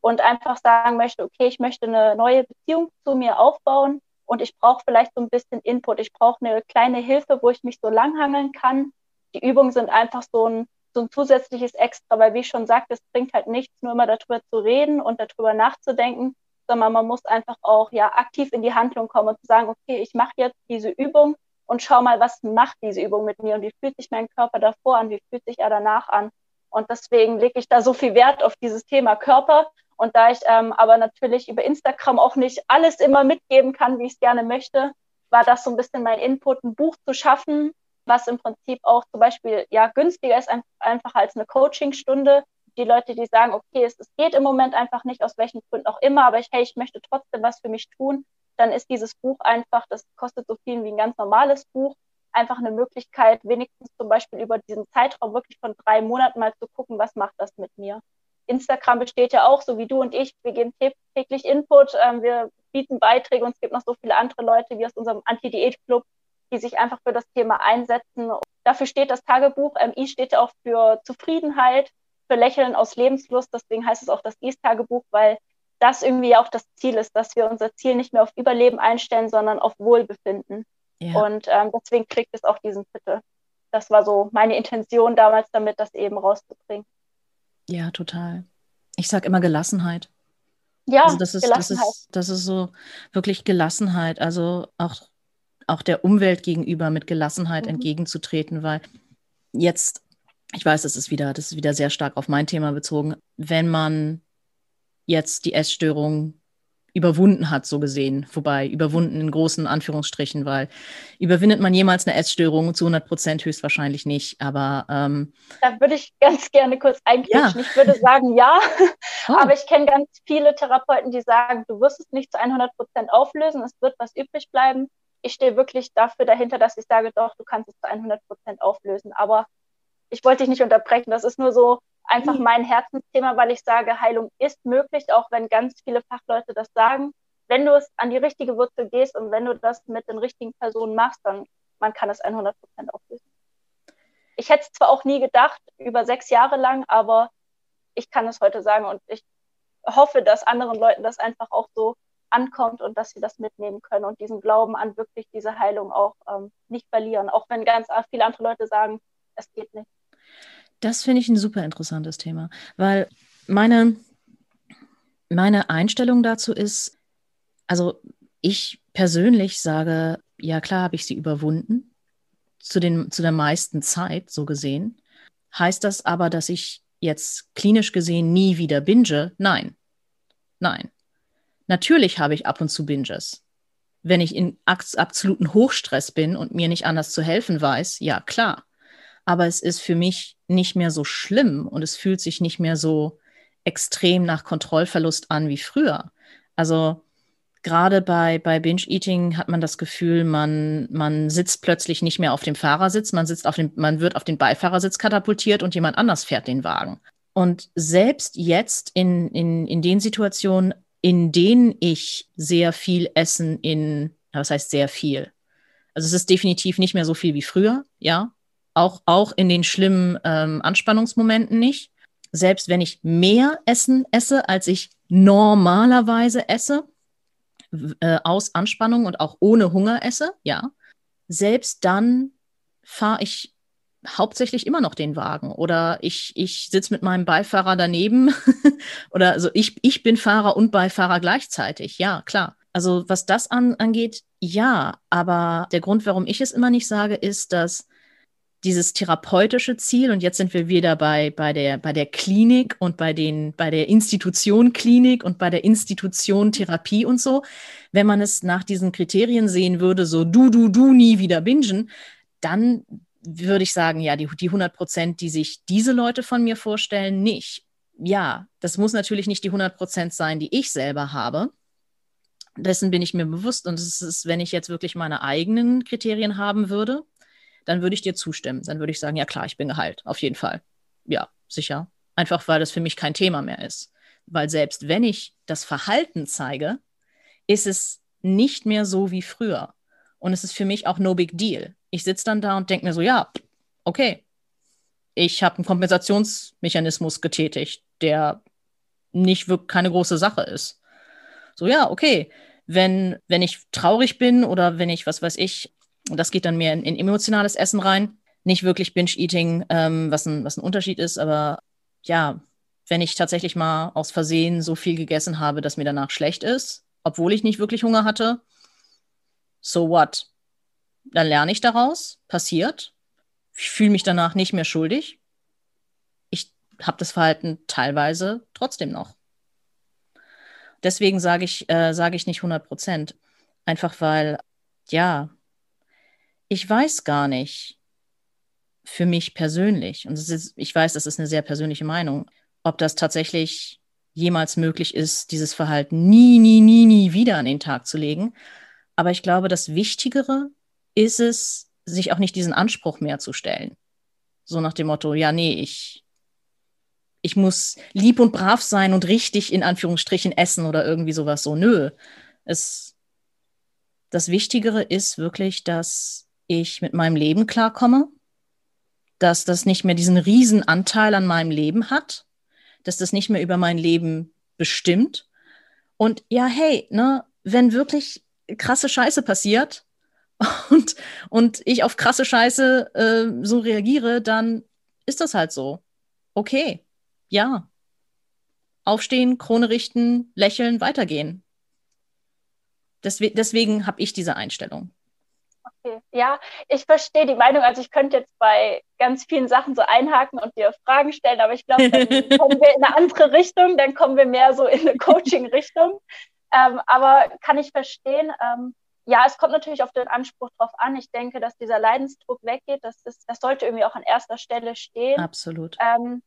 und einfach sagen möchte, okay, ich möchte eine neue Beziehung zu mir aufbauen und ich brauche vielleicht so ein bisschen Input. Ich brauche eine kleine Hilfe, wo ich mich so langhangeln kann. Die Übungen sind einfach so ein so ein zusätzliches Extra, weil wie ich schon sagte, es bringt halt nichts, nur immer darüber zu reden und darüber nachzudenken, sondern man muss einfach auch ja aktiv in die Handlung kommen und zu sagen, okay, ich mache jetzt diese Übung und schau mal, was macht diese Übung mit mir und wie fühlt sich mein Körper davor an, wie fühlt sich er danach an. Und deswegen lege ich da so viel Wert auf dieses Thema Körper. Und da ich ähm, aber natürlich über Instagram auch nicht alles immer mitgeben kann, wie ich es gerne möchte, war das so ein bisschen mein Input, ein Buch zu schaffen, was im Prinzip auch zum Beispiel ja günstiger ist einfach als eine Coachingstunde. Die Leute, die sagen, okay, es, es geht im Moment einfach nicht, aus welchen Gründen auch immer, aber ich, hey, ich möchte trotzdem was für mich tun, dann ist dieses Buch einfach, das kostet so viel wie ein ganz normales Buch, einfach eine Möglichkeit, wenigstens zum Beispiel über diesen Zeitraum wirklich von drei Monaten mal zu gucken, was macht das mit mir. Instagram besteht ja auch, so wie du und ich, wir geben täglich Input, ähm, wir bieten Beiträge und es gibt noch so viele andere Leute wie aus unserem Anti-Diät-Club, die sich einfach für das Thema einsetzen. Dafür steht das Tagebuch. Ähm, I steht auch für Zufriedenheit, für Lächeln aus Lebenslust. Deswegen heißt es auch das Is-Tagebuch, weil das irgendwie auch das Ziel ist, dass wir unser Ziel nicht mehr auf Überleben einstellen, sondern auf Wohlbefinden. Ja. Und ähm, deswegen kriegt es auch diesen Titel. Das war so meine Intention damals damit, das eben rauszubringen. Ja, total. Ich sage immer Gelassenheit. Ja, also das ist, Gelassenheit. Das ist, das ist so wirklich Gelassenheit. Also auch auch der Umwelt gegenüber mit Gelassenheit mhm. entgegenzutreten, weil jetzt, ich weiß, das ist wieder, das ist wieder sehr stark auf mein Thema bezogen, wenn man jetzt die Essstörung überwunden hat, so gesehen. Wobei, überwunden in großen Anführungsstrichen, weil überwindet man jemals eine Essstörung zu 100 Prozent höchstwahrscheinlich nicht. Aber ähm, da würde ich ganz gerne kurz einklatschen. Ja. Ich würde sagen, ja. [LAUGHS] Oh. Aber ich kenne ganz viele Therapeuten, die sagen, du wirst es nicht zu 100 Prozent auflösen, es wird was übrig bleiben ich stehe wirklich dafür dahinter, dass ich sage, doch, du kannst es zu 100 Prozent auflösen. Aber ich wollte dich nicht unterbrechen. Das ist nur so einfach mhm. mein Herzensthema, weil ich sage, Heilung ist möglich, auch wenn ganz viele Fachleute das sagen. Wenn du es an die richtige Wurzel gehst und wenn du das mit den richtigen Personen machst, dann man kann es 100 Prozent auflösen. Ich hätte es zwar auch nie gedacht, über sechs Jahre lang, aber ich kann es heute sagen und ich hoffe, dass anderen Leuten das einfach auch so ankommt und dass sie das mitnehmen können und diesen Glauben an wirklich diese Heilung auch ähm, nicht verlieren, auch wenn ganz viele andere Leute sagen, es geht nicht. Das finde ich ein super interessantes Thema, weil meine, meine Einstellung dazu ist, also ich persönlich sage, ja klar habe ich sie überwunden, zu, den, zu der meisten Zeit so gesehen. Heißt das aber, dass ich jetzt klinisch gesehen nie wieder binge? Nein. Nein. Natürlich habe ich ab und zu Binges. wenn ich in absoluten Hochstress bin und mir nicht anders zu helfen weiß, ja klar. Aber es ist für mich nicht mehr so schlimm und es fühlt sich nicht mehr so extrem nach Kontrollverlust an wie früher. Also gerade bei, bei Binge-Eating hat man das Gefühl, man, man sitzt plötzlich nicht mehr auf dem Fahrersitz, man, sitzt auf dem, man wird auf den Beifahrersitz katapultiert und jemand anders fährt den Wagen. Und selbst jetzt in, in, in den Situationen, in denen ich sehr viel Essen in, was heißt sehr viel? Also es ist definitiv nicht mehr so viel wie früher, ja. Auch, auch in den schlimmen ähm, Anspannungsmomenten nicht. Selbst wenn ich mehr Essen esse, als ich normalerweise esse, äh, aus Anspannung und auch ohne Hunger esse, ja, selbst dann fahre ich hauptsächlich immer noch den Wagen oder ich, ich sitze mit meinem Beifahrer daneben [LAUGHS] oder also ich, ich bin Fahrer und Beifahrer gleichzeitig, ja, klar. Also was das an, angeht, ja, aber der Grund, warum ich es immer nicht sage, ist, dass dieses therapeutische Ziel, und jetzt sind wir wieder bei, bei, der, bei der Klinik und bei, den, bei der Institution Klinik und bei der Institution Therapie und so, wenn man es nach diesen Kriterien sehen würde, so du, du, du nie wieder bingen, dann würde ich sagen, ja, die, die 100 Prozent, die sich diese Leute von mir vorstellen, nicht. Ja, das muss natürlich nicht die 100 Prozent sein, die ich selber habe. Dessen bin ich mir bewusst. Und es ist, wenn ich jetzt wirklich meine eigenen Kriterien haben würde, dann würde ich dir zustimmen. Dann würde ich sagen, ja klar, ich bin geheilt, auf jeden Fall. Ja, sicher. Einfach weil das für mich kein Thema mehr ist. Weil selbst wenn ich das Verhalten zeige, ist es nicht mehr so wie früher. Und es ist für mich auch no big deal. Ich sitze dann da und denke mir so, ja, okay, ich habe einen Kompensationsmechanismus getätigt, der nicht wirklich keine große Sache ist. So, ja, okay. Wenn, wenn ich traurig bin oder wenn ich, was weiß ich, und das geht dann mehr in, in emotionales Essen rein. Nicht wirklich Binge-Eating, ähm, was, ein, was ein Unterschied ist, aber ja, wenn ich tatsächlich mal aus Versehen so viel gegessen habe, dass mir danach schlecht ist, obwohl ich nicht wirklich Hunger hatte, so what? Dann lerne ich daraus, passiert. Ich fühle mich danach nicht mehr schuldig. Ich habe das Verhalten teilweise trotzdem noch. Deswegen sage ich, äh, sage ich nicht 100 Prozent. Einfach weil, ja, ich weiß gar nicht, für mich persönlich, und ist, ich weiß, das ist eine sehr persönliche Meinung, ob das tatsächlich jemals möglich ist, dieses Verhalten nie, nie, nie, nie wieder an den Tag zu legen. Aber ich glaube, das Wichtigere ist es, sich auch nicht diesen Anspruch mehr zu stellen. So nach dem Motto, ja, nee, ich, ich muss lieb und brav sein und richtig in Anführungsstrichen essen oder irgendwie sowas so. Nö. Es, das Wichtigere ist wirklich, dass ich mit meinem Leben klarkomme, dass das nicht mehr diesen riesen Anteil an meinem Leben hat, dass das nicht mehr über mein Leben bestimmt. Und ja, hey, ne, wenn wirklich krasse Scheiße passiert [LAUGHS] und, und ich auf krasse Scheiße äh, so reagiere, dann ist das halt so. Okay, ja. Aufstehen, Krone richten, lächeln, weitergehen. Deswe deswegen habe ich diese Einstellung. Okay, ja, ich verstehe die Meinung. Also ich könnte jetzt bei ganz vielen Sachen so einhaken und dir Fragen stellen, aber ich glaube, dann [LAUGHS] kommen wir in eine andere Richtung, dann kommen wir mehr so in eine [LAUGHS] Coaching-Richtung. Ähm, aber kann ich verstehen. Ähm, ja, es kommt natürlich auf den Anspruch drauf an. Ich denke, dass dieser Leidensdruck weggeht. Das, ist, das sollte irgendwie auch an erster Stelle stehen. Absolut. Ähm,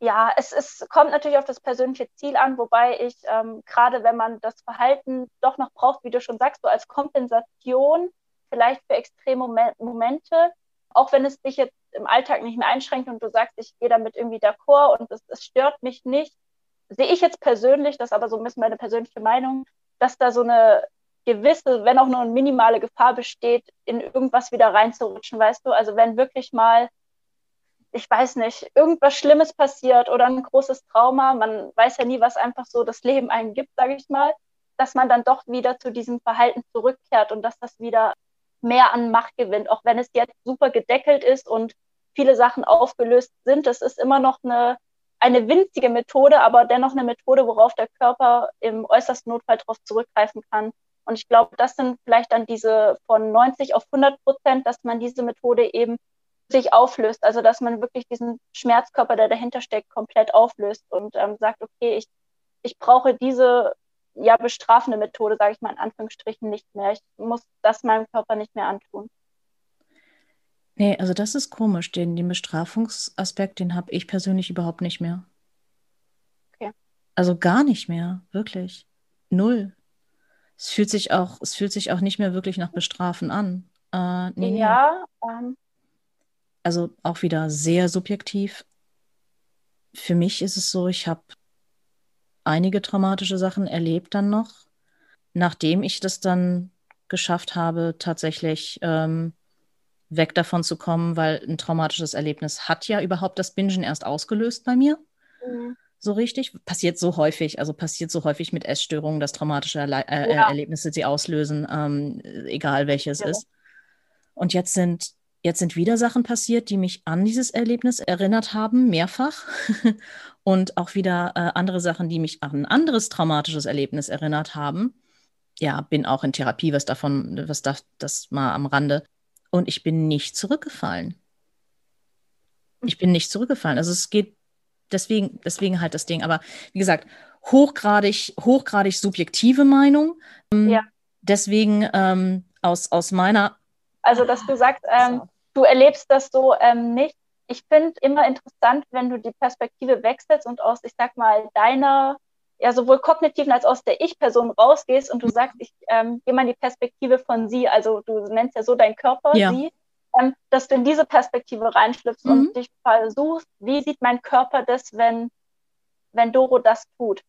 ja, es, es kommt natürlich auf das persönliche Ziel an, wobei ich ähm, gerade, wenn man das Verhalten doch noch braucht, wie du schon sagst, so als Kompensation vielleicht für extreme Momente, auch wenn es dich jetzt im Alltag nicht mehr einschränkt und du sagst, ich gehe damit irgendwie d'accord und es, es stört mich nicht, sehe ich jetzt persönlich, das ist aber so ein bisschen meine persönliche Meinung, dass da so eine gewisse, wenn auch nur eine minimale Gefahr besteht, in irgendwas wieder reinzurutschen, weißt du? Also wenn wirklich mal, ich weiß nicht, irgendwas Schlimmes passiert oder ein großes Trauma, man weiß ja nie, was einfach so das Leben einen gibt, sage ich mal, dass man dann doch wieder zu diesem Verhalten zurückkehrt und dass das wieder mehr an Macht gewinnt, auch wenn es jetzt super gedeckelt ist und viele Sachen aufgelöst sind. Das ist immer noch eine, eine winzige Methode, aber dennoch eine Methode, worauf der Körper im äußersten Notfall darauf zurückgreifen kann. Und ich glaube, das sind vielleicht dann diese von 90 auf 100 Prozent, dass man diese Methode eben sich auflöst. Also, dass man wirklich diesen Schmerzkörper, der dahinter steckt, komplett auflöst und ähm, sagt, okay, ich, ich brauche diese ja bestrafende Methode, sage ich mal in Anführungsstrichen, nicht mehr. Ich muss das meinem Körper nicht mehr antun. Nee, also das ist komisch. Den, den Bestrafungsaspekt, den habe ich persönlich überhaupt nicht mehr. Okay. Also gar nicht mehr, wirklich. Null. Es fühlt sich auch, es fühlt sich auch nicht mehr wirklich nach Bestrafen an. Äh, nee. Ja, ähm, Also auch wieder sehr subjektiv. Für mich ist es so, ich habe einige traumatische Sachen erlebt dann noch, nachdem ich das dann geschafft habe, tatsächlich ähm, weg davon zu kommen, weil ein traumatisches Erlebnis hat ja überhaupt das Bingen erst ausgelöst bei mir. mhm. So richtig. Passiert so häufig, also passiert so häufig mit Essstörungen, dass traumatische Erle äh, Ja. Erlebnisse sie auslösen, ähm, egal welches Ja. ist. Und jetzt sind, jetzt sind wieder Sachen passiert, die mich an dieses Erlebnis erinnert haben, mehrfach. [LAUGHS] Und auch wieder äh, andere Sachen, die mich an ein anderes traumatisches Erlebnis erinnert haben. Ja, bin auch in Therapie, was davon, was da, das mal am Rande. Und ich bin nicht zurückgefallen. Ich bin nicht zurückgefallen. Also es geht deswegen, deswegen halt das Ding. Aber wie gesagt, hochgradig, hochgradig subjektive Meinung. Ähm, Ja. Deswegen ähm, aus, aus meiner. Also, dass du sagst, ähm, du erlebst das so ähm, nicht. Ich finde immer interessant, wenn du die Perspektive wechselst und aus, ich sag mal, deiner, ja, sowohl kognitiven als auch aus der Ich-Person rausgehst und du sagst, ich ähm, gehe mal in die Perspektive von sie, also du nennst ja so deinen Körper, Ja. sie, ähm, dass du in diese Perspektive reinschlüpfst Mhm. und dich versuchst, wie sieht mein Körper das, wenn, wenn Doro das tut?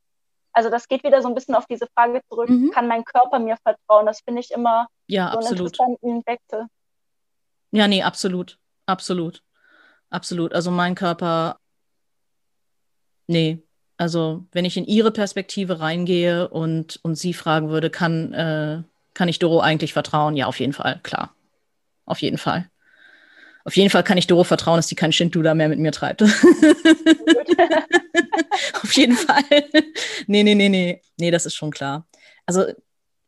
Also das geht wieder so ein bisschen auf diese Frage zurück, Mhm. kann mein Körper mir vertrauen? Das finde ich immer Ja, so einen absolut. interessanten Wechsel. Ja, nee, absolut. Absolut. Absolut. Also mein Körper, nee. Also wenn ich in ihre Perspektive reingehe und, und sie fragen würde, kann, äh, kann ich Doro eigentlich vertrauen? Ja, auf jeden Fall, klar. Auf jeden Fall. Auf jeden Fall kann ich Doro vertrauen, dass die kein Shintuda mehr mit mir treibt. [LAUGHS] Auf jeden Fall. Nee, nee, nee, nee. Nee, das ist schon klar. Also,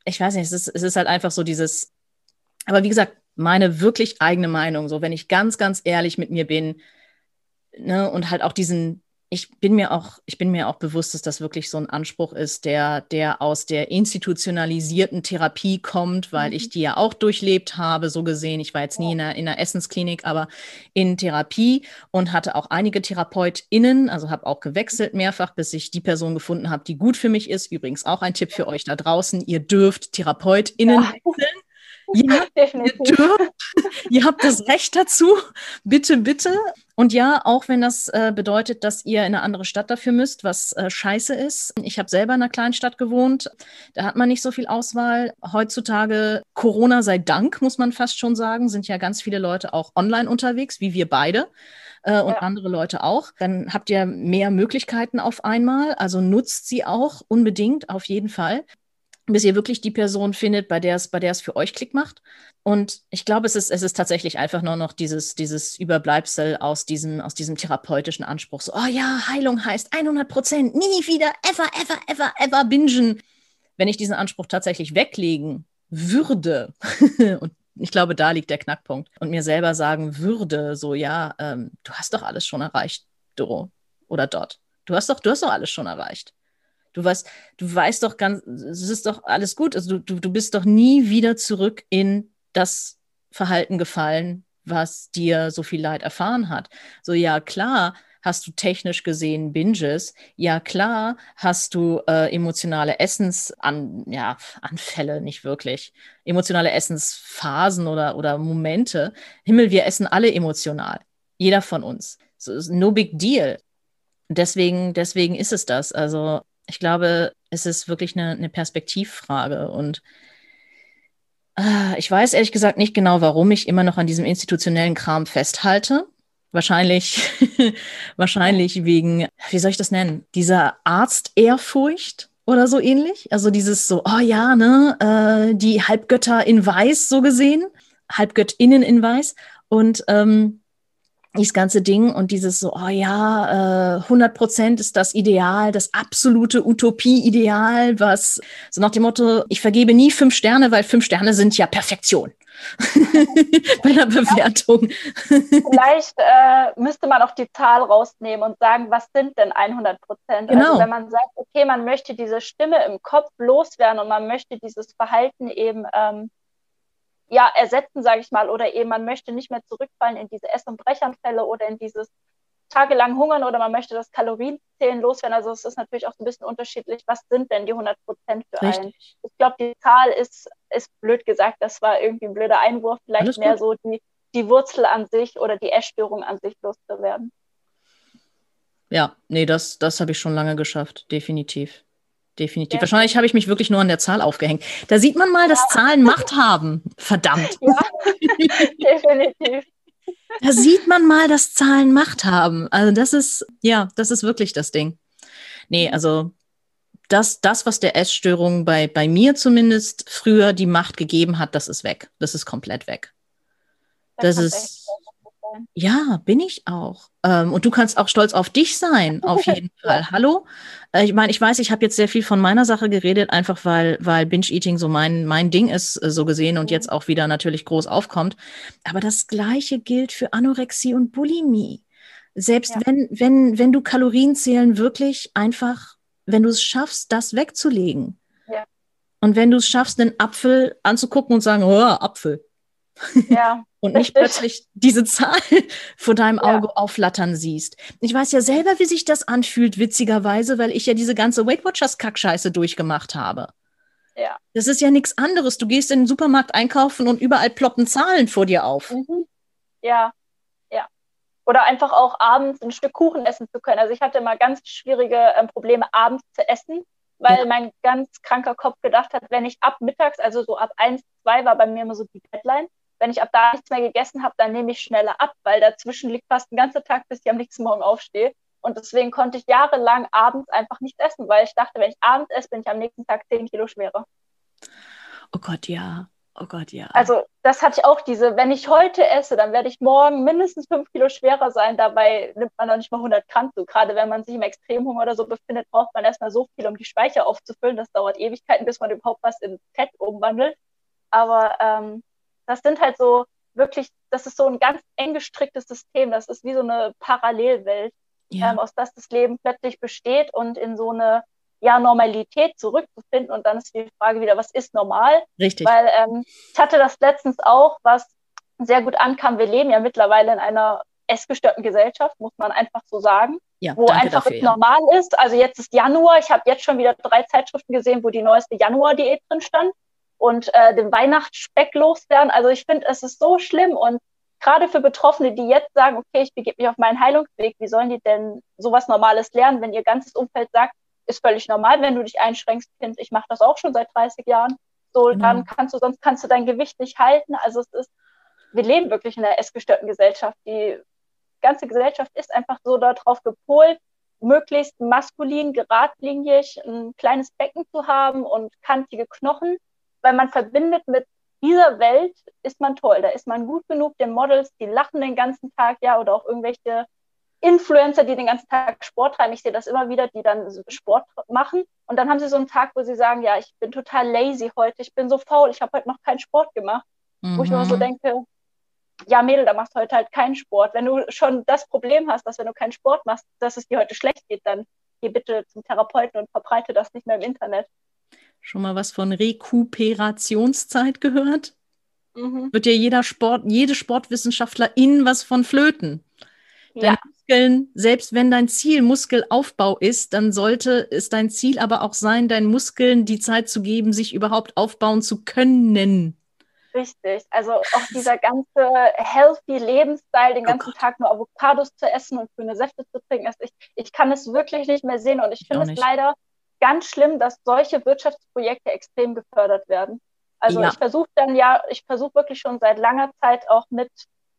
ich weiß nicht, es ist, es ist halt einfach so dieses, aber wie gesagt, meine wirklich eigene Meinung, so wenn ich ganz, ganz ehrlich mit mir bin, ne, und halt auch diesen, ich bin mir auch, ich bin mir auch bewusst, dass das wirklich so ein Anspruch ist, der, der aus der institutionalisierten Therapie kommt, weil ich die ja auch durchlebt habe, so gesehen. Ich war jetzt nie in einer, in einer Essensklinik, aber in Therapie und hatte auch einige TherapeutInnen, also habe auch gewechselt mehrfach, bis ich die Person gefunden habe, die gut für mich ist. Übrigens auch ein Tipp für euch da draußen. Ihr dürft TherapeutInnen Ja. [LAUGHS] wechseln. Ja, [LAUGHS] ihr dürft, ihr habt das Recht dazu. Bitte, bitte. Und ja, auch wenn das äh, bedeutet, dass ihr in eine andere Stadt dafür müsst, was äh, scheiße ist. Ich habe selber in einer Kleinstadt gewohnt. Da hat man nicht so viel Auswahl. Heutzutage, Corona sei Dank, muss man fast schon sagen, sind ja ganz viele Leute auch online unterwegs, wie wir beide. Äh, und Ja. andere Leute auch. Dann habt ihr mehr Möglichkeiten auf einmal. Also nutzt sie auch unbedingt, auf jeden Fall bis ihr wirklich die Person findet, bei der es, bei der es für euch Klick macht. Und ich glaube, es ist, es ist tatsächlich einfach nur noch dieses, dieses Überbleibsel aus diesem, aus diesem therapeutischen Anspruch. So, oh ja, Heilung heißt 100 Prozent, nie wieder, ever, ever, ever, ever bingen. Wenn ich diesen Anspruch tatsächlich weglegen würde, [LAUGHS] und ich glaube, da liegt der Knackpunkt, und mir selber sagen würde, so, ja, ähm, du hast doch alles schon erreicht, Doro oder dort. Du hast doch, du hast doch alles schon erreicht. Du weißt, du weißt doch ganz, es ist doch alles gut. Also du, du, du bist doch nie wieder zurück in das Verhalten gefallen, was dir so viel Leid erfahren hat. So, ja, klar, hast du technisch gesehen Binges. Ja, klar, hast du äh, emotionale Essensan, ja, nicht wirklich. Emotionale Essensphasen oder, oder Momente. Himmel, wir essen alle emotional. Jeder von uns. So, no big deal. Deswegen, deswegen ist es das. Also, ich glaube, es ist wirklich eine, eine Perspektivfrage. Und äh, ich weiß ehrlich gesagt nicht genau, warum ich immer noch an diesem institutionellen Kram festhalte. Wahrscheinlich, [LAUGHS] wahrscheinlich wegen, wie soll ich das nennen? Dieser Arztehrfurcht oder so ähnlich. Also dieses so, oh ja, ne, äh, die Halbgötter in Weiß so gesehen, Halbgöttinnen in Weiß. Und ähm, dieses ganze Ding und dieses so, oh ja, äh, 100 Prozent ist das Ideal, das absolute Utopie-Ideal, was so nach dem Motto, ich vergebe nie fünf Sterne, weil fünf Sterne sind ja Perfektion. [LAUGHS] bei der Bewertung. Vielleicht äh, müsste man auch die Zahl rausnehmen und sagen, was sind denn 100 Prozent? Genau. Also wenn man sagt, okay, man möchte diese Stimme im Kopf loswerden und man möchte dieses Verhalten eben ähm, ja, ersetzen, sage ich mal, oder eben man möchte nicht mehr zurückfallen in diese Ess- und Brechanfälle oder in dieses tagelang hungern oder man möchte das Kalorienzählen loswerden. Also es ist natürlich auch so ein bisschen unterschiedlich, was sind denn die 100 Prozent für Richtig. einen. Ich glaube, die Zahl ist, ist blöd gesagt, das war irgendwie ein blöder Einwurf, vielleicht Alles mehr gut. so die, die Wurzel an sich oder die Essstörung an sich loszuwerden. Ja, nee, das, das habe ich schon lange geschafft, definitiv. Definitiv. Ja. Wahrscheinlich habe ich mich wirklich nur an der Zahl aufgehängt. Da sieht man mal, dass Zahlen Macht haben. Verdammt. Ja, [LAUGHS] definitiv. Da sieht man mal, dass Zahlen Macht haben. Also das ist, ja, das ist wirklich das Ding. Nee, also das, das was der Essstörung bei, bei mir zumindest früher die Macht gegeben hat, das ist weg. Das ist komplett weg. Das kann ist-. Ja, bin ich auch. Ähm, und du kannst auch stolz auf dich sein, [LAUGHS] auf jeden Fall. Hallo? Äh, ich meine, ich weiß, ich habe jetzt sehr viel von meiner Sache geredet, einfach weil, weil Binge-Eating so mein, mein Ding ist, äh, so gesehen, und jetzt auch wieder natürlich groß aufkommt. Aber das Gleiche gilt für Anorexie und Bulimie. Selbst Ja. wenn, wenn, wenn du Kalorienzählen wirklich einfach, wenn du es schaffst, das wegzulegen. Ja. Und wenn du es schaffst, einen Apfel anzugucken und sagen, oh, Apfel Ja, [LAUGHS] und nicht plötzlich diese Zahl [LAUGHS] vor deinem Ja. Auge aufflattern siehst. Ich weiß ja selber, wie sich das anfühlt, witzigerweise, weil ich ja diese ganze Weight Watchers Kackscheiße durchgemacht habe. Ja. Das ist ja nichts anderes. Du gehst in den Supermarkt einkaufen und überall ploppen Zahlen vor dir auf. Mhm. Ja, ja. Oder einfach auch abends ein Stück Kuchen essen zu können. Also ich hatte immer ganz schwierige ähm, Probleme, abends zu essen, weil Ja. mein ganz kranker Kopf gedacht hat, wenn ich ab mittags, also so ab 1, 2 war bei mir immer so die Deadline, wenn ich ab da nichts mehr gegessen habe, dann nehme ich schneller ab, weil dazwischen liegt fast ein ganzer Tag, bis ich am nächsten Morgen aufstehe. Und deswegen konnte ich jahrelang abends einfach nichts essen, weil ich dachte, wenn ich abends esse, bin ich am nächsten Tag 10 Kilo schwerer. Oh Gott, ja. Oh Gott, ja. Also das hatte ich auch diese, wenn ich heute esse, dann werde ich morgen mindestens fünf Kilo schwerer sein. Dabei nimmt man noch nicht mal 100 Gramm zu. Gerade wenn man sich im Extremhunger oder so befindet, braucht man erstmal so viel, um die Speicher aufzufüllen. Das dauert Ewigkeiten, bis man überhaupt was in Fett umwandelt. Aber ähm, das sind halt so wirklich, das ist so ein ganz eng gestricktes System. Das ist wie so eine Parallelwelt, ja. ähm, aus das das Leben plötzlich besteht und in so eine ja, Normalität zurückzufinden. Und dann ist die Frage wieder, was ist normal? Richtig. Weil ähm, ich hatte das letztens auch, was sehr gut ankam. Wir leben ja mittlerweile in einer essgestörten Gesellschaft, muss man einfach so sagen, ja, wo einfach dafür, es ja. normal ist. Also jetzt ist Januar, ich habe jetzt schon wieder drei Zeitschriften gesehen, wo die neueste Januar-Diät drin stand und äh, den Weihnachtsspeck loswerden. Also ich finde, es ist so schlimm und gerade für Betroffene, die jetzt sagen, okay, ich begebe mich auf meinen Heilungsweg, wie sollen die denn sowas Normales lernen, wenn ihr ganzes Umfeld sagt, ist völlig normal, wenn du dich einschränkst, Kind. Ich mache das auch schon seit 30 Jahren. So, Genau. dann kannst du, sonst kannst du dein Gewicht nicht halten. Also es ist, wir leben wirklich in einer essgestörten Gesellschaft. Die ganze Gesellschaft ist einfach so darauf gepolt, möglichst maskulin, geradlinig, ein kleines Becken zu haben und kantige Knochen, weil man verbindet mit dieser Welt ist man toll. Da ist man gut genug, den Models, die lachen den ganzen Tag, ja, oder auch irgendwelche Influencer, die den ganzen Tag Sport treiben. Ich sehe das immer wieder, die dann Sport machen. Und dann haben sie so einen Tag, wo sie sagen, ja, ich bin total lazy heute, ich bin so faul, ich habe heute noch keinen Sport gemacht. Wo ich mir so Mhm. denke, ja, Mädel, da machst du heute halt keinen Sport. Wenn du schon das Problem hast, dass wenn du keinen Sport machst, dass es dir heute schlecht geht, dann geh bitte zum Therapeuten und verbreite das nicht mehr im Internet. Schon mal was von Rekuperationszeit gehört? Mhm. Wird ja jeder Sport, jede Sportwissenschaftlerin was von flöten. Ja, Deine Muskeln, selbst wenn dein Ziel Muskelaufbau ist, dann sollte es dein Ziel aber auch sein, deinen Muskeln die Zeit zu geben, sich überhaupt aufbauen zu können. richtig. Also auch dieser ganze healthy Lebensstil, den Oh ganzen Gott. Tag nur Avocados zu essen und grüne Säfte zu trinken, also ich, ich kann es wirklich nicht mehr sehen. Und ich finde es leider ganz schlimm, dass solche Wirtschaftsprojekte extrem gefördert werden. Also Ja. ich versuche dann ja, ich versuche wirklich schon seit langer Zeit auch mit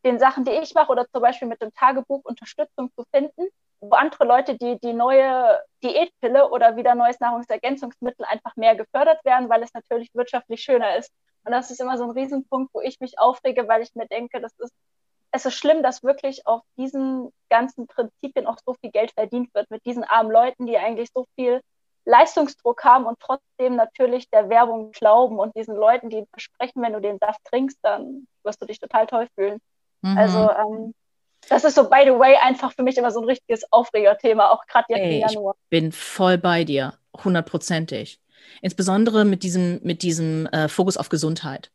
den Sachen, die ich mache oder zum Beispiel mit dem Tagebuch Unterstützung zu finden, wo andere Leute die, die neue Diätpille oder wieder neues Nahrungsergänzungsmittel einfach mehr gefördert werden, weil es natürlich wirtschaftlich schöner ist. Und das ist immer so ein Riesenpunkt, wo ich mich aufrege, weil ich mir denke, das ist, es ist schlimm, dass wirklich auf diesen ganzen Prinzipien auch so viel Geld verdient wird mit diesen armen Leuten, die eigentlich so viel Leistungsdruck haben und trotzdem natürlich der Werbung glauben und diesen Leuten, die versprechen, wenn du den Saft trinkst, dann wirst du dich total toll fühlen. Mhm. Also ähm, das ist so, by the way, einfach für mich immer so ein richtiges Aufregerthema, auch gerade jetzt Ey, im Januar. Ich bin voll bei dir, hundertprozentig. Insbesondere mit diesem, mit diesem äh, Fokus auf Gesundheit.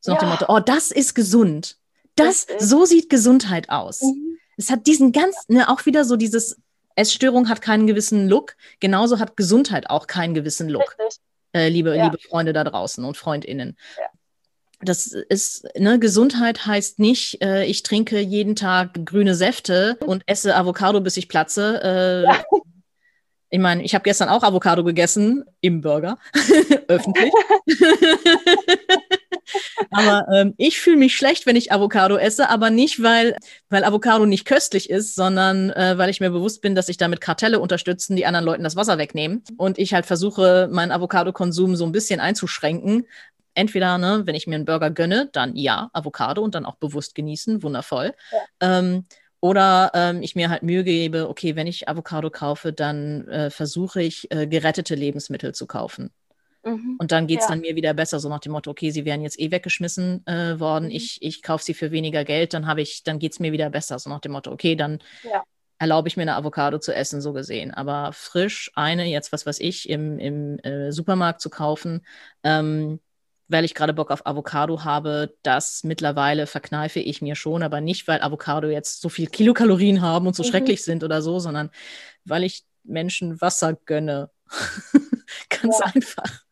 So nach ja. dem Motto, oh, das ist gesund. Das, Richtig. so sieht Gesundheit aus. Mhm. Es hat diesen ganz, ne, auch wieder so dieses, Essstörung hat keinen gewissen Look, genauso hat Gesundheit auch keinen gewissen Look. Äh, liebe, ja. liebe Freunde da draußen und FreundInnen. Ja. Das ist, ne, Gesundheit heißt nicht, äh, ich trinke jeden Tag grüne Säfte und esse Avocado, bis ich platze. Äh, ja. Ich meine, ich habe gestern auch Avocado gegessen im Burger, [LAUGHS] öffentlich. [LAUGHS] aber ähm, ich fühle mich schlecht, wenn ich Avocado esse, aber nicht, weil, weil Avocado nicht köstlich ist, sondern äh, weil ich mir bewusst bin, dass ich damit Kartelle unterstützen, die anderen Leuten das Wasser wegnehmen. Und ich halt versuche, meinen Avocado-Konsum so ein bisschen einzuschränken. Entweder, ne, wenn ich mir einen Burger gönne, dann ja, Avocado und dann auch bewusst genießen, wundervoll. Ja. Ähm, oder ähm, ich mir halt Mühe gebe, okay, wenn ich Avocado kaufe, dann äh, versuche ich, äh, gerettete Lebensmittel zu kaufen. Mhm. Und dann geht es ja. dann mir wieder besser, so nach dem Motto, okay, sie wären jetzt eh weggeschmissen äh, worden, mhm. ich, ich kaufe sie für weniger Geld, dann habe ich, dann geht es mir wieder besser, so nach dem Motto, okay, dann ja. erlaube ich mir eine Avocado zu essen, so gesehen. Aber frisch eine, jetzt was weiß ich, im, im äh, Supermarkt zu kaufen, ähm, weil ich gerade Bock auf Avocado habe, das mittlerweile verkneife ich mir schon, aber nicht, weil Avocado jetzt so viel Kilokalorien haben und so mhm. schrecklich sind oder so, sondern weil ich Menschen Wasser gönne. [LAUGHS] Ganz ja. einfach.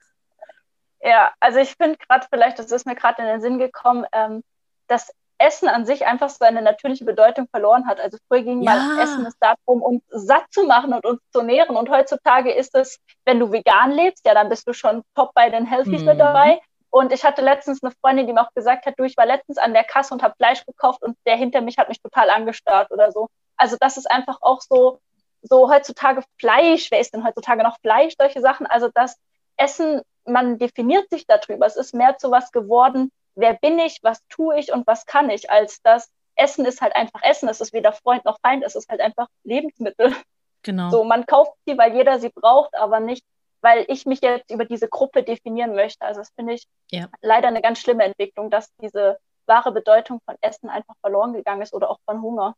Ja, also ich finde gerade vielleicht, das ist mir gerade in den Sinn gekommen, ähm, dass Essen an sich einfach so eine natürliche Bedeutung verloren hat. Also früher ging ja. mal Essen es darum, uns satt zu machen und uns zu nähren. Und heutzutage ist es, wenn du vegan lebst, ja, dann bist du schon top bei den Healthies mhm. mit dabei. Und ich hatte letztens eine Freundin, die mir auch gesagt hat, du, ich war letztens an der Kasse und habe Fleisch gekauft und der hinter mich hat mich total angestarrt oder so. Also das ist einfach auch so, so heutzutage Fleisch. Wer isst denn heutzutage noch Fleisch? Solche Sachen. Also das Essen, man definiert sich darüber. Es ist mehr zu was geworden. Wer bin ich? Was tue ich und was kann ich? Als das Essen ist halt einfach Essen. Es ist weder Freund noch Feind. Es ist halt einfach Lebensmittel. Genau. So, man kauft sie, weil jeder sie braucht, aber nicht, weil ich mich jetzt über diese Gruppe definieren möchte. Also das finde ich ja. leider eine ganz schlimme Entwicklung, dass diese wahre Bedeutung von Essen einfach verloren gegangen ist oder auch von Hunger.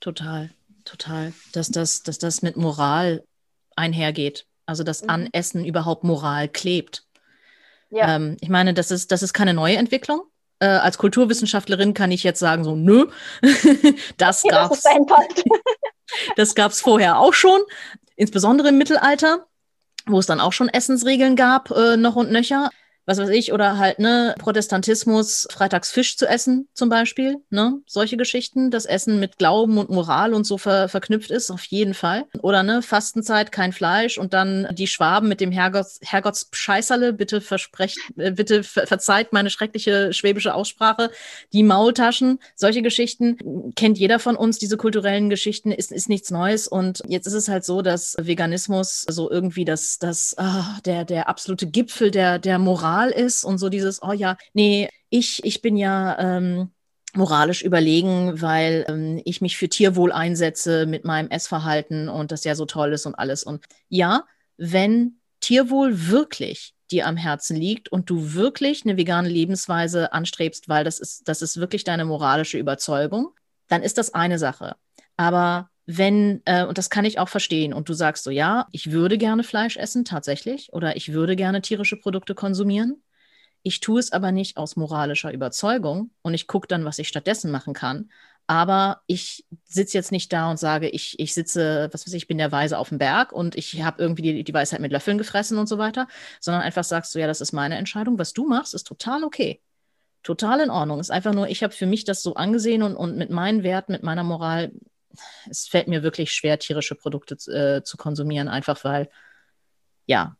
Total, total. Dass das, dass das mit Moral einhergeht. Also dass mhm. an Essen überhaupt Moral klebt. Ja. Ähm, ich meine, das ist, das ist keine neue Entwicklung. Äh, als Kulturwissenschaftlerin kann ich jetzt sagen, so, nö, [LAUGHS] das ja, gab's. [LAUGHS] Das, gab's vorher auch schon, insbesondere im Mittelalter wo es dann auch schon Essensregeln gab, äh, noch und nöcher was weiß ich, oder halt, ne, Protestantismus, freitags Fisch zu essen zum Beispiel, ne, solche Geschichten, das Essen mit Glauben und Moral und so ver verknüpft ist, auf jeden Fall. Oder, ne, Fastenzeit, kein Fleisch und dann die Schwaben mit dem Herrgotts, Herrgotts Scheißerle, bitte versprecht, äh, bitte ver verzeiht meine schreckliche schwäbische Aussprache, die Maultaschen, solche Geschichten, kennt jeder von uns, diese kulturellen Geschichten, ist, ist nichts Neues. Und jetzt ist es halt so, dass Veganismus so irgendwie das, das, ah, der, der absolute Gipfel der, der Moral Moral ist und so dieses, oh ja, nee, ich, ich bin ja ähm, moralisch überlegen, weil ähm, ich mich für Tierwohl einsetze mit meinem Essverhalten und das ja so toll ist und alles. Und ja, wenn Tierwohl wirklich dir am Herzen liegt und du wirklich eine vegane Lebensweise anstrebst, weil das ist, das ist wirklich deine moralische Überzeugung, dann ist das eine Sache. Aber wenn, äh, und das kann ich auch verstehen, und du sagst so, ja, ich würde gerne Fleisch essen, tatsächlich, oder ich würde gerne tierische Produkte konsumieren. Ich tue es aber nicht aus moralischer Überzeugung und ich gucke dann, was ich stattdessen machen kann. Aber ich sitze jetzt nicht da und sage, ich, ich sitze, was weiß ich, ich bin der Weise auf dem Berg und ich habe irgendwie die, die Weisheit mit Löffeln gefressen und so weiter, sondern einfach sagst du, ja, das ist meine Entscheidung. Was du machst, ist total okay. Total in Ordnung. Ist einfach nur, ich habe für mich das so angesehen und, und mit meinen Werten, mit meiner Moral es fällt mir wirklich schwer, tierische Produkte äh, zu konsumieren, einfach weil, ja,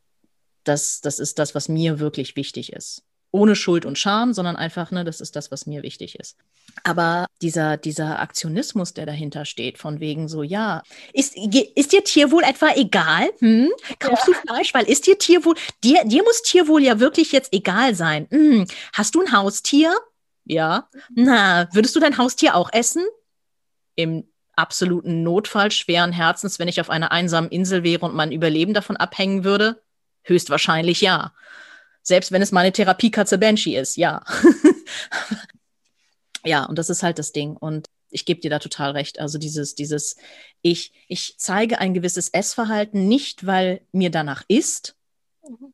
das, das ist das, was mir wirklich wichtig ist. Ohne Schuld und Scham, sondern einfach, ne, das ist das, was mir wichtig ist. Aber dieser, dieser Aktionismus, der dahinter steht, von wegen so, ja, ist, ist dir Tierwohl etwa egal? Hm? Kaufst ja. du Fleisch? Weil ist dir Tierwohl, dir, dir muss Tierwohl ja wirklich jetzt egal sein. Hm. Hast du ein Haustier? Ja. Na, würdest du dein Haustier auch essen? Im absoluten Notfall schweren Herzens, wenn ich auf einer einsamen Insel wäre und mein Überleben davon abhängen würde? Höchstwahrscheinlich ja. Selbst wenn es meine Therapiekatze Banshee ist, ja. [LAUGHS] ja, und das ist halt das Ding. Und ich gebe dir da total recht. Also dieses, dieses, ich, ich zeige ein gewisses Essverhalten nicht, weil mir danach ist, mhm.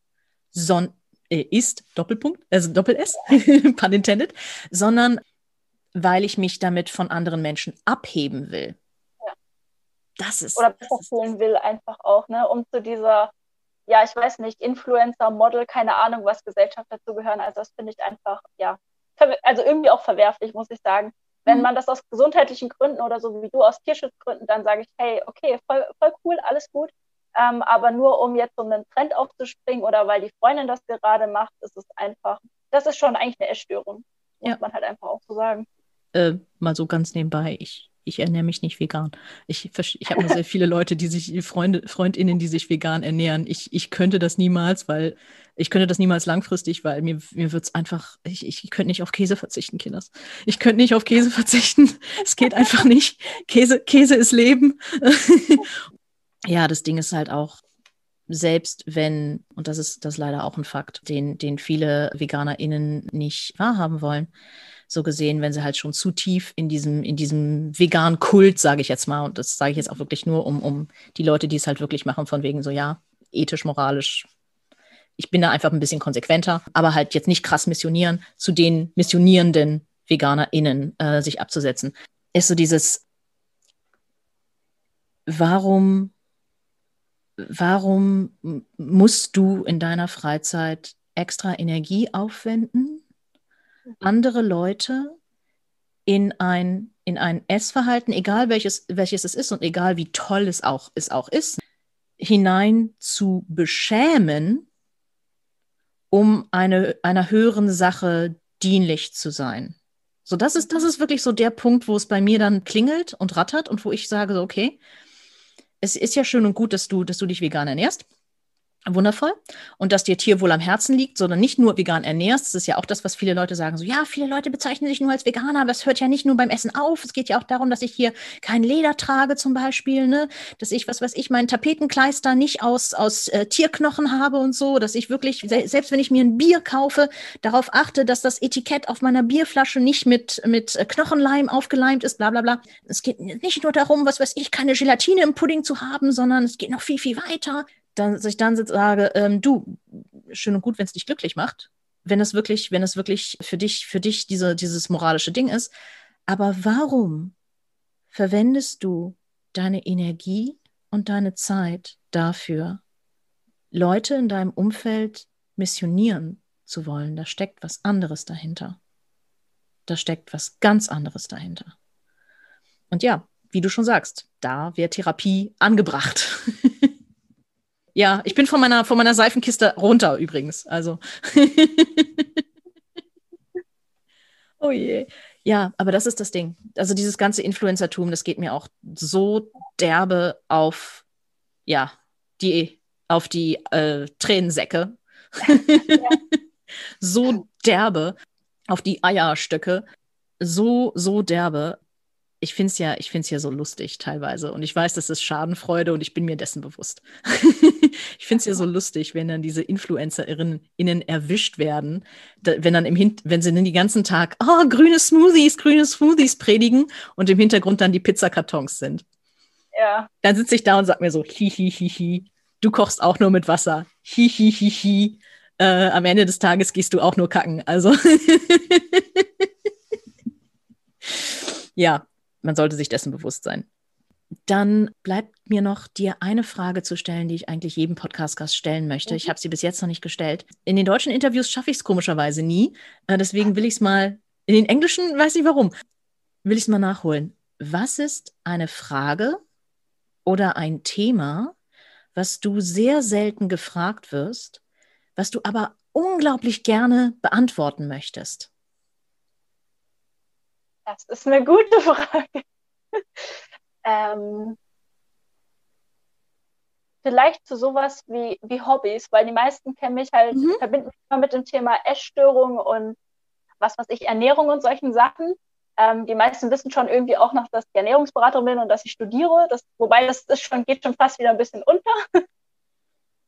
sondern äh, ist, Doppelpunkt, also Doppel-S, [LAUGHS] pun intended, sondern weil ich mich damit von anderen Menschen abheben will. Ja. Das ist. Oder besser fühlen will, einfach auch, ne? Um zu dieser, ja, ich weiß nicht, Influencer, Model, keine Ahnung, was Gesellschaft dazu gehören. Also das finde ich einfach, ja, also irgendwie auch verwerflich, muss ich sagen. Wenn mhm. man das aus gesundheitlichen Gründen oder so wie du aus Tierschutzgründen, dann sage ich, hey, okay, voll, voll cool, alles gut. Ähm, aber nur um jetzt um einen Trend aufzuspringen oder weil die Freundin das gerade macht, ist es einfach, das ist schon eigentlich eine Essstörung. Muss ja. man halt einfach auch so sagen. Äh, mal so ganz nebenbei, ich, ich ernähre mich nicht vegan. Ich, ich habe sehr viele Leute, die sich, Freunde, Freundinnen, die sich vegan ernähren. Ich, ich könnte das niemals, weil ich könnte das niemals langfristig, weil mir, mir wird es einfach, ich, ich könnte nicht auf Käse verzichten, Kinders. Ich könnte nicht auf Käse verzichten. [LAUGHS] Es geht einfach nicht. Käse, Käse ist Leben. [LAUGHS] ja, das Ding ist halt auch, selbst wenn, und das ist das ist leider auch ein Fakt, den, den viele VeganerInnen nicht wahrhaben wollen, so gesehen, wenn sie halt schon zu tief in diesem, in diesem veganen Kult, sage ich jetzt mal, und das sage ich jetzt auch wirklich nur, um, um die Leute, die es halt wirklich machen, von wegen so, ja, ethisch, moralisch. Ich bin da einfach ein bisschen konsequenter, aber halt jetzt nicht krass missionieren, zu den missionierenden VeganerInnen äh, sich abzusetzen. Ist so dieses, warum, warum musst du in deiner Freizeit extra Energie aufwenden, andere Leute in ein, in ein Essverhalten, egal welches, welches es ist und egal wie toll es auch, es auch ist, hinein zu beschämen, um eine, einer höheren Sache dienlich zu sein. So, das ist, das ist wirklich so der Punkt, wo es bei mir dann klingelt und rattert und wo ich sage, so, okay, es ist ja schön und gut, dass du, dass du dich vegan ernährst wundervoll und dass dir Tier wohl am Herzen liegt, sondern nicht nur vegan ernährst. Das ist ja auch das, was viele Leute sagen. So, ja, viele Leute bezeichnen sich nur als Veganer, aber es hört ja nicht nur beim Essen auf. Es geht ja auch darum, dass ich hier kein Leder trage zum Beispiel, ne? dass ich, was weiß ich, meinen Tapetenkleister nicht aus, aus äh, Tierknochen habe und so, dass ich wirklich, se selbst wenn ich mir ein Bier kaufe, darauf achte, dass das Etikett auf meiner Bierflasche nicht mit, mit äh, Knochenleim aufgeleimt ist, bla bla bla. Es geht nicht nur darum, was weiß ich, keine Gelatine im Pudding zu haben, sondern es geht noch viel, viel weiter dann, dass ich dann sage, ähm, du, schön und gut, wenn es dich glücklich macht, wenn es wirklich, wenn es wirklich für dich, für dich diese, dieses moralische Ding ist. Aber warum verwendest du deine Energie und deine Zeit dafür, Leute in deinem Umfeld missionieren zu wollen? Da steckt was anderes dahinter. Da steckt was ganz anderes dahinter. Und ja, wie du schon sagst, da wäre Therapie angebracht. [LAUGHS] Ja, ich bin von meiner, von meiner Seifenkiste runter übrigens. Also. [LAUGHS] oh je. Ja, aber das ist das Ding. Also dieses ganze Influencertum, das geht mir auch so derbe auf, ja, die, auf die äh, Tränensäcke. [LAUGHS] So derbe auf die Eierstöcke. So, so derbe ich finde es ja, ich finde ja so lustig teilweise. Und ich weiß, das ist Schadenfreude und ich bin mir dessen bewusst. [LAUGHS] ich finde es ja so lustig, wenn dann diese InfluencerInnen innen erwischt werden, da, wenn dann im Hin wenn sie dann den ganzen Tag, oh, grüne Smoothies, grüne Smoothies predigen und im Hintergrund dann die Pizzakartons sind. Ja. Dann sitze ich da und sage mir so, hi, hi, hi, hi. Du kochst auch nur mit Wasser. Hi, hi, hi, hi. Äh, am Ende des Tages gehst du auch nur kacken. Also. [LAUGHS] ja, man sollte sich dessen bewusst sein. Dann bleibt mir noch, dir eine Frage zu stellen, die ich eigentlich jedem Podcast-Gast stellen möchte. Ich mhm. habe sie bis jetzt noch nicht gestellt. In den deutschen Interviews schaffe ich es komischerweise nie. Äh, deswegen will ich es mal, in den englischen weiß ich warum, will ich es mal nachholen. Was ist eine Frage oder ein Thema, was du sehr selten gefragt wirst, was du aber unglaublich gerne beantworten möchtest? Das ist eine gute Frage. [LAUGHS] ähm, vielleicht zu sowas wie, wie Hobbys, weil die meisten kennen mich halt, mhm. verbinden mich immer mit dem Thema Essstörung und was weiß ich, Ernährung und solchen Sachen. Ähm, die meisten wissen schon irgendwie auch noch, dass ich Ernährungsberaterin bin und dass ich studiere. Das, wobei das ist schon, geht schon fast wieder ein bisschen unter. [LAUGHS]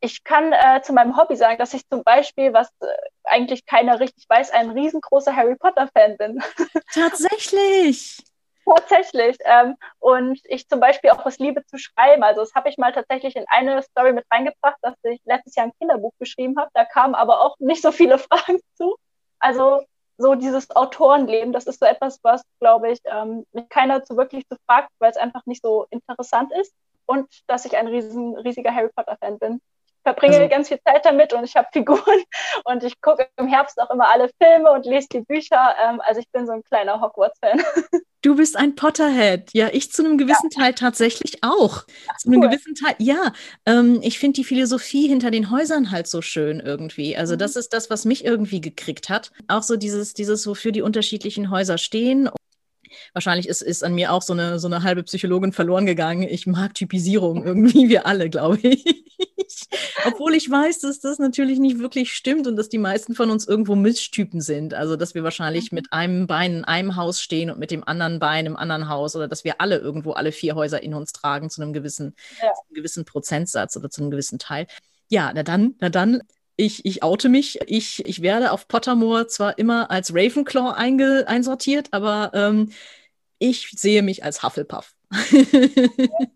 Ich kann äh, zu meinem Hobby sagen, dass ich zum Beispiel, was äh, eigentlich keiner richtig weiß, ein riesengroßer Harry Potter-Fan bin. [LAUGHS] Tatsächlich. Tatsächlich. Ähm, und ich zum Beispiel auch was liebe zu schreiben. Also das habe ich mal tatsächlich in eine Story mit reingebracht, dass ich letztes Jahr ein Kinderbuch geschrieben habe. Da kamen aber auch nicht so viele [LAUGHS] Fragen zu. Also so dieses Autorenleben, das ist so etwas, was, glaube ich, ähm, mich keiner so wirklich so fragt, weil es einfach nicht so interessant ist. Und dass ich ein riesen, riesiger Harry Potter-Fan bin. Ich verbringe also, ganz viel Zeit damit und ich habe [LAUGHS] Figuren und ich gucke im Herbst auch immer alle Filme und lese die Bücher. Ähm, also ich bin so ein kleiner Hogwarts-Fan. [LAUGHS] Du bist ein Potterhead. Ja, ich zu einem gewissen ja. Teil tatsächlich auch. Ach, zu einem cool. gewissen Teil, ja. Ähm, ich finde die Philosophie hinter den Häusern halt so schön irgendwie. Also, mhm. das ist das, was mich irgendwie gekriegt hat. Auch so dieses, dieses, wofür die unterschiedlichen Häuser stehen wahrscheinlich ist, ist an mir auch so eine, so eine halbe Psychologin verloren gegangen. Ich mag Typisierung irgendwie, wir alle, glaube ich. Obwohl ich weiß, dass das natürlich nicht wirklich stimmt und dass die meisten von uns irgendwo Mischtypen sind. Also, dass wir wahrscheinlich mit einem Bein in einem Haus stehen und mit dem anderen Bein im anderen Haus oder dass wir alle irgendwo alle vier Häuser in uns tragen zu einem gewissen, ja. zu einem gewissen Prozentsatz oder zu einem gewissen Teil. Ja, na dann, na dann ich, ich oute mich. Ich, ich werde auf Pottermore zwar immer als Ravenclaw einge, einsortiert, aber ähm, ich sehe mich als Hufflepuff. [LAUGHS]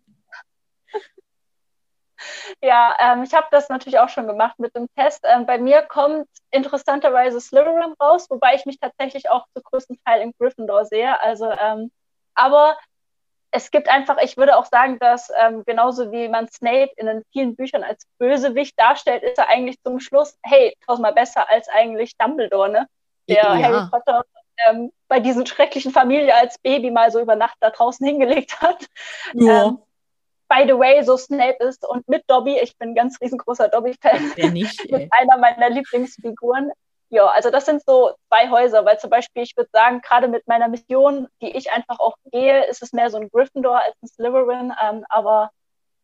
ja, ähm, ich habe das natürlich auch schon gemacht mit dem Test. Ähm, bei mir kommt interessanterweise Slytherin raus, wobei ich mich tatsächlich auch zu größten Teil in Gryffindor sehe. Also, ähm, aber es gibt einfach, ich würde auch sagen, dass ähm, genauso wie man Snape in den vielen Büchern als Bösewicht darstellt, ist er eigentlich zum Schluss, hey, tausendmal besser als eigentlich Dumbledore, ne? Der ja. Harry Potter ähm, bei diesen schrecklichen Familie als Baby mal so über Nacht da draußen [LAUGHS] hingelegt hat. Ja. By the way, so Snape ist und mit Dobby, ich bin ein ganz riesengroßer Dobby-Fan, [LAUGHS] mit einer meiner Lieblingsfiguren. Ja, also das sind so zwei Häuser, weil zum Beispiel, ich würde sagen, gerade mit meiner Mission, die ich einfach auch gehe, ist es mehr so ein Gryffindor als ein Slytherin, ähm, aber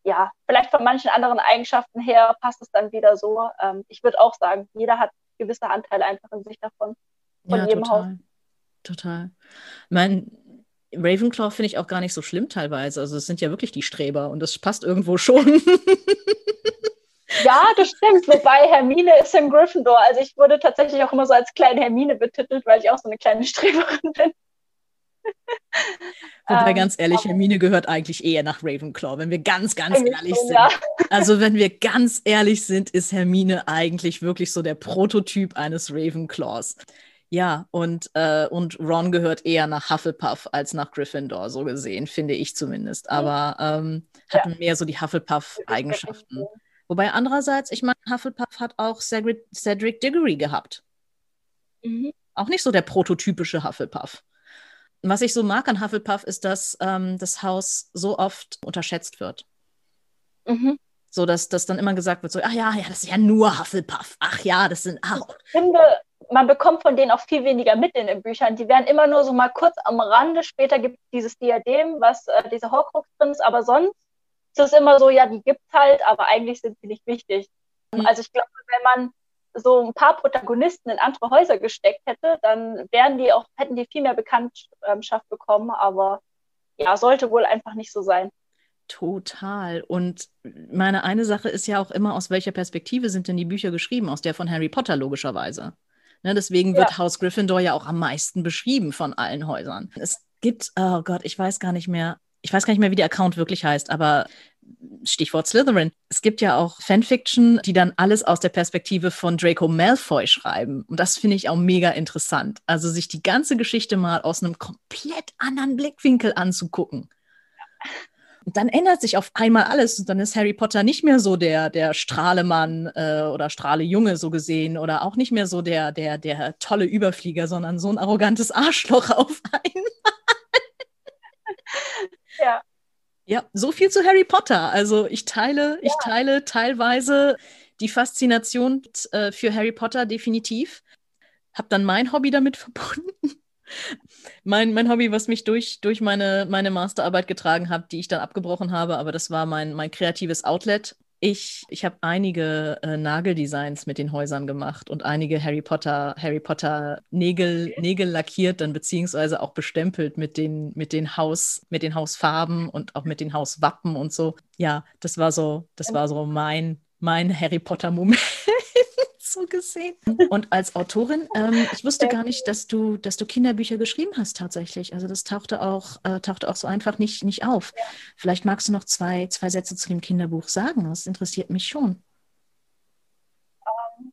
ja, vielleicht von manchen anderen Eigenschaften her passt es dann wieder so. Ähm, ich würde auch sagen, jeder hat gewisse Anteile einfach in sich davon, von ja, jedem total. Haus. Total. Mein Ravenclaw finde ich auch gar nicht so schlimm teilweise. Also es sind ja wirklich die Streber und das passt irgendwo schon. Ja, das stimmt. Wobei Hermine ist in Gryffindor. Also ich wurde tatsächlich auch immer so als kleine Hermine betitelt, weil ich auch so eine kleine Streberin bin. [LAUGHS] Wobei ähm, ganz ehrlich, Hermine gehört eigentlich eher nach Ravenclaw, wenn wir ganz, ganz ehrlich sind. Ja. Also wenn wir ganz ehrlich sind, ist Hermine eigentlich wirklich so der Prototyp eines Ravenclaws. Ja, und, äh, und Ron gehört eher nach Hufflepuff als nach Gryffindor, so gesehen, finde ich zumindest. Aber ähm, hat ja. mehr so die Hufflepuff-Eigenschaften. Wobei andererseits, ich meine, Hufflepuff hat auch Cedric, Cedric Diggory gehabt. Mhm. Auch nicht so der prototypische Hufflepuff. Was ich so mag an Hufflepuff ist, dass ähm, das Haus so oft unterschätzt wird. Mhm. So, dass, dass dann immer gesagt wird, so, ach ja, ja, das ist ja nur Hufflepuff. Ach ja, das sind, ach. Ich finde, man bekommt von denen auch viel weniger mit in den Büchern. Die werden immer nur so mal kurz am Rande. Später gibt es dieses Diadem, was äh, diese Horcrux drin ist, aber sonst ist es immer so, ja, die gibt es halt, aber eigentlich sind sie nicht wichtig. Mhm. Also ich glaube, wenn man so ein paar Protagonisten in andere Häuser gesteckt hätte, dann wären die auch, hätten die viel mehr Bekanntschaft bekommen, aber ja, sollte wohl einfach nicht so sein. Total. Und meine eine Sache ist ja auch immer, aus welcher Perspektive sind denn die Bücher geschrieben? Aus der von Harry Potter logischerweise. Ne, deswegen wird ja. Haus Gryffindor ja auch am meisten beschrieben von allen Häusern. Es gibt, oh Gott, ich weiß gar nicht mehr, ich weiß gar nicht mehr, wie der Account wirklich heißt, aber Stichwort Slytherin. Es gibt ja auch Fanfiction, die dann alles aus der Perspektive von Draco Malfoy schreiben. Und das finde ich auch mega interessant. Also sich die ganze Geschichte mal aus einem komplett anderen Blickwinkel anzugucken. Und dann ändert sich auf einmal alles und dann ist Harry Potter nicht mehr so der, der Strahlemann äh, oder Strahlejunge so gesehen oder auch nicht mehr so der, der, der tolle Überflieger, sondern so ein arrogantes Arschloch [LAUGHS] auf einmal. [LAUGHS] Ja. Ja, so viel zu Harry Potter. Also ich teile, ja. ich teile teilweise die Faszination äh, für Harry Potter definitiv. Hab dann mein Hobby damit [LAUGHS] verbunden. Mein, mein Hobby, was mich durch, durch meine, meine Masterarbeit getragen hat, die ich dann abgebrochen habe, aber das war mein, mein kreatives Outlet. Ich, ich habe einige äh, Nageldesigns mit den Häusern gemacht und einige Harry Potter, Harry Potter Nägel, Nägel lackiert, dann beziehungsweise auch bestempelt mit den, mit den Haus, mit den Hausfarben und auch mit den Hauswappen und so. Ja, das war so, das war so mein, mein Harry Potter-Moment so gesehen. Und als Autorin, ähm, ich wusste gar nicht, dass du, dass du Kinderbücher geschrieben hast tatsächlich. Also das tauchte auch, äh, tauchte auch so einfach nicht, nicht auf. Vielleicht magst du noch zwei, zwei Sätze zu dem Kinderbuch sagen. Das interessiert mich schon. Ähm,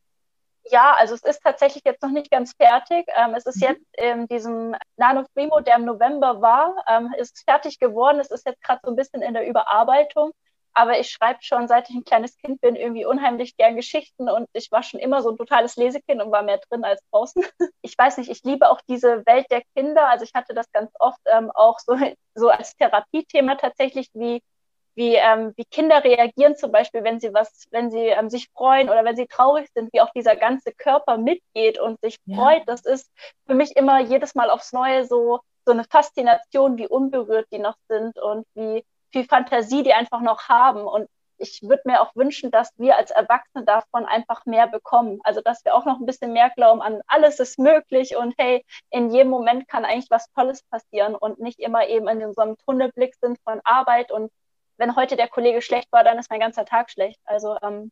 ja, also es ist tatsächlich jetzt noch nicht ganz fertig. Ähm, es ist mhm. jetzt in diesem Nano Primo, der im November war, ähm, ist fertig geworden. Es ist jetzt gerade so ein bisschen in der Überarbeitung. Aber ich schreibe schon, seit ich ein kleines Kind bin, irgendwie unheimlich gern Geschichten und ich war schon immer so ein totales Lesekind und war mehr drin als draußen. [LAUGHS] Ich weiß nicht, ich liebe auch diese Welt der Kinder. Also ich hatte das ganz oft ähm, auch so, [LAUGHS] so als Therapiethema tatsächlich, wie, wie, ähm, wie Kinder reagieren, zum Beispiel, wenn sie was, wenn sie ähm, sich freuen oder wenn sie traurig sind, wie auch dieser ganze Körper mitgeht und sich ja. freut. Das ist für mich immer jedes Mal aufs Neue so, so eine Faszination, wie unberührt die noch sind und wie, viel Fantasie die einfach noch haben. Und ich würde mir auch wünschen, dass wir als Erwachsene davon einfach mehr bekommen. Also dass wir auch noch ein bisschen mehr glauben an alles ist möglich und hey, in jedem Moment kann eigentlich was Tolles passieren und nicht immer eben in so einem Tunnelblick sind von Arbeit und wenn heute der Kollege schlecht war, dann ist mein ganzer Tag schlecht. Also ähm,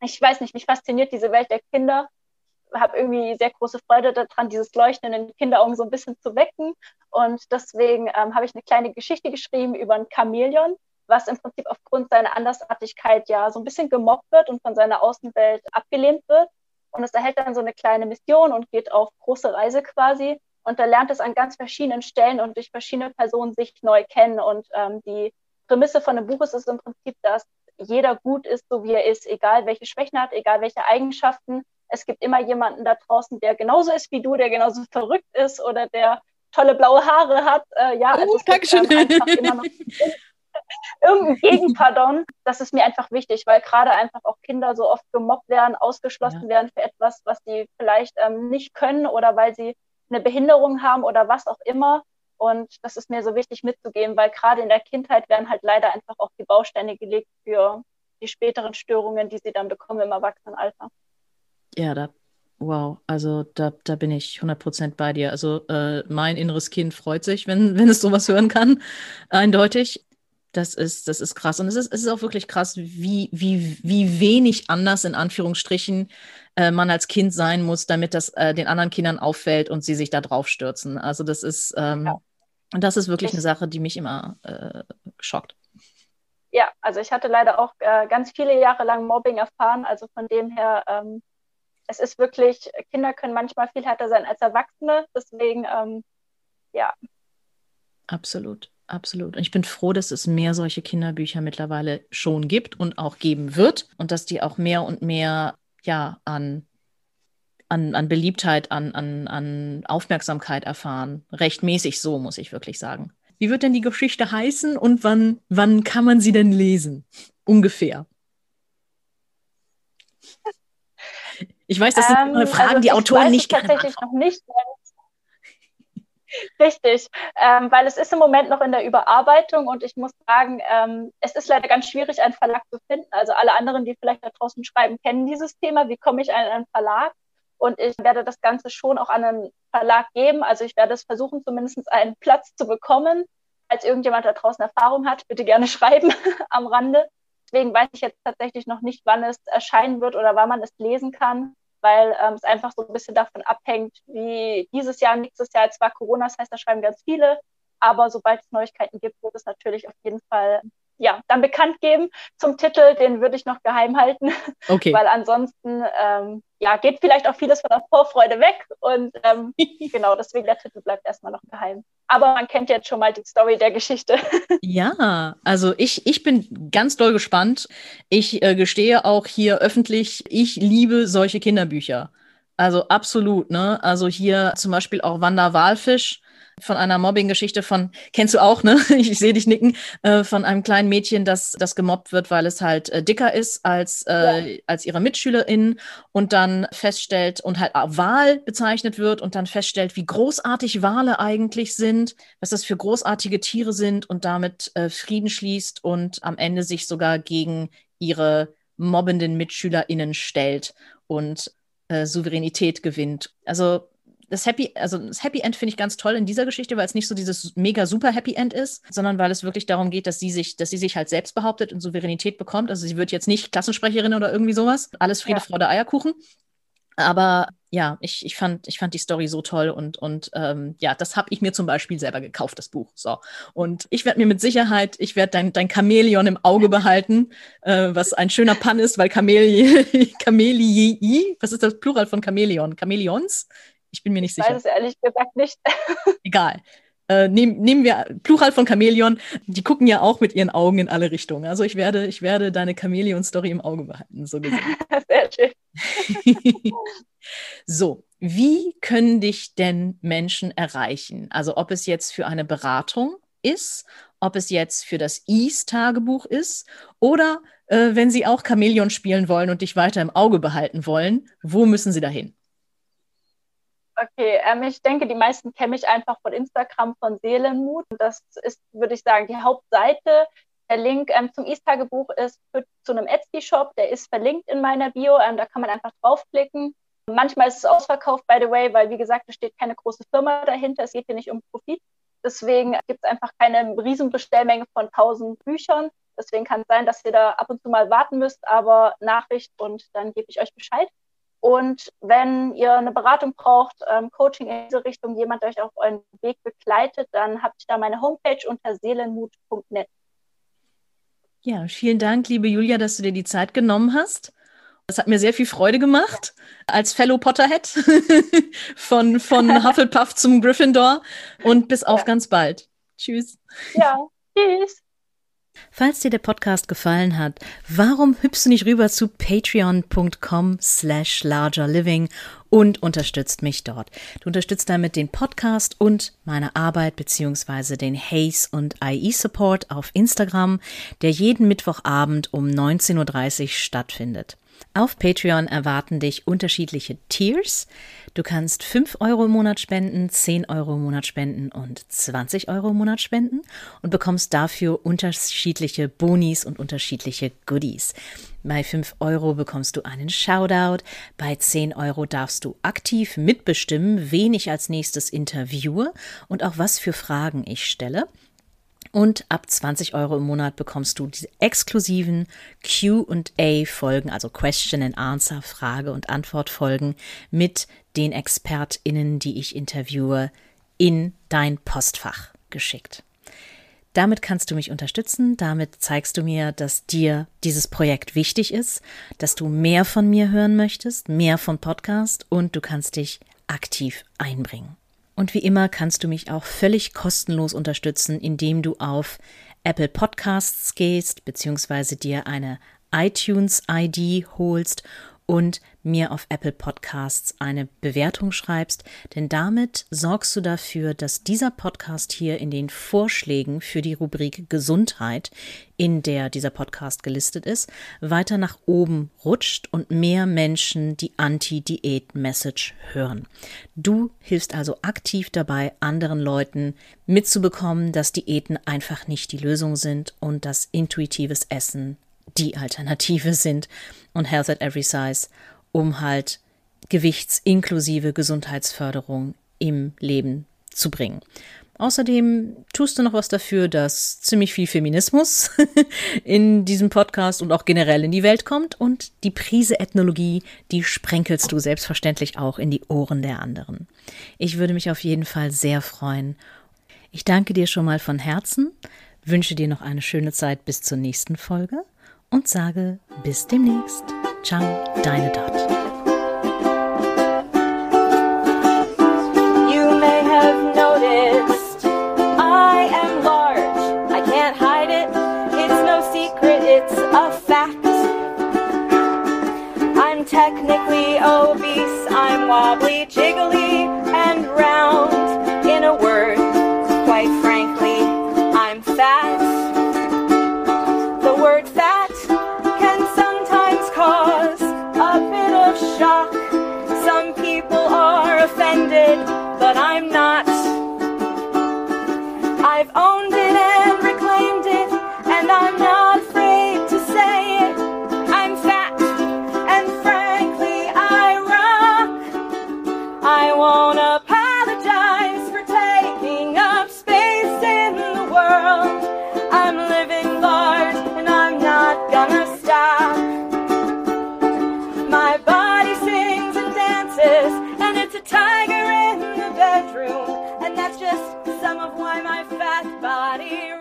ich weiß nicht, mich fasziniert diese Welt der Kinder habe irgendwie sehr große Freude daran, dieses Leuchten in den Kinderaugen so ein bisschen zu wecken. Und deswegen ähm, habe ich eine kleine Geschichte geschrieben über ein Chamäleon, was im Prinzip aufgrund seiner Andersartigkeit ja so ein bisschen gemobbt wird und von seiner Außenwelt abgelehnt wird. Und es erhält dann so eine kleine Mission und geht auf große Reise quasi. Und da lernt es an ganz verschiedenen Stellen und durch verschiedene Personen sich neu kennen. Und ähm, die Prämisse von dem Buch ist, ist im Prinzip, dass jeder gut ist, so wie er ist, egal welche Schwächen hat, egal welche Eigenschaften es gibt immer jemanden da draußen, der genauso ist wie du, der genauso verrückt ist oder der tolle blaue Haare hat. Äh, ja, also oh, es gibt, ähm, einfach immer noch [LAUGHS] irgendein Gegenpardon. Das ist mir einfach wichtig, weil gerade einfach auch Kinder so oft gemobbt werden, ausgeschlossen ja. werden für etwas, was sie vielleicht ähm, nicht können oder weil sie eine Behinderung haben oder was auch immer. Und das ist mir so wichtig mitzugeben, weil gerade in der Kindheit werden halt leider einfach auch die Bausteine gelegt für die späteren Störungen, die sie dann bekommen im Erwachsenenalter. Ja, da, wow, also da, da bin ich 100% bei dir. Also äh, mein inneres Kind freut sich, wenn, [LAUGHS] wenn es sowas hören kann, eindeutig. Das ist, das ist krass. Und es ist, es ist auch wirklich krass, wie, wie, wie wenig anders in Anführungsstrichen äh, man als Kind sein muss, damit das äh, den anderen Kindern auffällt und sie sich da drauf stürzen. Also das ist, ähm, ja. das ist wirklich eine Sache, die mich immer äh, schockt. Ja, also ich hatte leider auch äh, ganz viele Jahre lang Mobbing erfahren. Also von dem her ähm, es ist wirklich, Kinder können manchmal viel härter sein als Erwachsene. Deswegen, ähm, ja. Absolut. Absolut. Und ich bin froh, dass es mehr solche Kinderbücher mittlerweile schon gibt und auch geben wird und dass die auch mehr und mehr ja, an, an, an Beliebtheit, an, an, an Aufmerksamkeit erfahren. Rechtmäßig so, muss ich wirklich sagen. Wie wird denn die Geschichte heißen und wann, wann kann man sie denn lesen? Ungefähr. Ich weiß, das sind ähm, Fragen, also die Autoren nicht gerne tatsächlich noch nicht. [LAUGHS] Richtig, ähm, weil es ist im Moment noch in der Überarbeitung und ich muss sagen, ähm, es ist leider ganz schwierig, einen Verlag zu finden. Also alle anderen, die vielleicht da draußen schreiben, kennen dieses Thema. Wie komme ich an einen Verlag? Und ich werde das Ganze schon auch an einen Verlag geben. Also ich werde es versuchen, zumindest einen Platz zu bekommen. Als irgendjemand da draußen Erfahrung hat, bitte gerne [LAUGHS] schreiben am Rande. Deswegen weiß ich jetzt tatsächlich noch nicht, wann es erscheinen wird oder wann man es lesen kann weil ähm, es einfach so ein bisschen davon abhängt, wie dieses Jahr, nächstes Jahr, zwar Corona, das heißt, da schreiben ganz viele, aber sobald es Neuigkeiten gibt, wird es natürlich auf jeden Fall ja, dann bekannt geben. Zum Titel, den würde ich noch geheim halten, [LAUGHS] okay. weil ansonsten ähm, ja, geht vielleicht auch vieles von der Vorfreude weg und ähm, [LAUGHS] genau, deswegen der Titel bleibt erstmal noch geheim. Aber man kennt jetzt schon mal die Story der Geschichte. [LAUGHS] Ja, also ich, ich bin ganz doll gespannt. Ich äh, gestehe auch hier öffentlich, ich liebe solche Kinderbücher. Also absolut, ne? Also hier zum Beispiel auch Wanda Walfisch von einer Mobbing-Geschichte von, kennst du auch, ne? Ich, [LAUGHS] ich sehe dich nicken, äh, von einem kleinen Mädchen, das, das gemobbt wird, weil es halt äh, dicker ist als, äh, ja. als ihre MitschülerInnen und dann feststellt und halt Wahl bezeichnet wird und dann feststellt, wie großartig Wale eigentlich sind, was das für großartige Tiere sind und damit äh, Frieden schließt und am Ende sich sogar gegen ihre mobbenden MitschülerInnen stellt und äh, Souveränität gewinnt. Also das Happy, also das Happy End finde ich ganz toll in dieser Geschichte, weil es nicht so dieses mega super Happy End ist, sondern weil es wirklich darum geht, dass sie sich, dass sie sich halt selbst behauptet und Souveränität bekommt. Also sie wird jetzt nicht Klassensprecherin oder irgendwie sowas. Alles Friede, ja. Freude, Eierkuchen. Aber ja, ich, ich, fand, ich fand die Story so toll und, und ähm, ja, das habe ich mir zum Beispiel selber gekauft, das Buch. So. Und ich werde mir mit Sicherheit, ich werde dein, dein Chamäleon im Auge behalten, äh, was ein schöner Pann ist, weil Chamäleon, [LAUGHS] Chamelii, was ist das Plural von Chamäleon? Chamäleons? Ich bin mir nicht sicher. Ich weiß es ehrlich gesagt nicht. [LAUGHS] Egal. Äh, nehm, nehmen wir Plural von Chamäleon. Die gucken ja auch mit ihren Augen in alle Richtungen. Also ich werde, ich werde deine Chamäleon-Story im Auge behalten, so gesehen. [LAUGHS] Sehr schön. [LAUGHS] so, wie können dich denn Menschen erreichen? Also ob es jetzt für eine Beratung ist, ob es jetzt für das Ease-Tagebuch ist oder äh, wenn sie auch Chamäleon spielen wollen und dich weiter im Auge behalten wollen, wo müssen sie dahin? Okay, ähm, ich denke, die meisten kennen mich einfach von Instagram von Seelenmut. Das ist, würde ich sagen, die Hauptseite. Der Link ähm, zum East-Tagebuch ist für, zu einem Etsy-Shop, der ist verlinkt in meiner Bio. Ähm, da kann man einfach draufklicken. Manchmal ist es ausverkauft, by the way, weil, wie gesagt, es steht keine große Firma dahinter. Es geht hier nicht um Profit. Deswegen gibt es einfach keine Riesenbestellmenge von 1000 Büchern. Deswegen kann es sein, dass ihr da ab und zu mal warten müsst, aber Nachricht und dann gebe ich euch Bescheid. Und wenn ihr eine Beratung braucht, ähm, Coaching in diese Richtung, jemand, der euch auf euren Weg begleitet, dann habt ihr da meine Homepage unter seelenmut.net. Ja, vielen Dank, liebe Julia, dass du dir die Zeit genommen hast. Das hat mir sehr viel Freude gemacht als Fellow Potterhead [LAUGHS] von, von [LAUGHS] Hufflepuff zum Gryffindor und bis auf ja. ganz bald. Tschüss. Ja, tschüss. Falls dir der Podcast gefallen hat, warum hüpfst du nicht rüber zu patreon.com slash largerliving und unterstützt mich dort. Du unterstützt damit den Podcast und meine Arbeit beziehungsweise den Haze und IE Support auf Instagram, der jeden Mittwochabend um 19.30 Uhr stattfindet. Auf Patreon erwarten dich unterschiedliche Tiers. Du kannst 5 Euro im Monat spenden, 10 Euro im Monat spenden und 20 Euro im Monat spenden und bekommst dafür unterschiedliche Bonis und unterschiedliche Goodies. Bei 5 Euro bekommst du einen Shoutout, bei 10 Euro darfst du aktiv mitbestimmen, wen ich als nächstes interviewe und auch was für Fragen ich stelle. Und ab 20 Euro im Monat bekommst du diese exklusiven QA-Folgen, also Question and Answer, Frage- und Antwort-Folgen mit den ExpertInnen, die ich interviewe, in dein Postfach geschickt. Damit kannst du mich unterstützen, damit zeigst du mir, dass dir dieses Projekt wichtig ist, dass du mehr von mir hören möchtest, mehr von Podcast und du kannst dich aktiv einbringen. Und wie immer kannst du mich auch völlig kostenlos unterstützen, indem du auf Apple Podcasts gehst, beziehungsweise dir eine iTunes-ID holst und mir auf Apple Podcasts eine Bewertung schreibst, denn damit sorgst du dafür, dass dieser Podcast hier in den Vorschlägen für die Rubrik Gesundheit, in der dieser Podcast gelistet ist, weiter nach oben rutscht und mehr Menschen die Anti-Diät-Message hören. Du hilfst also aktiv dabei, anderen Leuten mitzubekommen, dass Diäten einfach nicht die Lösung sind und dass intuitives Essen die Alternative sind und Health at Every Size, um halt gewichtsinklusive Gesundheitsförderung im Leben zu bringen. Außerdem tust du noch was dafür, dass ziemlich viel Feminismus [LAUGHS] in diesem Podcast und auch generell in die Welt kommt und die Prise Ethnologie, die sprenkelst du selbstverständlich auch in die Ohren der anderen. Ich würde mich auf jeden Fall sehr freuen. Ich danke dir schon mal von Herzen, wünsche dir noch eine schöne Zeit bis zur nächsten Folge und sage bis demnächst. Ciao, deine Dot. You may have noticed I am large. I can't hide it. It's no secret, it's a fact. I'm technically obese. I'm wobbly, jiggly, and round. In a word, body